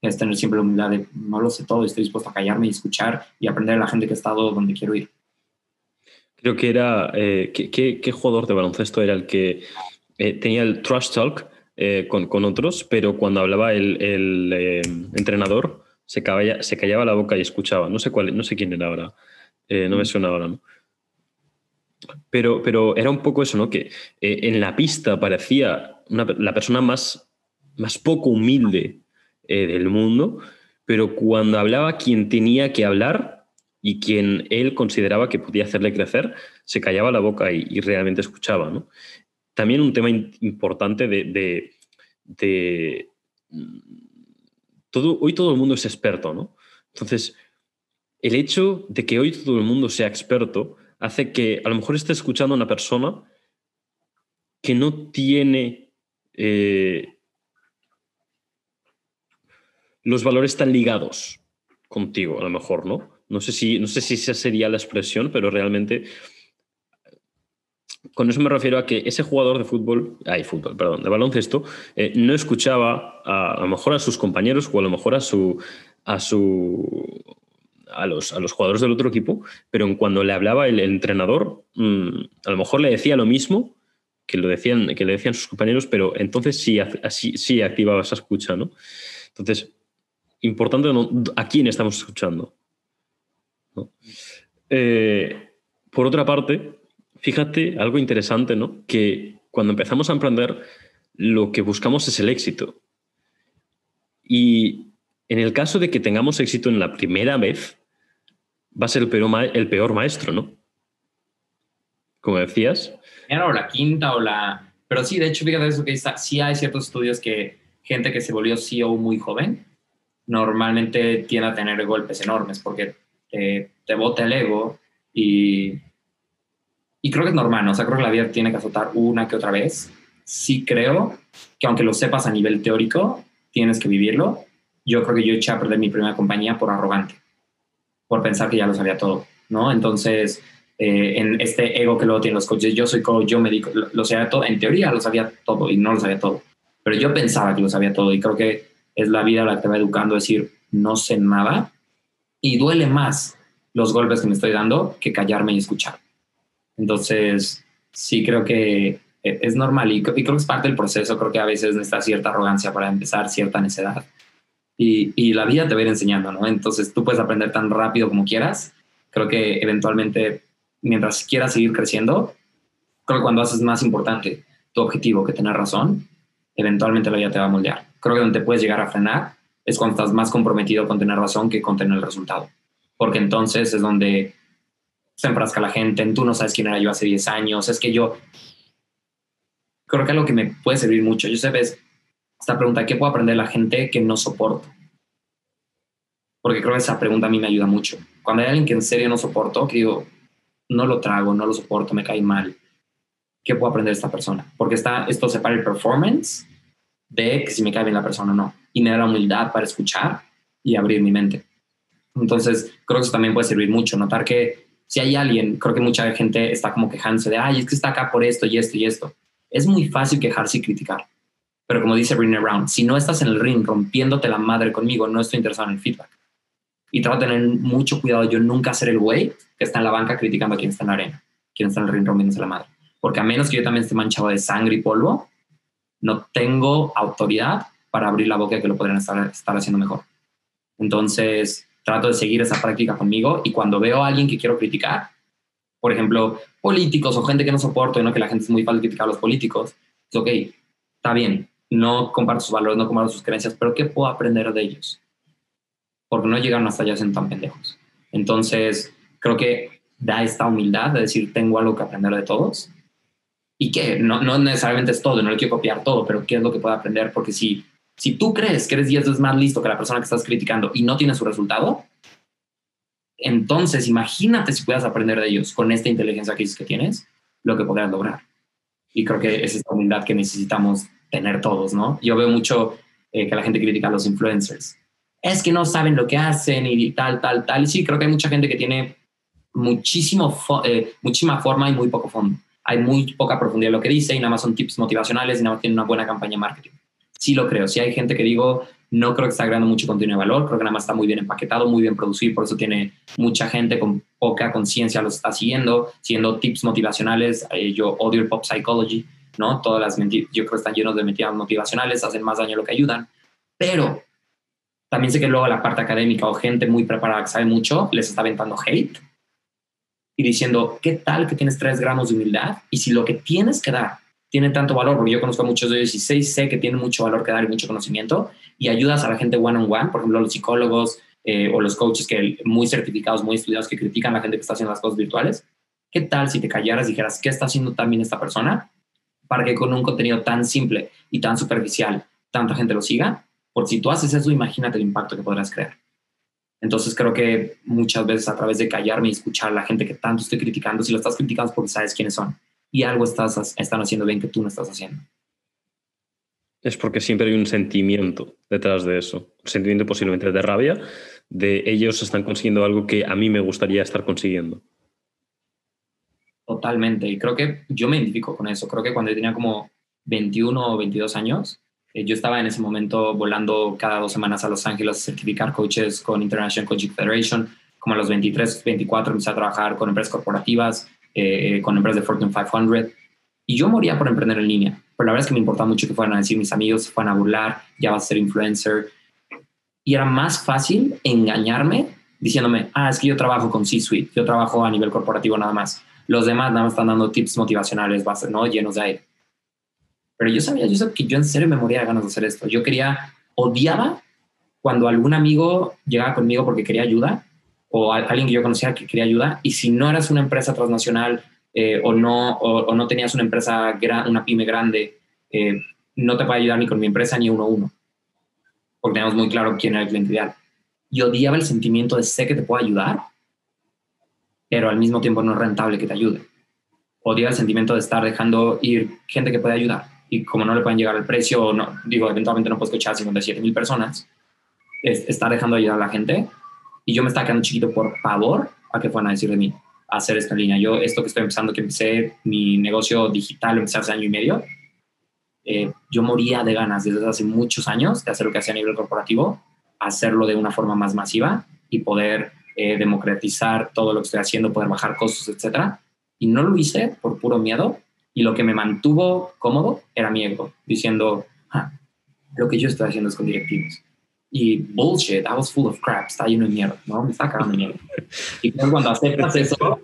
Es tener siempre la humildad de no lo sé todo, estoy dispuesto a callarme y escuchar y aprender a la gente que ha estado donde quiero ir. Creo que era. Eh, ¿qué, jugador de baloncesto era el que eh, tenía el trash talk eh, con, con, otros, pero cuando hablaba el, el entrenador se, callaba, se callaba la boca y escuchaba? No sé, cuál, no sé quién era ahora. no me suena ahora, ¿no? Pero, pero era un poco eso, ¿no? Que en la pista parecía la persona más más poco humilde eh, del mundo, pero cuando hablaba quien tenía que hablar y quien él consideraba que podía hacerle crecer, se callaba la boca y, realmente escuchaba. ¿no? También un tema importante de, de, mm, todo, hoy todo el mundo es experto, ¿no? Entonces, el hecho de que hoy todo el mundo sea experto hace que a lo mejor esté escuchando a una persona que no tiene eh, los valores tan ligados contigo, a lo mejor, ¿no? No sé si, no sé si esa sería la expresión, pero realmente con eso me refiero a que ese jugador de fútbol, ay, fútbol, perdón, de baloncesto, eh, no escuchaba a, lo mejor a sus compañeros o a lo mejor a su, a su a los, a los jugadores del otro equipo, pero cuando le hablaba el, entrenador, mm, a lo mejor le decía lo mismo que, lo decían, que le decían sus compañeros, pero entonces sí, sí activaba esa escucha, ¿no? Entonces, importante a quién estamos escuchando. Eh, por otra parte, fíjate algo interesante, ¿no? Que cuando empezamos a emprender, lo que buscamos es el éxito. Y en el caso de que tengamos éxito en la primera vez, va a ser el peor, maestro, ¿no? Como decías. O la quinta o la... Pero sí, de hecho, fíjate eso que sí hay ciertos estudios que gente que se volvió CEO muy joven normalmente tiende a tener golpes enormes porque te, te bota el ego y, y creo que es normal, ¿no? o sea, creo que la vida tiene que azotar una que otra vez. Sí creo que aunque lo sepas a nivel teórico, tienes que vivirlo. Yo creo que yo eché a perder mi primera compañía por arrogante, por pensar que ya lo sabía todo, ¿no? Entonces, eh, en este ego que luego tienen los coaches, yo soy coach, yo me digo, lo, lo sabía todo, en teoría lo sabía todo y no lo sabía todo, pero yo pensaba que lo sabía todo y creo que es la vida la que te va educando a decir, no sé nada, y duele más los golpes que me estoy dando que callarme y escuchar. Entonces, sí creo que e, es normal y, creo que es parte del proceso, creo que a veces necesita cierta arrogancia para empezar, cierta necedad. Y, la vida te va a ir enseñando, ¿no? Entonces tú puedes aprender tan rápido como quieras. Creo que eventualmente, mientras quieras seguir creciendo, creo que cuando haces más importante tu objetivo que tener razón, eventualmente la vida te va a moldear. Creo que donde puedes llegar a frenar es cuando estás más comprometido con tener razón que con tener el resultado. Porque entonces es donde se enfrasca la gente, tú no sabes quién era yo hace 10 años, es que yo creo que algo que me puede servir mucho, yo sé, ves esta pregunta, ¿qué puedo aprender la gente que no soporto? Porque creo que esa pregunta a mí me ayuda mucho. Cuando hay alguien que en serio no soporto, que digo, no lo trago, no lo soporto, me cae mal, ¿qué puedo aprender de esta persona? Porque está, esto separa el performance de que si me cae bien la persona o no. Y me da la humildad para escuchar y abrir mi mente. Entonces, creo que eso también puede servir mucho. Notar que si hay alguien, creo que mucha gente está como quejándose de, ay, es que está acá por esto y esto y esto. Es muy fácil quejarse y criticar. Pero como dice Brené Brown, si no estás en el ring rompiéndote la madre conmigo, no estoy interesado en el feedback. Y trato de tener mucho cuidado yo nunca ser el güey que está en la banca criticando a quien está en la arena, quien está en el ring rompiéndose la madre. Porque a menos que yo también esté manchado de sangre y polvo, no tengo autoridad para abrir la boca que lo podrían estar, estar haciendo mejor. Entonces, trato de seguir esa práctica conmigo y cuando veo a alguien que quiero criticar, por ejemplo, políticos o gente que no soporto, no que la gente es muy fácil criticar a los políticos, es ok, está bien, no comparto sus valores, no comparto sus creencias, pero ¿qué puedo aprender de ellos? Porque no llegaron hasta allá siendo tan pendejos. Entonces, creo que da esta humildad de decir, tengo algo que aprender de todos y que no, no necesariamente es todo, no le quiero copiar todo, pero qué es lo que puedo aprender, porque si, si tú crees que eres 10 veces más listo que la persona que estás criticando y no tienes su resultado, entonces imagínate si puedas aprender de ellos con esta inteligencia que dices que tienes, lo que podrás lograr. Y creo que es esta humildad que necesitamos tener todos, ¿no? Yo veo mucho eh, que la gente critica a los influencers. Es que no saben lo que hacen y tal, tal, tal. Y sí, creo que hay mucha gente que tiene muchísimo, eh, muchísima forma y muy poco fondo hay muy poca profundidad en lo que dice y nada más son tips motivacionales y nada más tiene una buena campaña de marketing. Sí lo creo. Sí hay gente que digo, no creo que está agregando mucho contenido de valor, creo que nada más está muy bien empaquetado, muy bien producido, por eso tiene mucha gente con poca conciencia los está siguiendo, siguiendo tips motivacionales. Eh, yo odio el pop psychology, ¿no? Todas las mentiras, yo creo que están llenos de mentiras motivacionales, hacen más daño lo que ayudan, pero también sé que luego la parte académica o gente muy preparada que sabe mucho les está aventando hate y diciendo, ¿qué tal que tienes tres gramos de humildad? Y si lo que tienes que dar tiene tanto valor, porque yo conozco a muchos de ellos y sé, sé que tienen mucho valor que dar y mucho conocimiento, y ayudas a la gente one on one, por ejemplo, los psicólogos eh, o los coaches que muy certificados, muy estudiados, que critican a la gente que está haciendo las cosas virtuales. ¿Qué tal si te callaras y dijeras, ¿qué está haciendo también esta persona? Para que con un contenido tan simple y tan superficial, tanta gente lo siga. Porque si tú haces eso, imagínate el impacto que podrás crear. Entonces creo que muchas veces a través de callarme y escuchar a la gente que tanto estoy criticando, si lo estás criticando porque sabes quiénes son y algo estás, están haciendo bien que tú no estás haciendo. Es porque siempre hay un sentimiento detrás de eso, un sentimiento posiblemente de rabia, de ellos están consiguiendo algo que a mí me gustaría estar consiguiendo. Totalmente, y creo que yo me identifico con eso. Creo que cuando yo tenía como 21 o 22 años, eh, yo estaba en ese momento volando cada dos semanas a Los Ángeles a certificar coaches con International Coaching Federation. Como a los 23, 24 empecé a trabajar con empresas corporativas, eh, con empresas de Fortune 500. Y yo moría por emprender en línea. Pero la verdad es que me importaba mucho que fueran a decir mis amigos, se fueran a burlar, ya vas a ser influencer. Y era más fácil engañarme diciéndome, ah, es que yo trabajo con C-Suite, yo trabajo a nivel corporativo nada más. Los demás nada más están dando tips motivacionales, ¿no? Llenos de aire. Pero yo sabía, yo sabía que yo en serio me moría de ganas de hacer esto. Yo quería, odiaba cuando algún amigo llegaba conmigo porque quería ayuda o alguien que yo conocía que quería ayuda y si no eras una empresa transnacional eh, o, no, o, no tenías una empresa, una pyme grande, eh, no te puede ayudar ni con mi empresa ni uno a uno, porque tenemos muy claro quién era el cliente ideal. Y odiaba el sentimiento de sé que te puedo ayudar, pero al mismo tiempo no es rentable que te ayude. Odiaba el sentimiento de estar dejando ir gente que puede ayudar y como no le pueden llegar al precio, no, digo, eventualmente no puedes escuchar a 57 mil personas, es, estar dejando ayudar a la gente y yo me estaba quedando chiquito por favor a que fueran a decir de mí, hacer esta línea. Yo, esto que estoy empezando, que empecé mi negocio digital, empecé hace año y medio, eh, yo moría de ganas desde hace muchos años de hacer lo que hacía a nivel corporativo, hacerlo de una forma más masiva y poder eh, democratizar todo lo que estoy haciendo, poder bajar costos, etcétera. Y no lo hice por puro miedo, y lo que me mantuvo cómodo era mi ego, diciendo, ah, lo que yo estoy haciendo es con directivos. Y bullshit, I was full of crap, está lleno de mierda, ¿no? Me está cagando de mierda. Y cuando aceptas eso,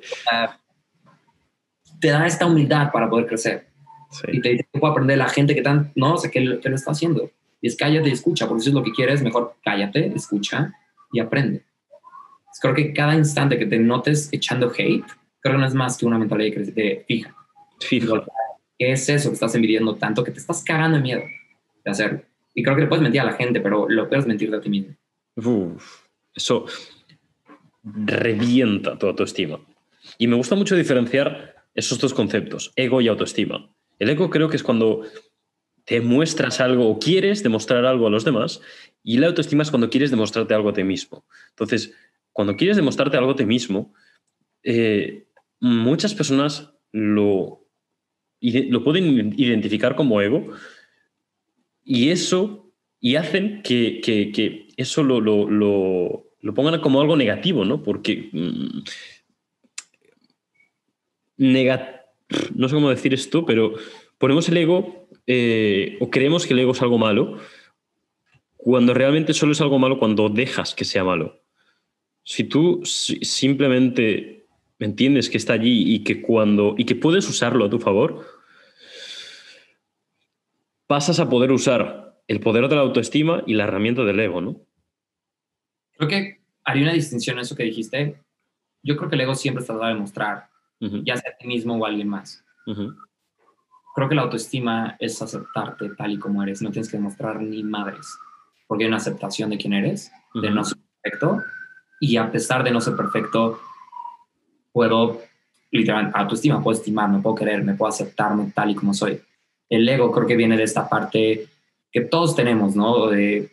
te da esta humildad para poder crecer. Y te dice puedo aprender la gente que tan, no sé qué, lo está haciendo. Y es cállate y escucha, porque si es lo que quieres, mejor cállate, escucha y aprende. Creo que cada instante que te notes echando hate, creo que no es más que una mentalidad de fija Fijo. ¿Qué es eso que estás envidiando tanto que te estás cagando de miedo de hacerlo? Y creo que le puedes mentir a la gente, pero lo puedes mentir a ti mismo. eso revienta tu autoestima. Y me gusta mucho diferenciar esos dos conceptos, ego y autoestima. El ego creo que es cuando te muestras algo o quieres demostrar algo a los demás y la autoestima es cuando quieres demostrarte algo a ti mismo. Entonces, cuando quieres demostrarte algo a ti mismo, eh, muchas personas lo lo pueden identificar como ego y eso, y hacen que, eso lo, lo, pongan como algo negativo, ¿no? Porque... Mm, no sé cómo decir esto, pero ponemos el ego eh, o creemos que el ego es algo malo cuando realmente solo es algo malo cuando dejas que sea malo. Si tú simplemente entiendes que está allí y que cuando y que puedes usarlo a tu favor, pasas a poder usar el poder de la autoestima y la herramienta del ego, ¿no? Creo que haría una distinción en eso que dijiste. Yo creo que el ego siempre está a demostrar, ya sea a ti mismo o a alguien más. Creo que la autoestima es aceptarte tal y como eres. No tienes que demostrar ni madres, porque hay una aceptación de quién eres, de no ser perfecto. Y a pesar de no ser perfecto, puedo, literalmente, autoestima, puedo estimarme, puedo quererme, puedo aceptarme tal y como soy el ego creo que viene de esta parte que todos tenemos, ¿no?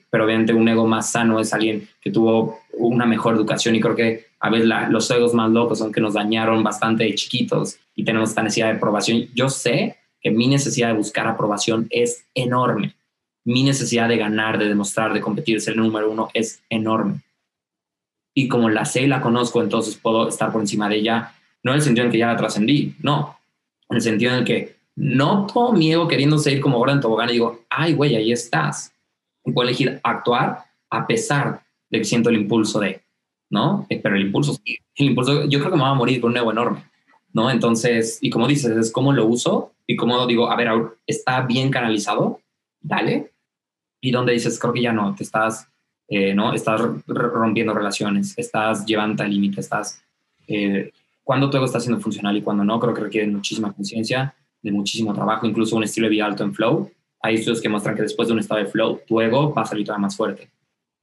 pero obviamente un ego más sano es alguien que tuvo una mejor educación y creo que a veces los egos más locos son que nos dañaron bastante de chiquitos y tenemos esta necesidad de aprobación. Yo sé que mi necesidad de buscar aprobación es enorme. Mi necesidad de ganar, de demostrar, de competir, ser el número uno es enorme. Y como la sé y la conozco, entonces puedo estar por encima de ella, no en el sentido en que ya la trascendí, no, en el sentido en que no todo miedo queriendo seguir como ahora en tobogán y digo, ay, güey, ahí estás. Y puedo elegir actuar a pesar de que siento el impulso de, ¿no? Eh, pero el impulso, el impulso, yo creo que me va a morir con un ego enorme. ¿no? Entonces, y como dices, es cómo lo uso y cómo digo, a ver, está bien canalizado, dale. Y donde dices, creo que ya no, te estás, eh, ¿no? Estás rompiendo relaciones, estás llevando al límite, estás, eh, cuando tu ego está siendo funcional y cuando no, creo que requiere muchísima conciencia, de muchísimo trabajo, incluso un estilo de vida alto en flow. Hay estudios que muestran que después de un estado de flow, tu ego va a salir todavía más fuerte.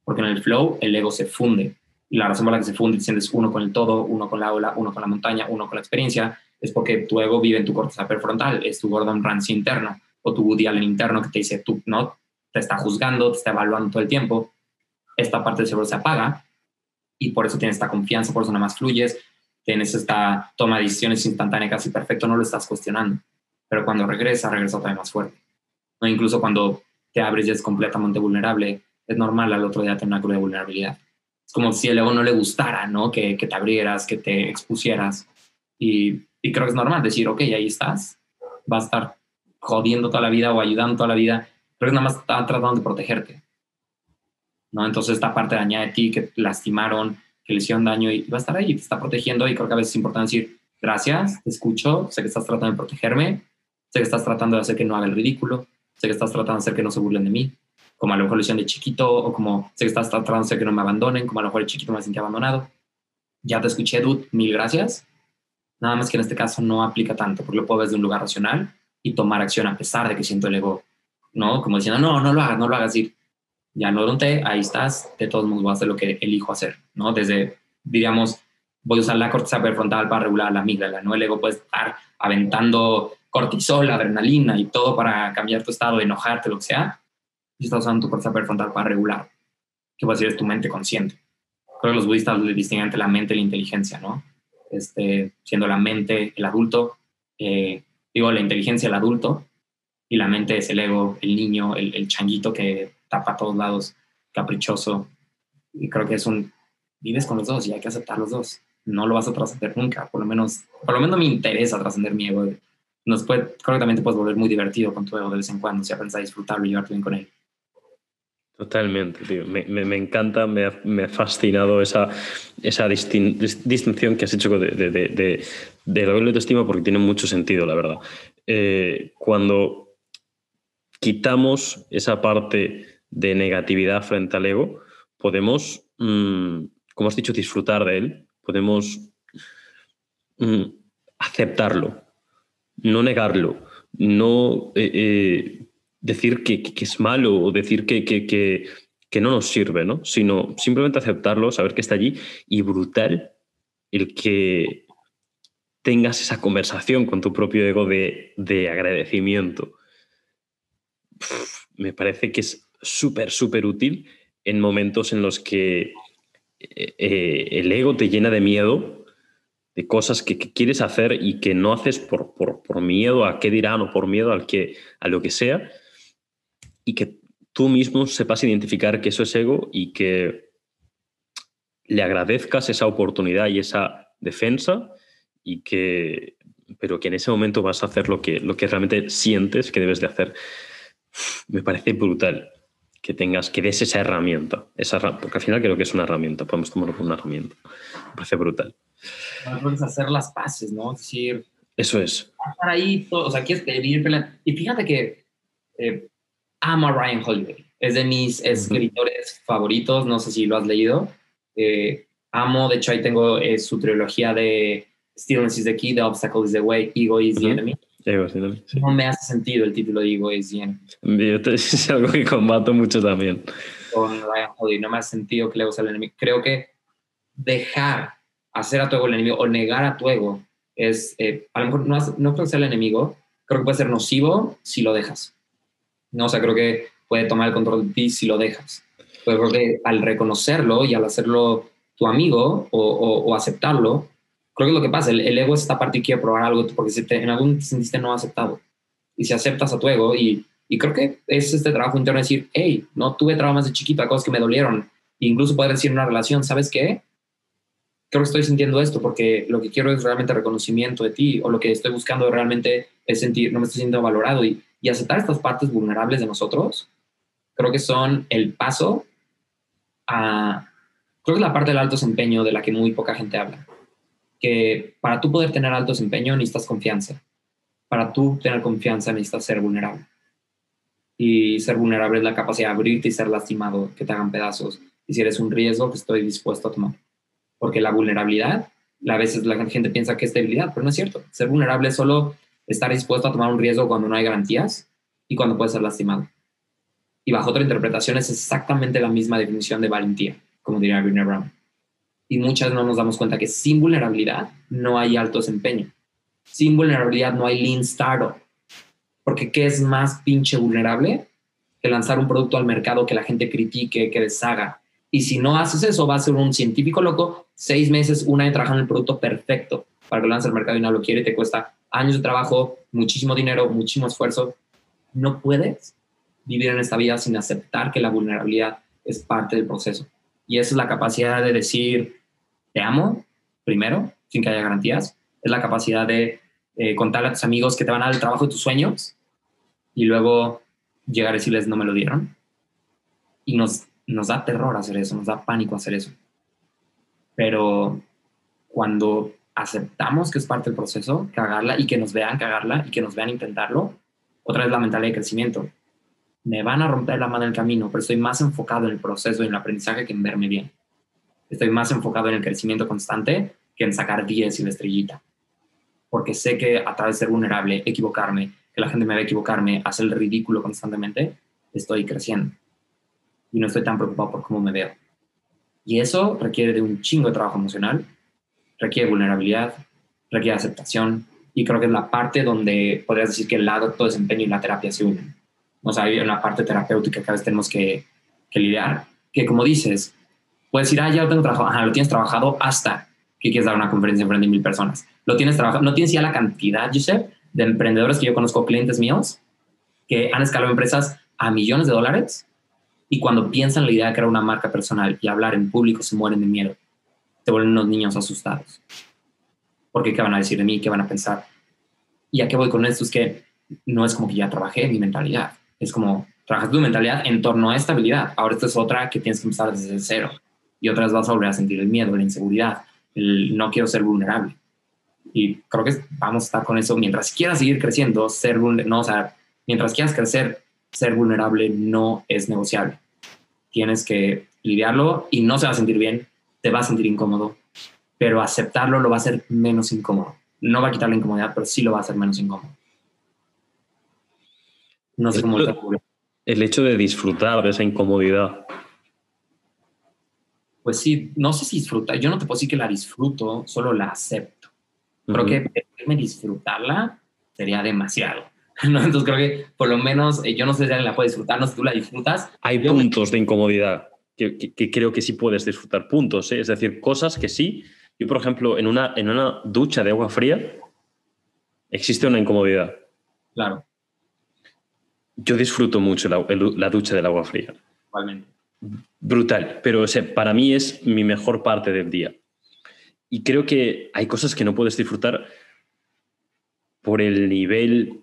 Porque en el flow, el ego se funde. Y la razón por la que se funde y sientes uno con el todo, uno con la ola, uno con la montaña, uno con la experiencia, es porque tu ego vive en tu corteza prefrontal, es tu Gordon Ramsay interno o tu Woody Allen interno que te dice, tú no, te está juzgando, te está evaluando todo el tiempo. Esta parte del cerebro se apaga y por eso tienes esta confianza, por eso nada más fluyes, tienes esta toma de decisiones instantánea casi perfecto, no lo estás cuestionando. Pero cuando regresa, regresa otra vez más fuerte. ¿No? Incluso cuando te abres y es completamente vulnerable, es normal al otro día tener una cruda vulnerabilidad. Es como si el ego no le gustara, ¿no? Que, que te abrieras, que te expusieras. Y, y, creo que es normal decir, ok, ahí estás, va a estar jodiendo toda la vida o ayudando toda la vida, pero nada más está tratando de protegerte. ¿no? Entonces esta parte dañada de ti, que lastimaron, que le hicieron daño y va a estar ahí, te está protegiendo y creo que a veces es importante decir, gracias, te escucho, sé que estás tratando de protegerme, sé que estás tratando de hacer que no haga el ridículo, sé que estás tratando de hacer que no se burlen de mí, como a lo mejor lo hicieron de chiquito, o como sé que estás tratando de hacer que no me abandonen, como a lo mejor el chiquito me sentí abandonado. Ya te escuché, dude, mil gracias. Nada más que en este caso no aplica tanto, porque lo puedo ver desde un lugar racional y tomar acción a pesar de que siento el ego, ¿no? Como diciendo, no, no lo hagas, no lo hagas, ir. Ya no noté, ahí estás, de todos modos voy a hacer lo que elijo hacer, ¿no? Desde, diríamos, voy a usar la corteza prefrontal para regular la amígdala, ¿no? El ego puede estar aventando cortisol, adrenalina y todo para cambiar tu estado de enojarte, lo que sea, y estás usando tu corteza prefrontal para regular, que va a ser tu mente consciente. Creo que los budistas distinguen entre la mente y la inteligencia, ¿no? Este, siendo la mente el adulto, eh, digo, la inteligencia el adulto, y la mente es el ego, el niño, el, el changuito que tapa a todos lados, caprichoso. Y creo que es un, vives con los dos y hay que aceptar los dos. No lo vas a trascender nunca, por lo menos, por lo menos me interesa trascender mi ego nos puede, creo que también te puedes volver muy divertido con tu ego de vez en cuando, si aprendes a disfrutarlo y llevarte bien con él. Totalmente, tío. Me, me, encanta, me ha, me fascinado esa, esa distin, distinción que has hecho de, de, de, de doble autoestima porque tiene mucho sentido, la verdad. Eh, cuando quitamos esa parte de negatividad frente al ego, podemos, mmm, como has dicho, disfrutar de él, podemos mmm, aceptarlo, no negarlo, no eh, eh, decir que, es malo o decir que, que, no nos sirve, ¿no? sino simplemente aceptarlo, saber que está allí y brutal el que tengas esa conversación con tu propio ego de, de agradecimiento. Me parece que es súper, súper útil en momentos en los que eh, el ego te llena de miedo de cosas que, quieres hacer y que no haces por, por, por, miedo a qué dirán o por miedo al que, a lo que sea, y que tú mismo sepas identificar que eso es ego y que le agradezcas esa oportunidad y esa defensa, y que, pero que en ese momento vas a hacer lo que, lo que realmente sientes que debes de hacer. Me parece brutal que tengas, que des esa herramienta, esa, porque al final creo que es una herramienta, podemos tomarlo como una herramienta. Me parece brutal. Puedes hacer las paces, ¿no? Es decir, eso es. Estar ahí, todo, o sea, quieres vivir Y fíjate que eh, amo a Ryan Holiday. Es de mis escritores uh -huh. favoritos. No sé si lo has leído. Eh, amo, de hecho, ahí tengo eh, su trilogía de Stillness is the Key, The Obstacle is the Way, Ego is the uh -huh. Enemy. Ego enemy. Sí. No me hace sentido el título de Ego is the Enemy. Es algo que combato mucho también. Con Ryan Holiday. No me hace sentido que le ego sea el enemigo. Creo que dejar hacer a tu ego el enemigo o negar a tu ego es, eh, a lo mejor no, no creo que sea el enemigo, creo que puede ser nocivo si lo dejas. No, o sea, creo que puede tomar el control de ti si lo dejas. Pero creo que al reconocerlo y al hacerlo tu amigo o, aceptarlo, creo que lo que pasa. El, el, ego es esta parte y quiere probar algo porque en algún te sentiste no aceptado. Y si aceptas a tu ego, y, y creo que es este trabajo interno de decir, hey, no tuve traumas de chiquito, cosas que me dolieron. E incluso poder decir una relación, ¿sabes qué? Creo que estoy sintiendo esto porque lo que quiero es realmente reconocimiento de ti o lo que estoy buscando realmente es sentir, no me estoy sintiendo valorado y, y aceptar estas partes vulnerables de nosotros, creo que son el paso a, creo que es la parte del alto desempeño de la que muy poca gente habla. que para tú poder tener alto desempeño necesitas confianza. Para tú tener confianza necesitas ser vulnerable. Y ser vulnerable es la capacidad de abrirte y ser lastimado, que te hagan pedazos. Y si eres un riesgo que estoy dispuesto a tomar. Porque la vulnerabilidad, a veces la gente piensa que es debilidad, pero no es cierto. Ser vulnerable es solo estar dispuesto a tomar un riesgo cuando no hay garantías y cuando puedes ser lastimado. Y bajo otra interpretación es exactamente la misma definición de valentía, como diría Brené Brown y muchas no nos damos cuenta que sin vulnerabilidad no hay alto desempeño. Sin vulnerabilidad no hay lean startup. Porque ¿qué es más pinche vulnerable que lanzar un producto al mercado que la gente critique, que deshaga? Y si no haces eso, va a ser un científico loco, seis meses, un año trabajando en el producto perfecto para que lo lance al mercado y no lo quiere te cuesta años de trabajo, muchísimo dinero, muchísimo esfuerzo. No puedes vivir en esta vida sin aceptar que la vulnerabilidad es parte del proceso. Y esa es la capacidad de decir, te amo, primero, sin que haya garantías, es la capacidad de eh, contarle a tus amigos que te van a dar el trabajo de tus sueños y luego llegar a decirles no me lo dieron. Y nos, nos da terror hacer eso, nos da pánico hacer eso. Pero cuando aceptamos que es parte del proceso, cagarla y que nos vean cagarla y que nos vean intentarlo, otra vez la mentalidad de crecimiento. Me van a romper la mano en el camino, pero estoy más enfocado en el proceso y en el aprendizaje que en verme bien estoy más enfocado en el crecimiento constante que en sacar 10 y la estrellita. Porque sé que a través de ser vulnerable, equivocarme, que la gente me ve equivocarme, hacer el ridículo constantemente, estoy creciendo. Y no estoy tan preocupado por cómo me veo. Y eso requiere de un chingo de trabajo emocional, requiere vulnerabilidad, requiere aceptación. Y creo que es la parte donde podrías decir que el lado todo desempeño y la terapia se unen. O sea, hay una parte terapéutica que a veces tenemos que, que lidiar, que como dices, Puedes decir, ah, ya lo tengo trabajado. Ajá, lo tienes trabajado hasta que quieres dar una conferencia frente de mil personas. Lo tienes trabajado. No tienes ya la cantidad, Joseph, de emprendedores que yo conozco, clientes míos, que han escalado empresas a millones de dólares y cuando piensan la idea de crear una marca personal y hablar en público se mueren de miedo. Te vuelven unos niños asustados. Porque qué van a decir de mí, qué van a pensar. Y a qué voy con esto es que no es como que ya trabajé mi mentalidad. Es como trabajas tu mentalidad en torno a esta habilidad. Ahora esta es otra que tienes que empezar desde cero y otras vas a volver a sentir el miedo, la inseguridad, no quiero ser vulnerable. Y creo que vamos a estar con eso mientras quieras seguir creciendo, ser no, o sea, mientras quieras crecer, ser vulnerable no es negociable. Tienes que lidiarlo y no se va a sentir bien, te va a sentir incómodo, pero aceptarlo lo va a hacer menos incómodo. No va a quitar la incomodidad, pero sí lo va a hacer menos incómodo. No sé cómo el hecho de disfrutar de esa incomodidad pues sí, no sé si disfruta, yo no te puedo decir que la disfruto, solo la acepto. Creo que me disfrutarla sería demasiado. Entonces creo que por lo menos eh, yo no sé si alguien la puede disfrutar, no sé si tú la disfrutas. Hay puntos de incomodidad que, creo que sí puedes disfrutar, puntos, ¿eh? es decir, cosas que sí. Yo, por ejemplo, en una, en una ducha de agua fría existe una incomodidad. Claro. Yo disfruto mucho la, la ducha del agua fría. Igualmente brutal, pero para mí es mi mejor parte del día. Y creo que hay cosas que no puedes disfrutar por el nivel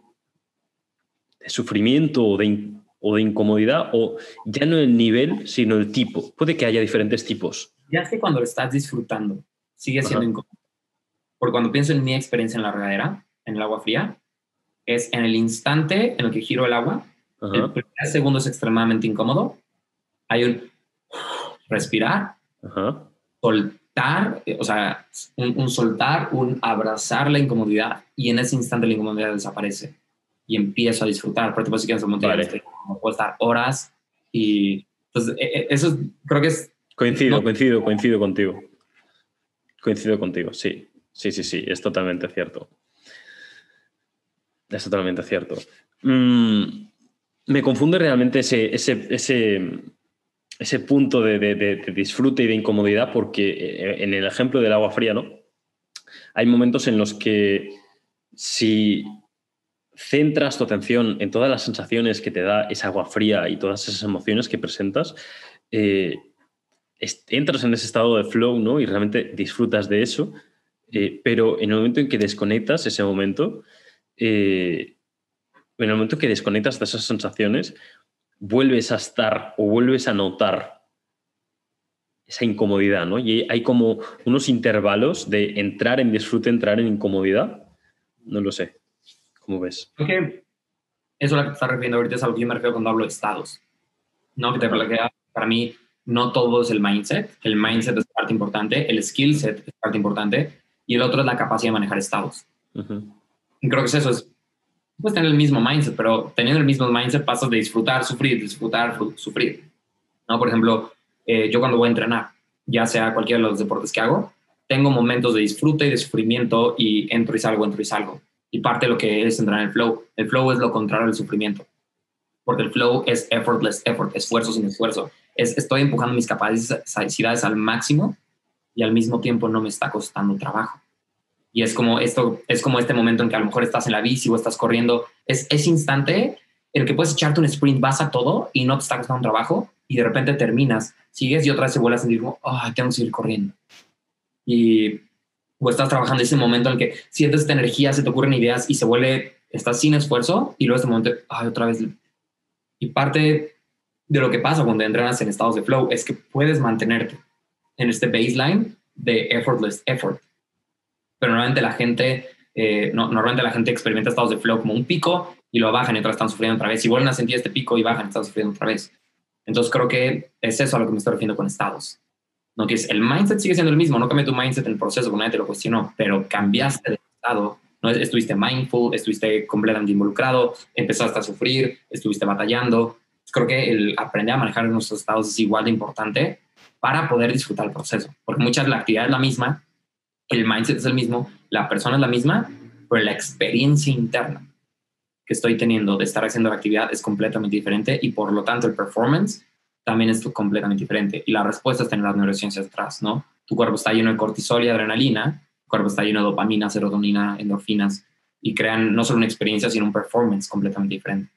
sufrimiento o de, o de incomodidad, o ya no el nivel, sino el tipo. Puede que haya diferentes tipos. Ya es que cuando lo estás disfrutando, sigue siendo incómodo. Porque cuando pienso en mi experiencia en la regadera, en el agua fría, es en el instante en el que giro el agua, el primer segundo es extremadamente incómodo, hay un respirar, soltar, o sea, un, soltar, un abrazar la incomodidad y en ese instante la incomodidad desaparece y empiezo a disfrutar. Por ejemplo, si quieres vale. puedo estar horas y pues, eso creo que es... Coincido, coincido, coincido contigo. Coincido contigo, sí. Sí, sí, sí, es totalmente cierto. Es totalmente cierto. Mm, me confunde realmente ese, ese, ese, ese punto de, disfrute y de incomodidad, porque eh, en el ejemplo del agua fría, ¿no? Hay momentos en los que si centras tu atención en todas las sensaciones que te da esa agua fría y todas esas emociones que presentas, eh, entras en ese estado de flow, ¿no? Y realmente disfrutas de eso, eh, pero en el momento en que desconectas ese momento, en el momento que desconectas de esas sensaciones, vuelves a estar o vuelves a notar esa incomodidad, ¿no? Y hay como unos intervalos de entrar en disfrute, entrar en incomodidad. No lo sé. ¿Cómo ves? Creo que eso a lo que te estás refiriendo ahorita es algo que yo me refiero cuando hablo de estados. No, que te para mí no todo es el mindset. El mindset es parte importante, el skill set es parte importante y el otro es la capacidad de manejar estados. Y creo que es eso, es pues tener el mismo mindset, pero teniendo el mismo mindset pasas de disfrutar, sufrir, disfrutar, sufrir. ¿No? Por ejemplo, eh, yo cuando voy a entrenar, ya sea cualquiera de los deportes que hago, tengo momentos de disfrute y de sufrimiento y entro y salgo, entro y salgo. Y parte de lo que es entrar en el flow. El flow es lo contrario al sufrimiento. Porque el flow es effortless effort, esfuerzo sin esfuerzo. Es, estoy empujando mis capacidades al máximo y al mismo tiempo no me está costando trabajo. Y es como esto, es como este momento en que a lo mejor estás en la bici o estás corriendo. Es ese instante en el que puedes echarte un sprint, vas a todo y no te está costando trabajo y de repente terminas, sigues y otra vez se vuelve a sentir como, ay, tengo que seguir corriendo. Y o estás trabajando ese momento en el que sientes esta energía, se te ocurren ideas y se vuelve, estás sin esfuerzo y luego este momento, ay, otra vez. Y parte de lo que pasa cuando entrenas en estados de flow es que puedes mantenerte en este baseline de effortless effort. Pero normalmente la gente, eh, no, normalmente la gente experimenta estados de flow como un pico y lo bajan y otra vez están sufriendo otra vez. Y vuelven a sentir este pico y bajan están sufriendo otra vez. Entonces creo que es eso a lo que me estoy refiriendo con estados. No que es, el mindset sigue siendo el mismo, no cambia tu mindset en el proceso, como nadie te lo cuestionó, pero cambiaste de estado, no estuviste mindful, estuviste completamente involucrado, empezaste a sufrir, estuviste batallando. Creo que el aprender a manejar nuestros estados es igual de importante para poder disfrutar el proceso, porque muchas la actividad es la misma, el mindset es el mismo, la persona es la misma, pero la experiencia interna que estoy teniendo de estar haciendo la actividad es completamente diferente y por lo tanto el performance también es completamente diferente. Y la respuesta está en las neurociencias atrás, ¿no? Tu cuerpo está lleno de cortisol y adrenalina, tu cuerpo está lleno de dopamina, serotonina, endorfinas y crean no solo una experiencia, sino un performance completamente diferente.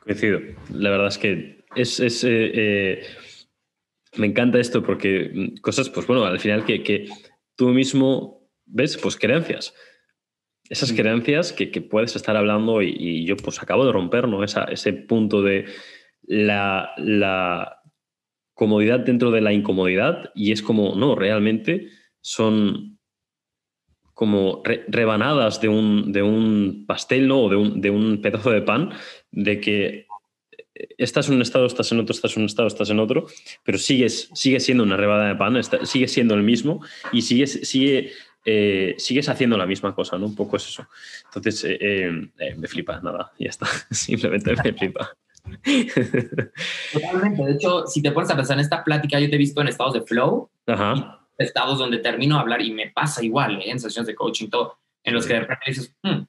Coincido. La verdad es que es, es eh, eh, me encanta esto porque cosas, pues bueno, al final que, que tú mismo ves, pues creencias esas mm. creencias que, puedes estar hablando y, yo pues acabo de romper, ¿no? ese punto de la, comodidad dentro de la incomodidad y es como, no, realmente son como rebanadas de un, de un pastel ¿no? o de un, de un pedazo de pan, de que estás en un estado, estás en otro, estás en un estado, estás en otro, pero sigues, sigue siendo una rebanada de pan, sigue siendo el mismo y sigues, sigue eh, sigues haciendo la misma cosa, ¿no? Un poco es eso. Entonces, eh, eh, me flipa, nada, ya está. Simplemente me flipa. Totalmente. De hecho, si te pones a pensar en esta plática, yo te he visto en estados de flow, estados donde termino de hablar y me pasa igual, en sesiones de coaching, todo, en los que de repente dices, hmm,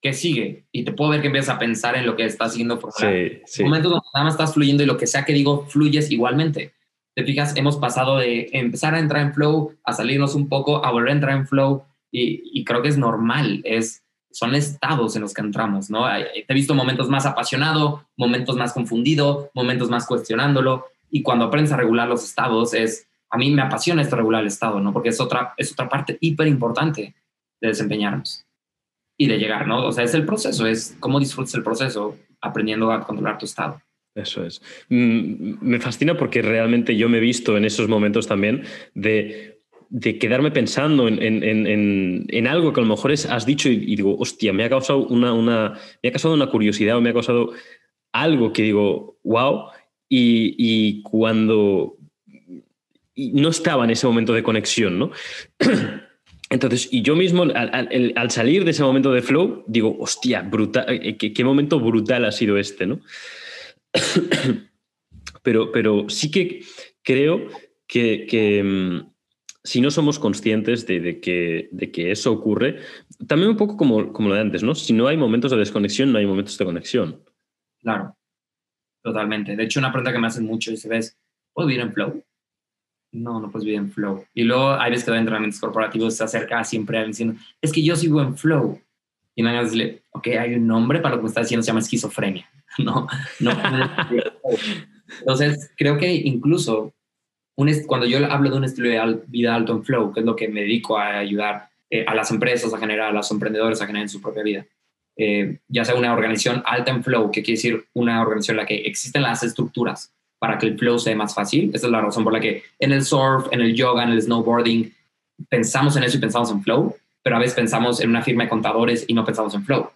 ¿qué sigue? Y te puedo ver que empiezas a pensar en lo que estás haciendo por sí, sí. Momentos donde nada más estás fluyendo y lo que sea que digo, fluyes igualmente te fijas, hemos pasado de empezar a entrar en flow, a salirnos un poco, a volver a entrar en flow, y, creo que es normal, es, son estados en los que entramos, ¿no? Te he visto momentos más apasionado, momentos más confundido, momentos más cuestionándolo, y cuando aprendes a regular los estados, es, a mí me apasiona esto regular el estado, ¿no? Porque es otra, es otra parte hiper importante de desempeñarnos y de llegar, ¿no? O sea, es el proceso, es cómo disfrutas el proceso aprendiendo a controlar tu estado. Eso es. Mm, me fascina porque realmente yo me he visto en esos momentos también de, quedarme pensando en, algo que a lo mejor has dicho y, digo, hostia, me ha causado una, una, me ha causado una curiosidad o me ha causado algo que digo, wow, y, cuando no estaba en ese momento de conexión, ¿no? Entonces, y yo mismo, al, salir de ese momento de flow, digo, hostia, brutal, eh, qué, qué momento brutal ha sido este, ¿no? pero, pero sí que creo que, mm, si no somos conscientes de, que, de, que, eso ocurre, también un poco como, como lo de antes, ¿no? Si no hay momentos de desconexión, no hay momentos de conexión. Claro, totalmente. De hecho, una pregunta que me hacen mucho es, ¿ves? ¿Puedo vivir en flow? No, no puedes vivir en flow. Y luego hay veces que en entrenamientos corporativos se acerca siempre a diciendo, es que yo sigo en flow. Y me van a decirle, ok, hay un nombre para lo que me está diciendo, se llama esquizofrenia. no, no. Entonces, creo que incluso un cuando yo hablo de un estilo de vida alto en flow, que es lo que me dedico a ayudar eh, a las empresas a generar, a los emprendedores a generar en su propia vida, eh, ya sea una organización alta en flow, que quiere decir una organización en la que existen las estructuras, para que el flow sea más fácil. Esa es la razón por la que en el surf, en el yoga, en el snowboarding, pensamos en eso y pensamos en flow, pero a veces pensamos en una firma de contadores y no pensamos en flow.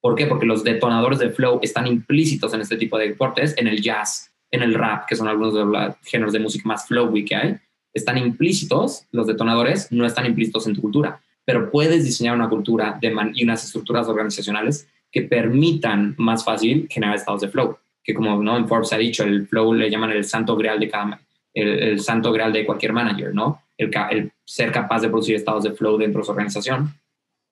¿Por qué? Porque los detonadores de flow están implícitos en este tipo de deportes, en el jazz, en el rap, que son algunos de los géneros de música más flowy que hay. Están implícitos, los detonadores no están implícitos en tu cultura, pero puedes diseñar una cultura de y unas estructuras organizacionales que permitan más fácil generar estados de flow, que como ¿no? en Forbes ha dicho, el flow le llaman el santo grial de cada, el, santo grial de cualquier manager, ¿no? El, el, ser capaz de producir estados de flow dentro de su organización.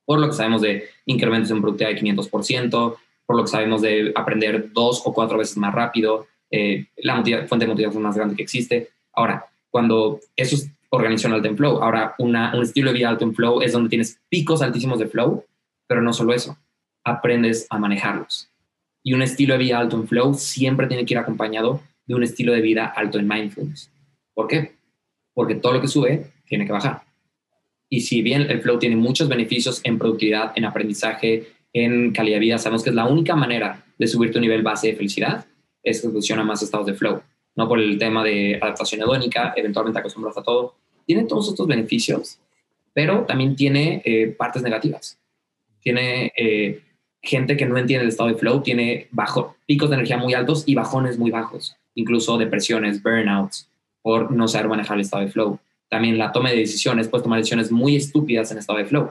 Por lo que sabemos de incrementos en productividad de 500%, por lo que sabemos de aprender dos o cuatro veces más rápido, eh, la fuente de motivación más grande que existe. Ahora, cuando eso es organización alto en flow, ahora un estilo de vida alto en flow es donde tienes picos altísimos de flow, pero no solo eso, aprendes a manejarlos. Y un estilo de vida alto en flow siempre tiene que ir acompañado de un estilo de vida alto en mindfulness. ¿Por qué? Porque todo lo que sube tiene que bajar. Y si bien el flow tiene muchos beneficios en productividad, en aprendizaje, en calidad de vida, sabemos que es la única manera de subir tu nivel base de felicidad, es que funciona más estados de flow. No por el tema de adaptación hedónica, eventualmente acostumbras a todo. Tiene todos estos beneficios, pero también tiene eh, partes negativas. Tiene eh, gente que no entiende el estado de flow, tiene bajo, picos de energía muy altos y bajones muy bajos, incluso depresiones, burnouts, por no saber manejar el estado de flow. También la toma de decisiones, puedes tomar decisiones muy estúpidas en estado de flow,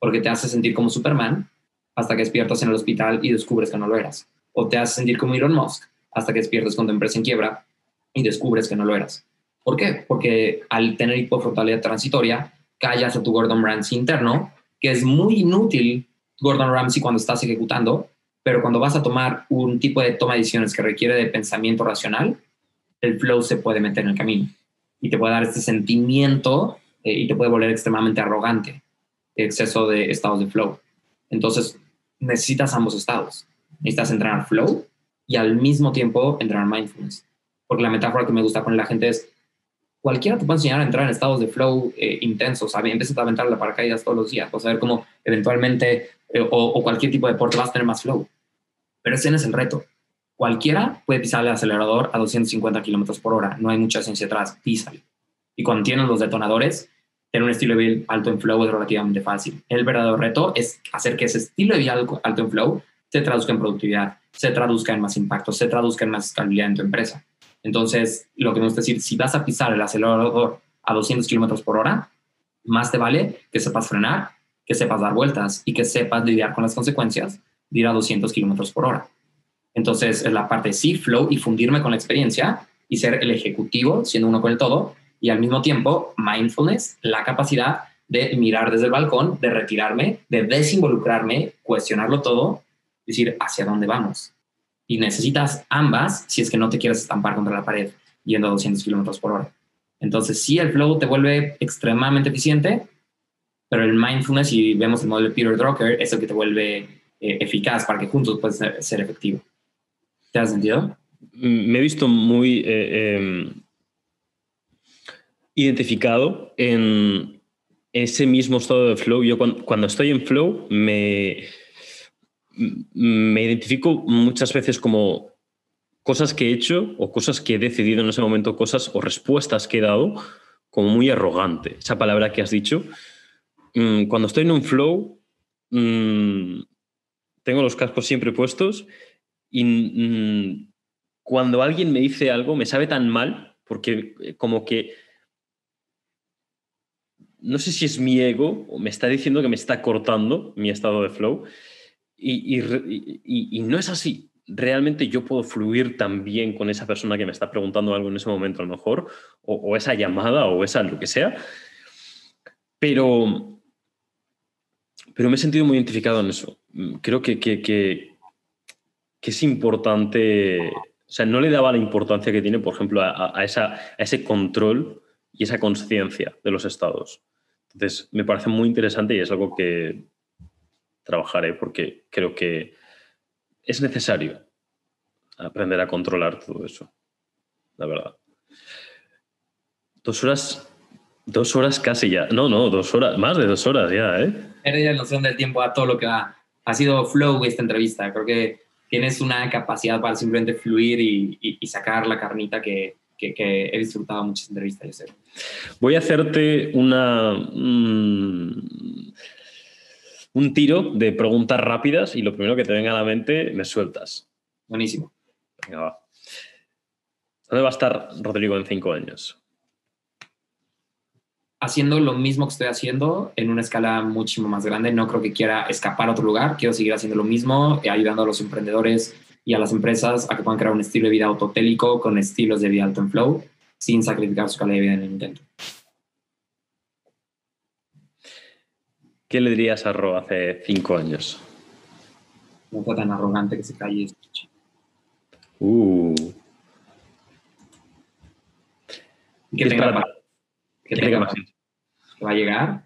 porque te hace sentir como Superman hasta que despiertas en el hospital y descubres que no lo eras. O te hace sentir como Elon Musk hasta que despiertas con tu empresa en quiebra y descubres que no lo eras. ¿Por qué? Porque al tener hipofrontalidad transitoria, callas a tu Gordon Ramsay interno, que es muy inútil Gordon Ramsay cuando estás ejecutando, pero cuando vas a tomar un tipo de toma de decisiones que requiere de pensamiento racional, el flow se puede meter en el camino y te puede dar este sentimiento eh, y te puede volver extremadamente arrogante, exceso de estados de flow. Entonces, necesitas ambos estados. Necesitas entrenar flow y al mismo tiempo entrenar mindfulness. Porque la metáfora que me gusta con la gente es, cualquiera te puede enseñar a entrar en estados de flow eh, intensos, empieza a aventar la paracaídas todos los días, vas a ver cómo eventualmente, eh, o, cualquier tipo de deporte vas a tener más flow. Pero ese no es el reto. Cualquiera puede pisar el acelerador a 250 kilómetros por hora, no hay mucha ciencia atrás, písale. Y cuando tienes los detonadores, tener un estilo de vida alto en flow es relativamente fácil. El verdadero reto es hacer que ese estilo de vida alto en flow se traduzca en productividad, se traduzca en más impacto, se traduzca en más estabilidad en tu empresa. Entonces, lo que me gusta decir, si vas a pisar el acelerador a 200 kilómetros por hora, más te vale que sepas frenar, que sepas dar vueltas y que sepas lidiar con las consecuencias de ir a 200 kilómetros por hora. Entonces, es la parte sí, flow y fundirme con la experiencia y ser el ejecutivo, siendo uno con el todo, y al mismo tiempo, mindfulness, la capacidad de mirar desde el balcón, de retirarme, de desinvolucrarme, cuestionarlo todo, decir hacia dónde vamos y necesitas ambas si es que no te quieres estampar contra la pared yendo a 200 kilómetros por hora. Entonces, sí, el flow te vuelve extremadamente eficiente, pero el mindfulness, y vemos el modelo de Peter Drucker, es el que te vuelve eh, eficaz para que juntos puedas ser, efectivo. ¿Te has sentido? Mm, me he visto muy eh, em, identificado en ese mismo estado de flow. Yo cuando estoy en flow me me identifico muchas veces como cosas que he hecho o cosas que he decidido en ese momento, cosas o respuestas que he dado como muy arrogante. Esa palabra que has dicho. Mm, cuando estoy en un flow, mm, tengo los cascos siempre puestos y mm, cuando alguien me dice algo me sabe tan mal porque eh, como que no sé si es mi ego o me está diciendo que me está cortando mi estado de flow y, no es así. Realmente yo puedo fluir también con esa persona que me está preguntando algo en ese momento, a lo mejor, o, esa llamada, o esa lo que sea. Pero, pero me he sentido muy identificado en eso. Creo que, que, es importante, o sea, no le daba la importancia que tiene, por ejemplo, a, esa, a ese control y esa conciencia de los estados. Entonces, me parece muy interesante y es algo que, trabajaré porque creo que es necesario aprender a controlar todo eso, la verdad. Dos horas, dos horas casi ya. No, no, dos horas, más de dos horas ya, ¿eh? Ya noción del tiempo a todo lo que ha, ha sido flow esta entrevista. Creo que, tienes una capacidad para simplemente fluir y, sacar la carnita que, he disfrutado muchas entrevistas. Yo Voy a hacerte una, mm, un tiro de preguntas rápidas y lo primero que te venga a la mente me sueltas. Buenísimo. Venga, va. ¿Dónde va a estar Rodrigo en cinco años? haciendo lo mismo que estoy haciendo en una escala muchísimo más grande. No creo que quiera escapar a otro lugar, quiero seguir haciendo lo mismo, eh, ayudando a los emprendedores y a las empresas a que puedan crear un estilo de vida autotélico con estilos de vida alto en flow, sin sacrificar su calidad de vida en el intento. ¿Qué le dirías a Ro hace cinco años? No fue tan arrogante que se calle. Uh. Que tenga, que tenga que va a llegar,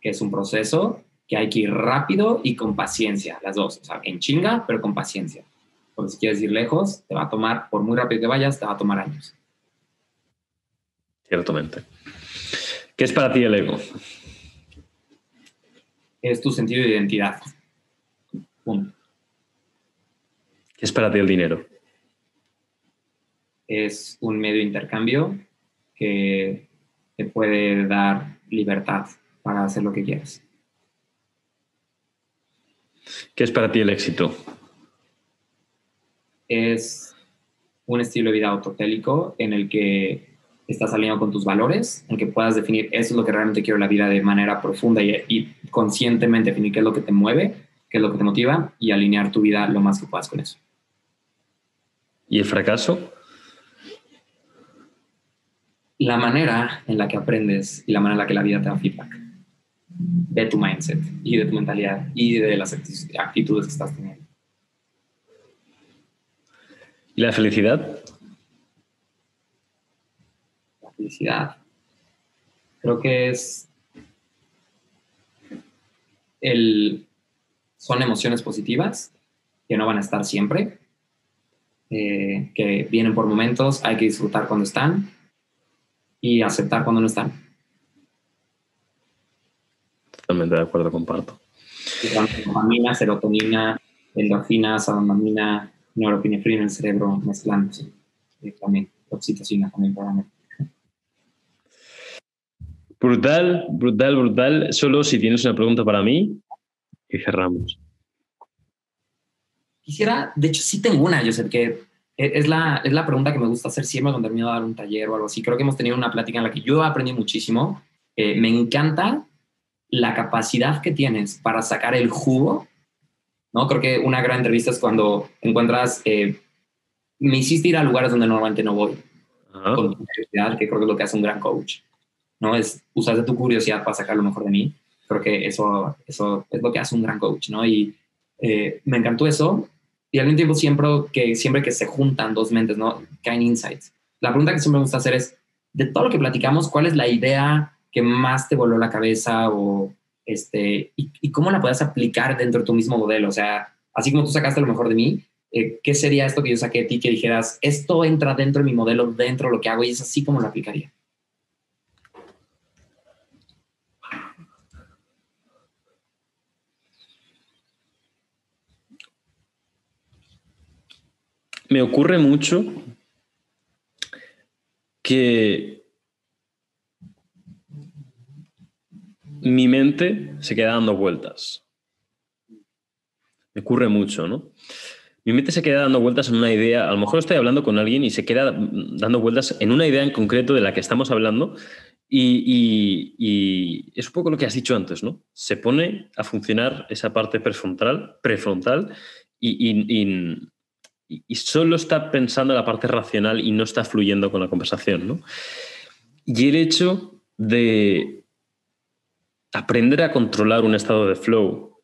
que es un proceso que hay que ir rápido y con paciencia, las dos, o sea, en chinga, pero con paciencia. Porque si quieres ir lejos, te va a tomar, por muy rápido que vayas, te va a tomar años. Ciertamente. ¿Qué es para ti el ego? Es tu sentido de identidad. ¿Qué es para ti el dinero? Es un medio de intercambio que te puede dar libertad para hacer lo que quieras. ¿Qué es para ti el éxito? Es un estilo de vida autotélico en el que estás alineado con tus valores, en que puedas definir eso es lo que realmente quiero en la vida de manera profunda y, y, conscientemente definir qué es lo que te mueve, qué es lo que te motiva y alinear tu vida lo más que puedas con eso. ¿Y el fracaso? la manera en la que aprendes y la manera en la que la vida te da feedback de tu mindset y de tu mentalidad y de las actitudes que estás teniendo. ¿Y la felicidad? Felicidad. Creo que es el, son emociones positivas que no van a estar siempre, eh, que vienen por momentos, hay que disfrutar cuando están y aceptar cuando no están. Totalmente de acuerdo, comparto. Dopamina, serotonina, endorfinas, adrenalina, neuropinefrina en el cerebro mezclándose. También, oxitocina también Brutal, brutal, brutal. Solo si tienes una pregunta para mí y cerramos. Quisiera, de hecho sí tengo una, yo sé que e, es la, es la pregunta que me gusta hacer siempre cuando termino de dar un taller o algo así. Creo que hemos tenido una plática en la que yo aprendí muchísimo. Eh, me encanta la capacidad que tienes para sacar el jugo. ¿no? Creo que una gran entrevista es cuando encuentras, eh, me hiciste ir a lugares donde normalmente no voy, con curiosidad, que creo que es lo que hace un gran coach. ¿No? Es usar tu curiosidad para sacar lo mejor de mí. Creo que eso, eso es lo que hace un gran coach. ¿no? Y eh, me encantó eso y al mismo tiempo siempre que, siempre que se juntan dos mentes, ¿no? Caen insights. La pregunta que siempre me gusta hacer es, de todo lo que platicamos, ¿cuál es la idea que más te voló la cabeza o este, y, cómo la puedes aplicar dentro de tu mismo modelo? O sea, así como tú sacaste lo mejor de mí, eh, ¿qué sería esto que yo saqué de ti que dijeras, esto entra dentro de mi modelo, dentro de lo que hago y es así como lo aplicaría? Me ocurre mucho que mi mente se queda dando vueltas. Me ocurre mucho, ¿no? Mi mente se queda dando vueltas en una idea, a lo mejor estoy hablando con alguien y se queda dando vueltas en una idea en concreto de la que estamos hablando y, es un poco lo que has dicho antes, ¿no? Se pone a funcionar esa parte prefrontal, prefrontal y, y, solo está pensando en la parte racional y no está fluyendo con la conversación. ¿no? Y el hecho de aprender a controlar un estado de flow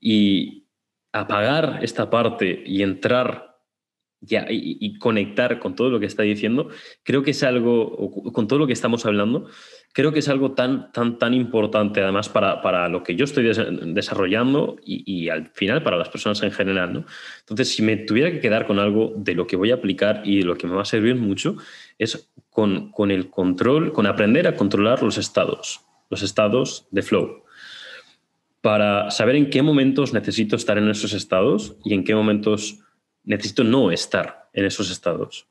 y apagar esta parte y entrar ya, y, conectar con todo lo que está diciendo, creo que es algo, con todo lo que estamos hablando, creo que es algo tan, tan, tan importante además para, para lo que yo estoy desarrollando y, al final para las personas en general. ¿no? Entonces, si me tuviera que quedar con algo de lo que voy a aplicar y de lo que me va a servir mucho, es con, con el control, con aprender a controlar los estados, los estados de flow para saber en qué momentos necesito estar en esos estados y en qué momentos necesito no estar en esos estados.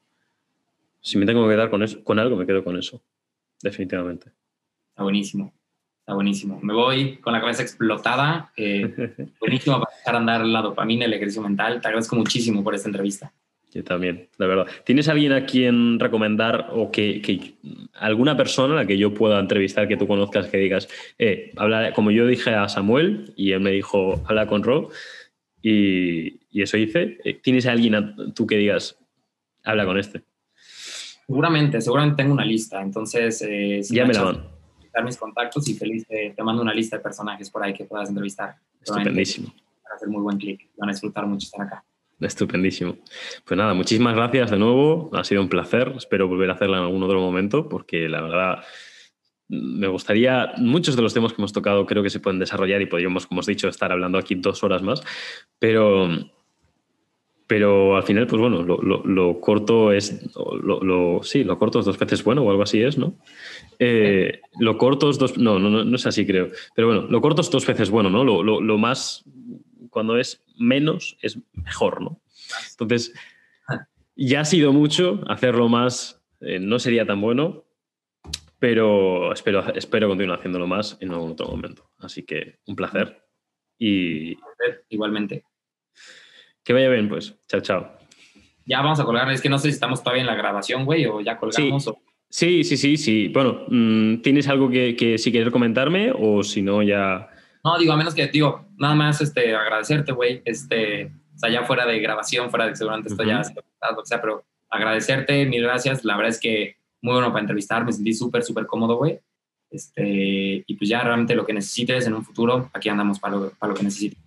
Si me tengo que quedar con, eso, con algo, me quedo con eso, definitivamente. Está buenísimo, está buenísimo. Me voy con la cabeza explotada. Eh, buenísimo para dejar andar la dopamina, el ejercicio mental. Te agradezco muchísimo por esta entrevista. Yo también, de verdad. ¿Tienes alguien a quien recomendar o que, alguna persona a la que yo pueda entrevistar que tú conozcas que digas, eh, habla, como yo dije a Samuel y él me dijo, habla con Rob y, eso hice, eh, ¿tienes a alguien tú que digas, habla con este? Seguramente, seguramente tengo una lista, entonces... Eh, ya me la mando. mis contactos y feliz te mando una lista de personajes por ahí que puedas entrevistar. Estupendísimo. Para hacer muy buen clic, van a disfrutar mucho estar acá. Estupendísimo. Pues nada, muchísimas gracias de nuevo. Ha sido un placer. Espero volver a hacerla en algún otro momento porque la verdad me gustaría, muchos de los temas que hemos tocado creo que se pueden desarrollar y podríamos, como os he dicho, estar hablando aquí dos horas más, pero, pero al final, pues bueno, lo, corto es, lo, sí, lo corto es dos veces bueno o algo así es, ¿no? Eh, lo corto es dos, no, no, no es así creo, pero bueno, lo corto es dos veces bueno, ¿no? Lo, más cuando es menos es mejor, ¿no? Entonces, ya ha sido mucho, hacerlo más eh, no sería tan bueno, pero espero, espero continuar haciéndolo más en algún otro momento. Así que un placer y... Igualmente. Que vaya bien, pues. Chao, chao. Ya vamos a colgar. Es que no sé si estamos todavía en la grabación, güey, o ya colgamos. Sí, sí, sí, sí. Bueno, mm, ¿tienes algo que, que si quieres comentarme o si no ya... No, digo, a menos que, digo, nada más este, agradecerte, güey. Este, o sea, ya fuera de grabación, fuera de que seguramente esto ya lo que sea, pero agradecerte, mil gracias. La verdad es que muy bueno para entrevistar, me sentí súper, súper cómodo, güey. Este, y pues ya realmente lo que necesites en un futuro, aquí andamos para lo, para lo que necesites.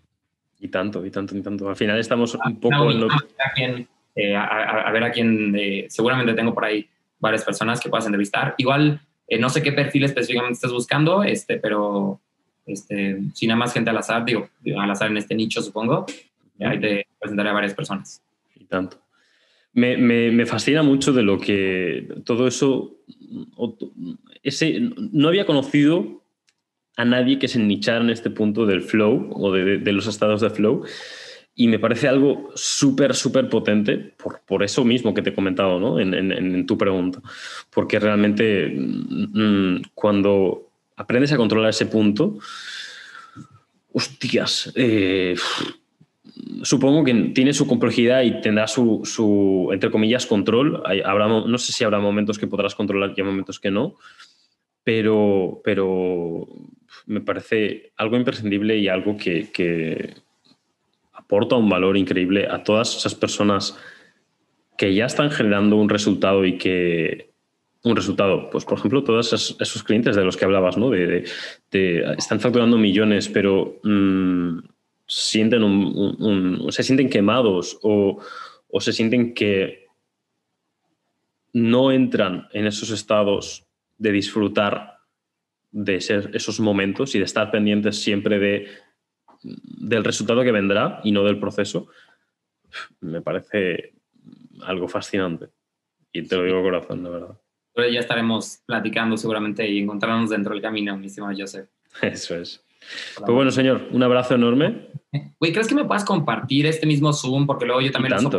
Y tanto, y tanto, y tanto. Al final estamos un poco en lo... Eh, a, ver a quién, eh, seguramente tengo por ahí varias personas que puedas entrevistar. Igual, eh, no sé qué perfil específicamente estás buscando, este, pero este, si nada más gente al azar, digo, al azar en este nicho, supongo, ahí te presentaré a varias personas. Y tanto. Me, me, me, fascina mucho de lo que todo eso, ese, no había conocido a nadie que se nichara en este punto del flow o de, los estados de flow. Y me parece algo súper, súper potente por, por, eso mismo que te he comentado ¿no? en, tu pregunta. Porque realmente mmm, cuando aprendes a controlar ese punto, hostias, eh, supongo que tiene su complejidad y tendrá su, su entre comillas, control. habrá, no sé si habrá momentos que podrás controlar y momentos que no, pero, pero me parece algo imprescindible y algo que, que aporta un valor increíble a todas esas personas que ya están generando un resultado y que un resultado. Pues, por ejemplo, todos esos, clientes de los que hablabas, ¿no? De, están facturando millones, pero mm, sienten un, se sienten quemados o, o, se sienten que no entran en esos estados de disfrutar de ser esos momentos y de estar pendientes siempre de, del resultado que vendrá y no del proceso, me parece algo fascinante. Y te lo digo corazón, de verdad ya estaremos platicando seguramente y encontrarnos dentro del camino, mi estimado Joseph. Eso es. Pues bueno, señor, un abrazo enorme. Güey, ¿crees que me puedas compartir este mismo Zoom? Porque luego yo también lo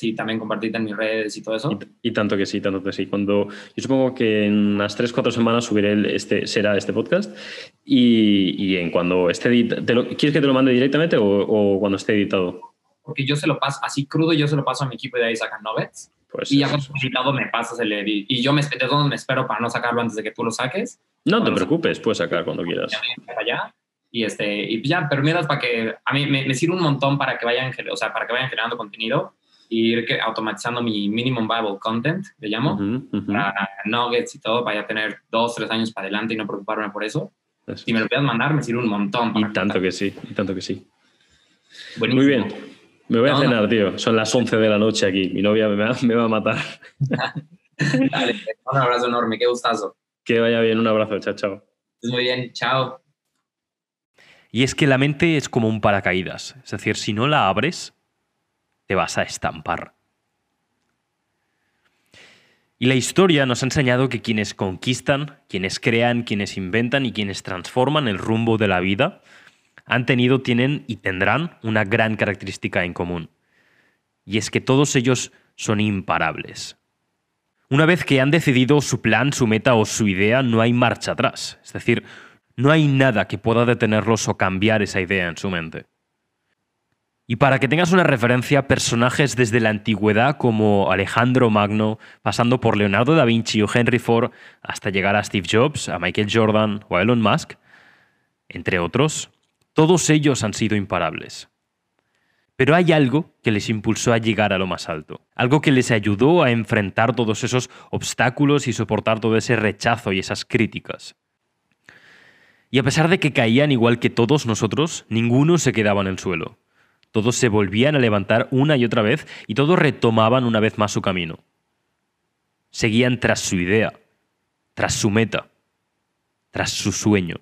y también compartirte en mis redes y todo eso. Y, tanto que sí, tanto que sí. Cuando, yo supongo que en unas 3, 4 semanas subiré este, será este podcast y, y en cuando esté editado. ¿Quieres que te lo mande directamente o, o, cuando esté editado? Porque yo se lo paso, así crudo, yo se lo paso a mi equipo y de ahí sacan nuggets. Pues y ya cuando editado me pasas el edit. Y yo me, de me espero para no sacarlo antes de que tú lo saques. No te preocupes, puedes sacar cuando quieras. Allá, y, este, y ya, pero miras para que a mí me, sirve un montón para que vayan, o sea, para que vayan generando contenido y ir automatizando mi minimum viable content, le llamo, para nuggets y todo, para ya tener dos, tres años para adelante y no preocuparme por eso. Si me lo puedes mandar, me sirve un montón. y tanto que sí, y tanto que sí. Muy bien. Me voy a cenar, tío. Son las 11 de la noche aquí. Mi novia me va, me va a matar. Dale, un abrazo enorme. Qué gustazo. Que vaya bien. Un abrazo. Chao, chao. Muy bien. Chao. Y es que la mente es como un paracaídas. Es decir, si no la abres, te vas a estampar. Y la historia nos ha enseñado que quienes conquistan, quienes crean, quienes inventan y quienes transforman el rumbo de la vida han tenido, tienen y tendrán una gran característica en común. y es que todos ellos son imparables. Una vez que han decidido su plan, su meta o su idea, no hay marcha atrás. Es decir, no hay nada que pueda detenerlos o cambiar esa idea en su mente. Y para que tengas una referencia, personajes desde la antigüedad como Alejandro Magno, pasando por Leonardo da Vinci o Henry Ford, hasta llegar a Steve Jobs, a Michael Jordan o a Elon Musk, entre otros, todos ellos han sido imparables. Pero hay algo que les impulsó a llegar a lo más alto, algo que les ayudó a enfrentar todos esos obstáculos y soportar todo ese rechazo y esas críticas. Y a pesar de que caían igual que todos nosotros, ninguno se quedaba en el suelo. Todos se volvían a levantar una y otra vez y todos retomaban una vez más su camino. Seguían tras su idea, tras su meta, tras su sueño.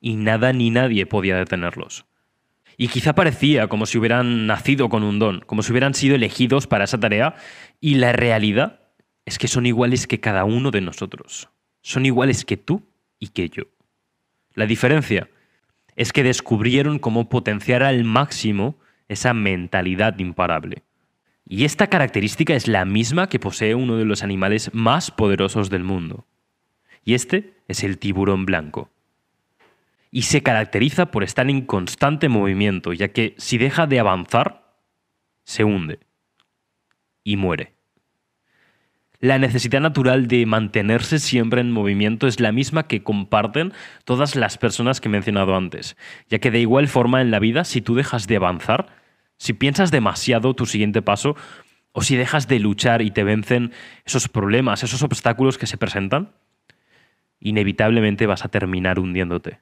Y nada ni nadie podía detenerlos. Y quizá parecía como si hubieran nacido con un don, como si hubieran sido elegidos para esa tarea, y la realidad es que son iguales que cada uno de nosotros. Son iguales que tú y que yo. La diferencia es que descubrieron cómo potenciar al máximo esa mentalidad imparable. Y esta característica es la misma que posee uno de los animales más poderosos del mundo. Y este es el tiburón blanco. Y se caracteriza por estar en constante movimiento, ya que si deja de avanzar, se hunde y muere. La necesidad natural de mantenerse siempre en movimiento es la misma que comparten todas las personas que he mencionado antes, ya que de igual forma en la vida, si tú dejas de avanzar, si piensas demasiado tu siguiente paso, o si dejas de luchar y te vencen esos problemas, esos obstáculos que se presentan, inevitablemente vas a terminar hundiéndote.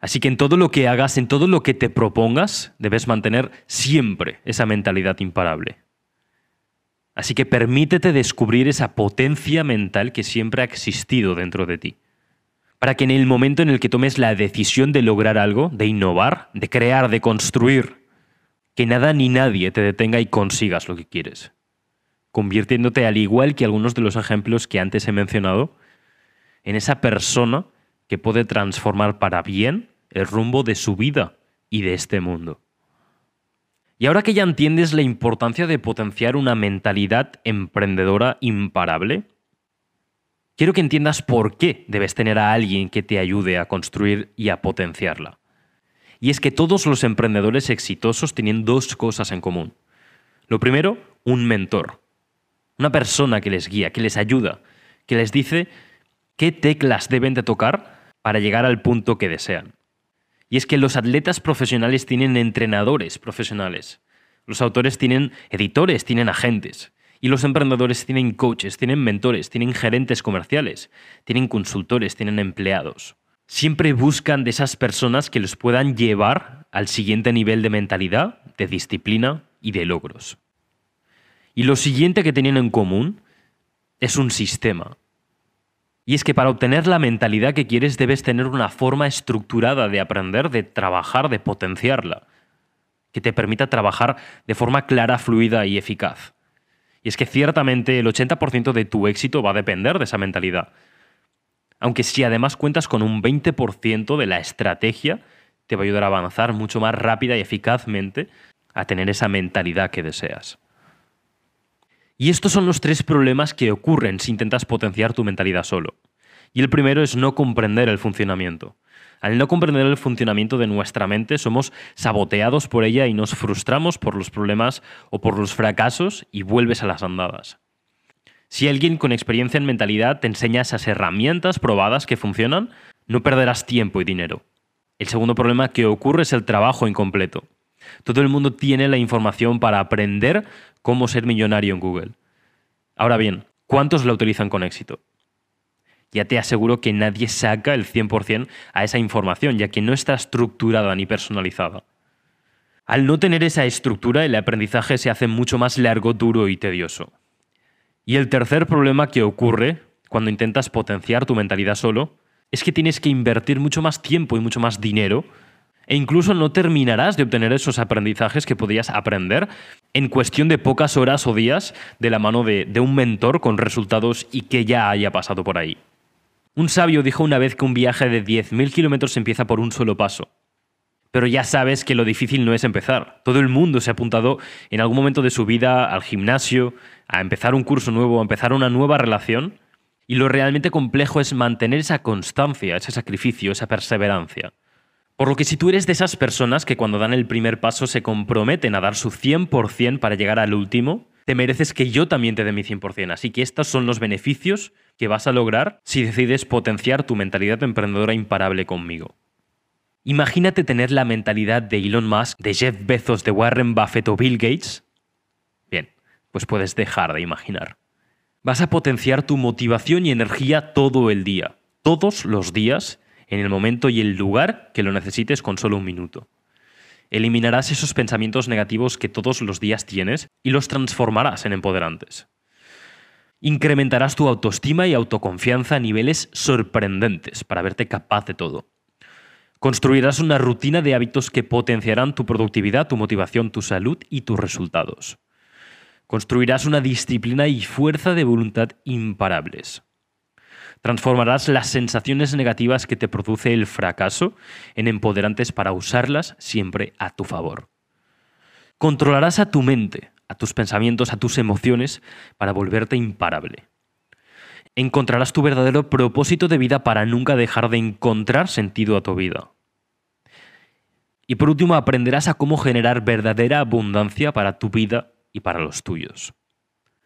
Así que en todo lo que hagas, en todo lo que te propongas, debes mantener siempre esa mentalidad imparable. Así que permítete descubrir esa potencia mental que siempre ha existido dentro de ti. Para que en el momento en el que tomes la decisión de lograr algo, de innovar, de crear, de construir, que nada ni nadie te detenga y consigas lo que quieres. Convirtiéndote, al igual que algunos de los ejemplos que antes he mencionado, en esa persona que puede transformar para bien el rumbo de su vida y de este mundo. Y ahora que ya entiendes la importancia de potenciar una mentalidad emprendedora imparable, quiero que entiendas por qué debes tener a alguien que te ayude a construir y a potenciarla. Y es que todos los emprendedores exitosos tienen dos cosas en común. Lo primero, un mentor. Una persona que les guía, que les ayuda, que les dice qué teclas deben de tocar para llegar al punto que desean. Y es que los atletas profesionales tienen entrenadores profesionales. Los autores tienen editores, tienen agentes. Y los emprendedores tienen coaches, tienen mentores, tienen gerentes comerciales, tienen consultores, tienen empleados. Siempre buscan de esas personas que los puedan llevar al siguiente nivel de mentalidad, de disciplina y de logros. Y lo siguiente que tienen en común es un sistema, y es que para obtener la mentalidad que quieres debes tener una forma estructurada de aprender, de trabajar, de potenciarla, que te permita trabajar de forma clara, fluida y eficaz. Y es que ciertamente el 80% de tu éxito va a depender de esa mentalidad. Aunque si además cuentas con un 20% de la estrategia, te va a ayudar a avanzar mucho más rápida y eficazmente a tener esa mentalidad que deseas. Y estos son los tres problemas que ocurren si intentas potenciar tu mentalidad solo. Y el primero es no comprender el funcionamiento. Al no comprender el funcionamiento de nuestra mente, somos saboteados por ella y nos frustramos por los problemas o por los fracasos y vuelves a las andadas. Si alguien con experiencia en mentalidad te enseña esas herramientas probadas que funcionan, no perderás tiempo y dinero. El segundo problema que ocurre es el trabajo incompleto. Todo el mundo tiene la información para aprender cómo ser millonario en Google. Ahora bien, ¿cuántos la utilizan con éxito? Ya te aseguro que nadie saca el 100% a esa información, ya que no está estructurada ni personalizada. Al no tener esa estructura, el aprendizaje se hace mucho más largo, duro y tedioso. Y el tercer problema que ocurre cuando intentas potenciar tu mentalidad solo es que tienes que invertir mucho más tiempo y mucho más dinero e incluso no terminarás de obtener esos aprendizajes que podías aprender en cuestión de pocas horas o días de la mano de, un mentor con resultados y que ya haya pasado por ahí. Un sabio dijo una vez que un viaje de 10.000 kilómetros empieza por un solo paso. pero ya sabes que lo difícil no es empezar. Todo el mundo se ha apuntado en algún momento de su vida al gimnasio, a empezar un curso nuevo, a empezar una nueva relación, y lo realmente complejo es mantener esa constancia, ese sacrificio, esa perseverancia. Por lo que si tú eres de esas personas que cuando dan el primer paso se comprometen a dar su 100% para llegar al último, te mereces que yo también te dé mi 100%. Así que estos son los beneficios que vas a lograr si decides potenciar tu mentalidad emprendedora imparable conmigo. Imagínate tener la mentalidad de Elon Musk, de Jeff Bezos, de Warren Buffett o Bill Gates. Bien, pues puedes dejar de imaginar. Vas a potenciar tu motivación y energía todo el día, todos los días, en el momento y el lugar que lo necesites con solo un minuto. Eliminarás esos pensamientos negativos que todos los días tienes y los transformarás en empoderantes. Incrementarás tu autoestima y autoconfianza a niveles sorprendentes para verte capaz de todo. Construirás una rutina de hábitos que potenciarán tu productividad, tu motivación, tu salud y tus resultados. Construirás una disciplina y fuerza de voluntad imparables. Transformarás las sensaciones negativas que te produce el fracaso en empoderantes para usarlas siempre a tu favor. Controlarás a tu mente, a tus pensamientos, a tus emociones para volverte imparable. Encontrarás tu verdadero propósito de vida para nunca dejar de encontrar sentido a tu vida. Y por último, aprenderás a cómo generar verdadera abundancia para tu vida y para los tuyos.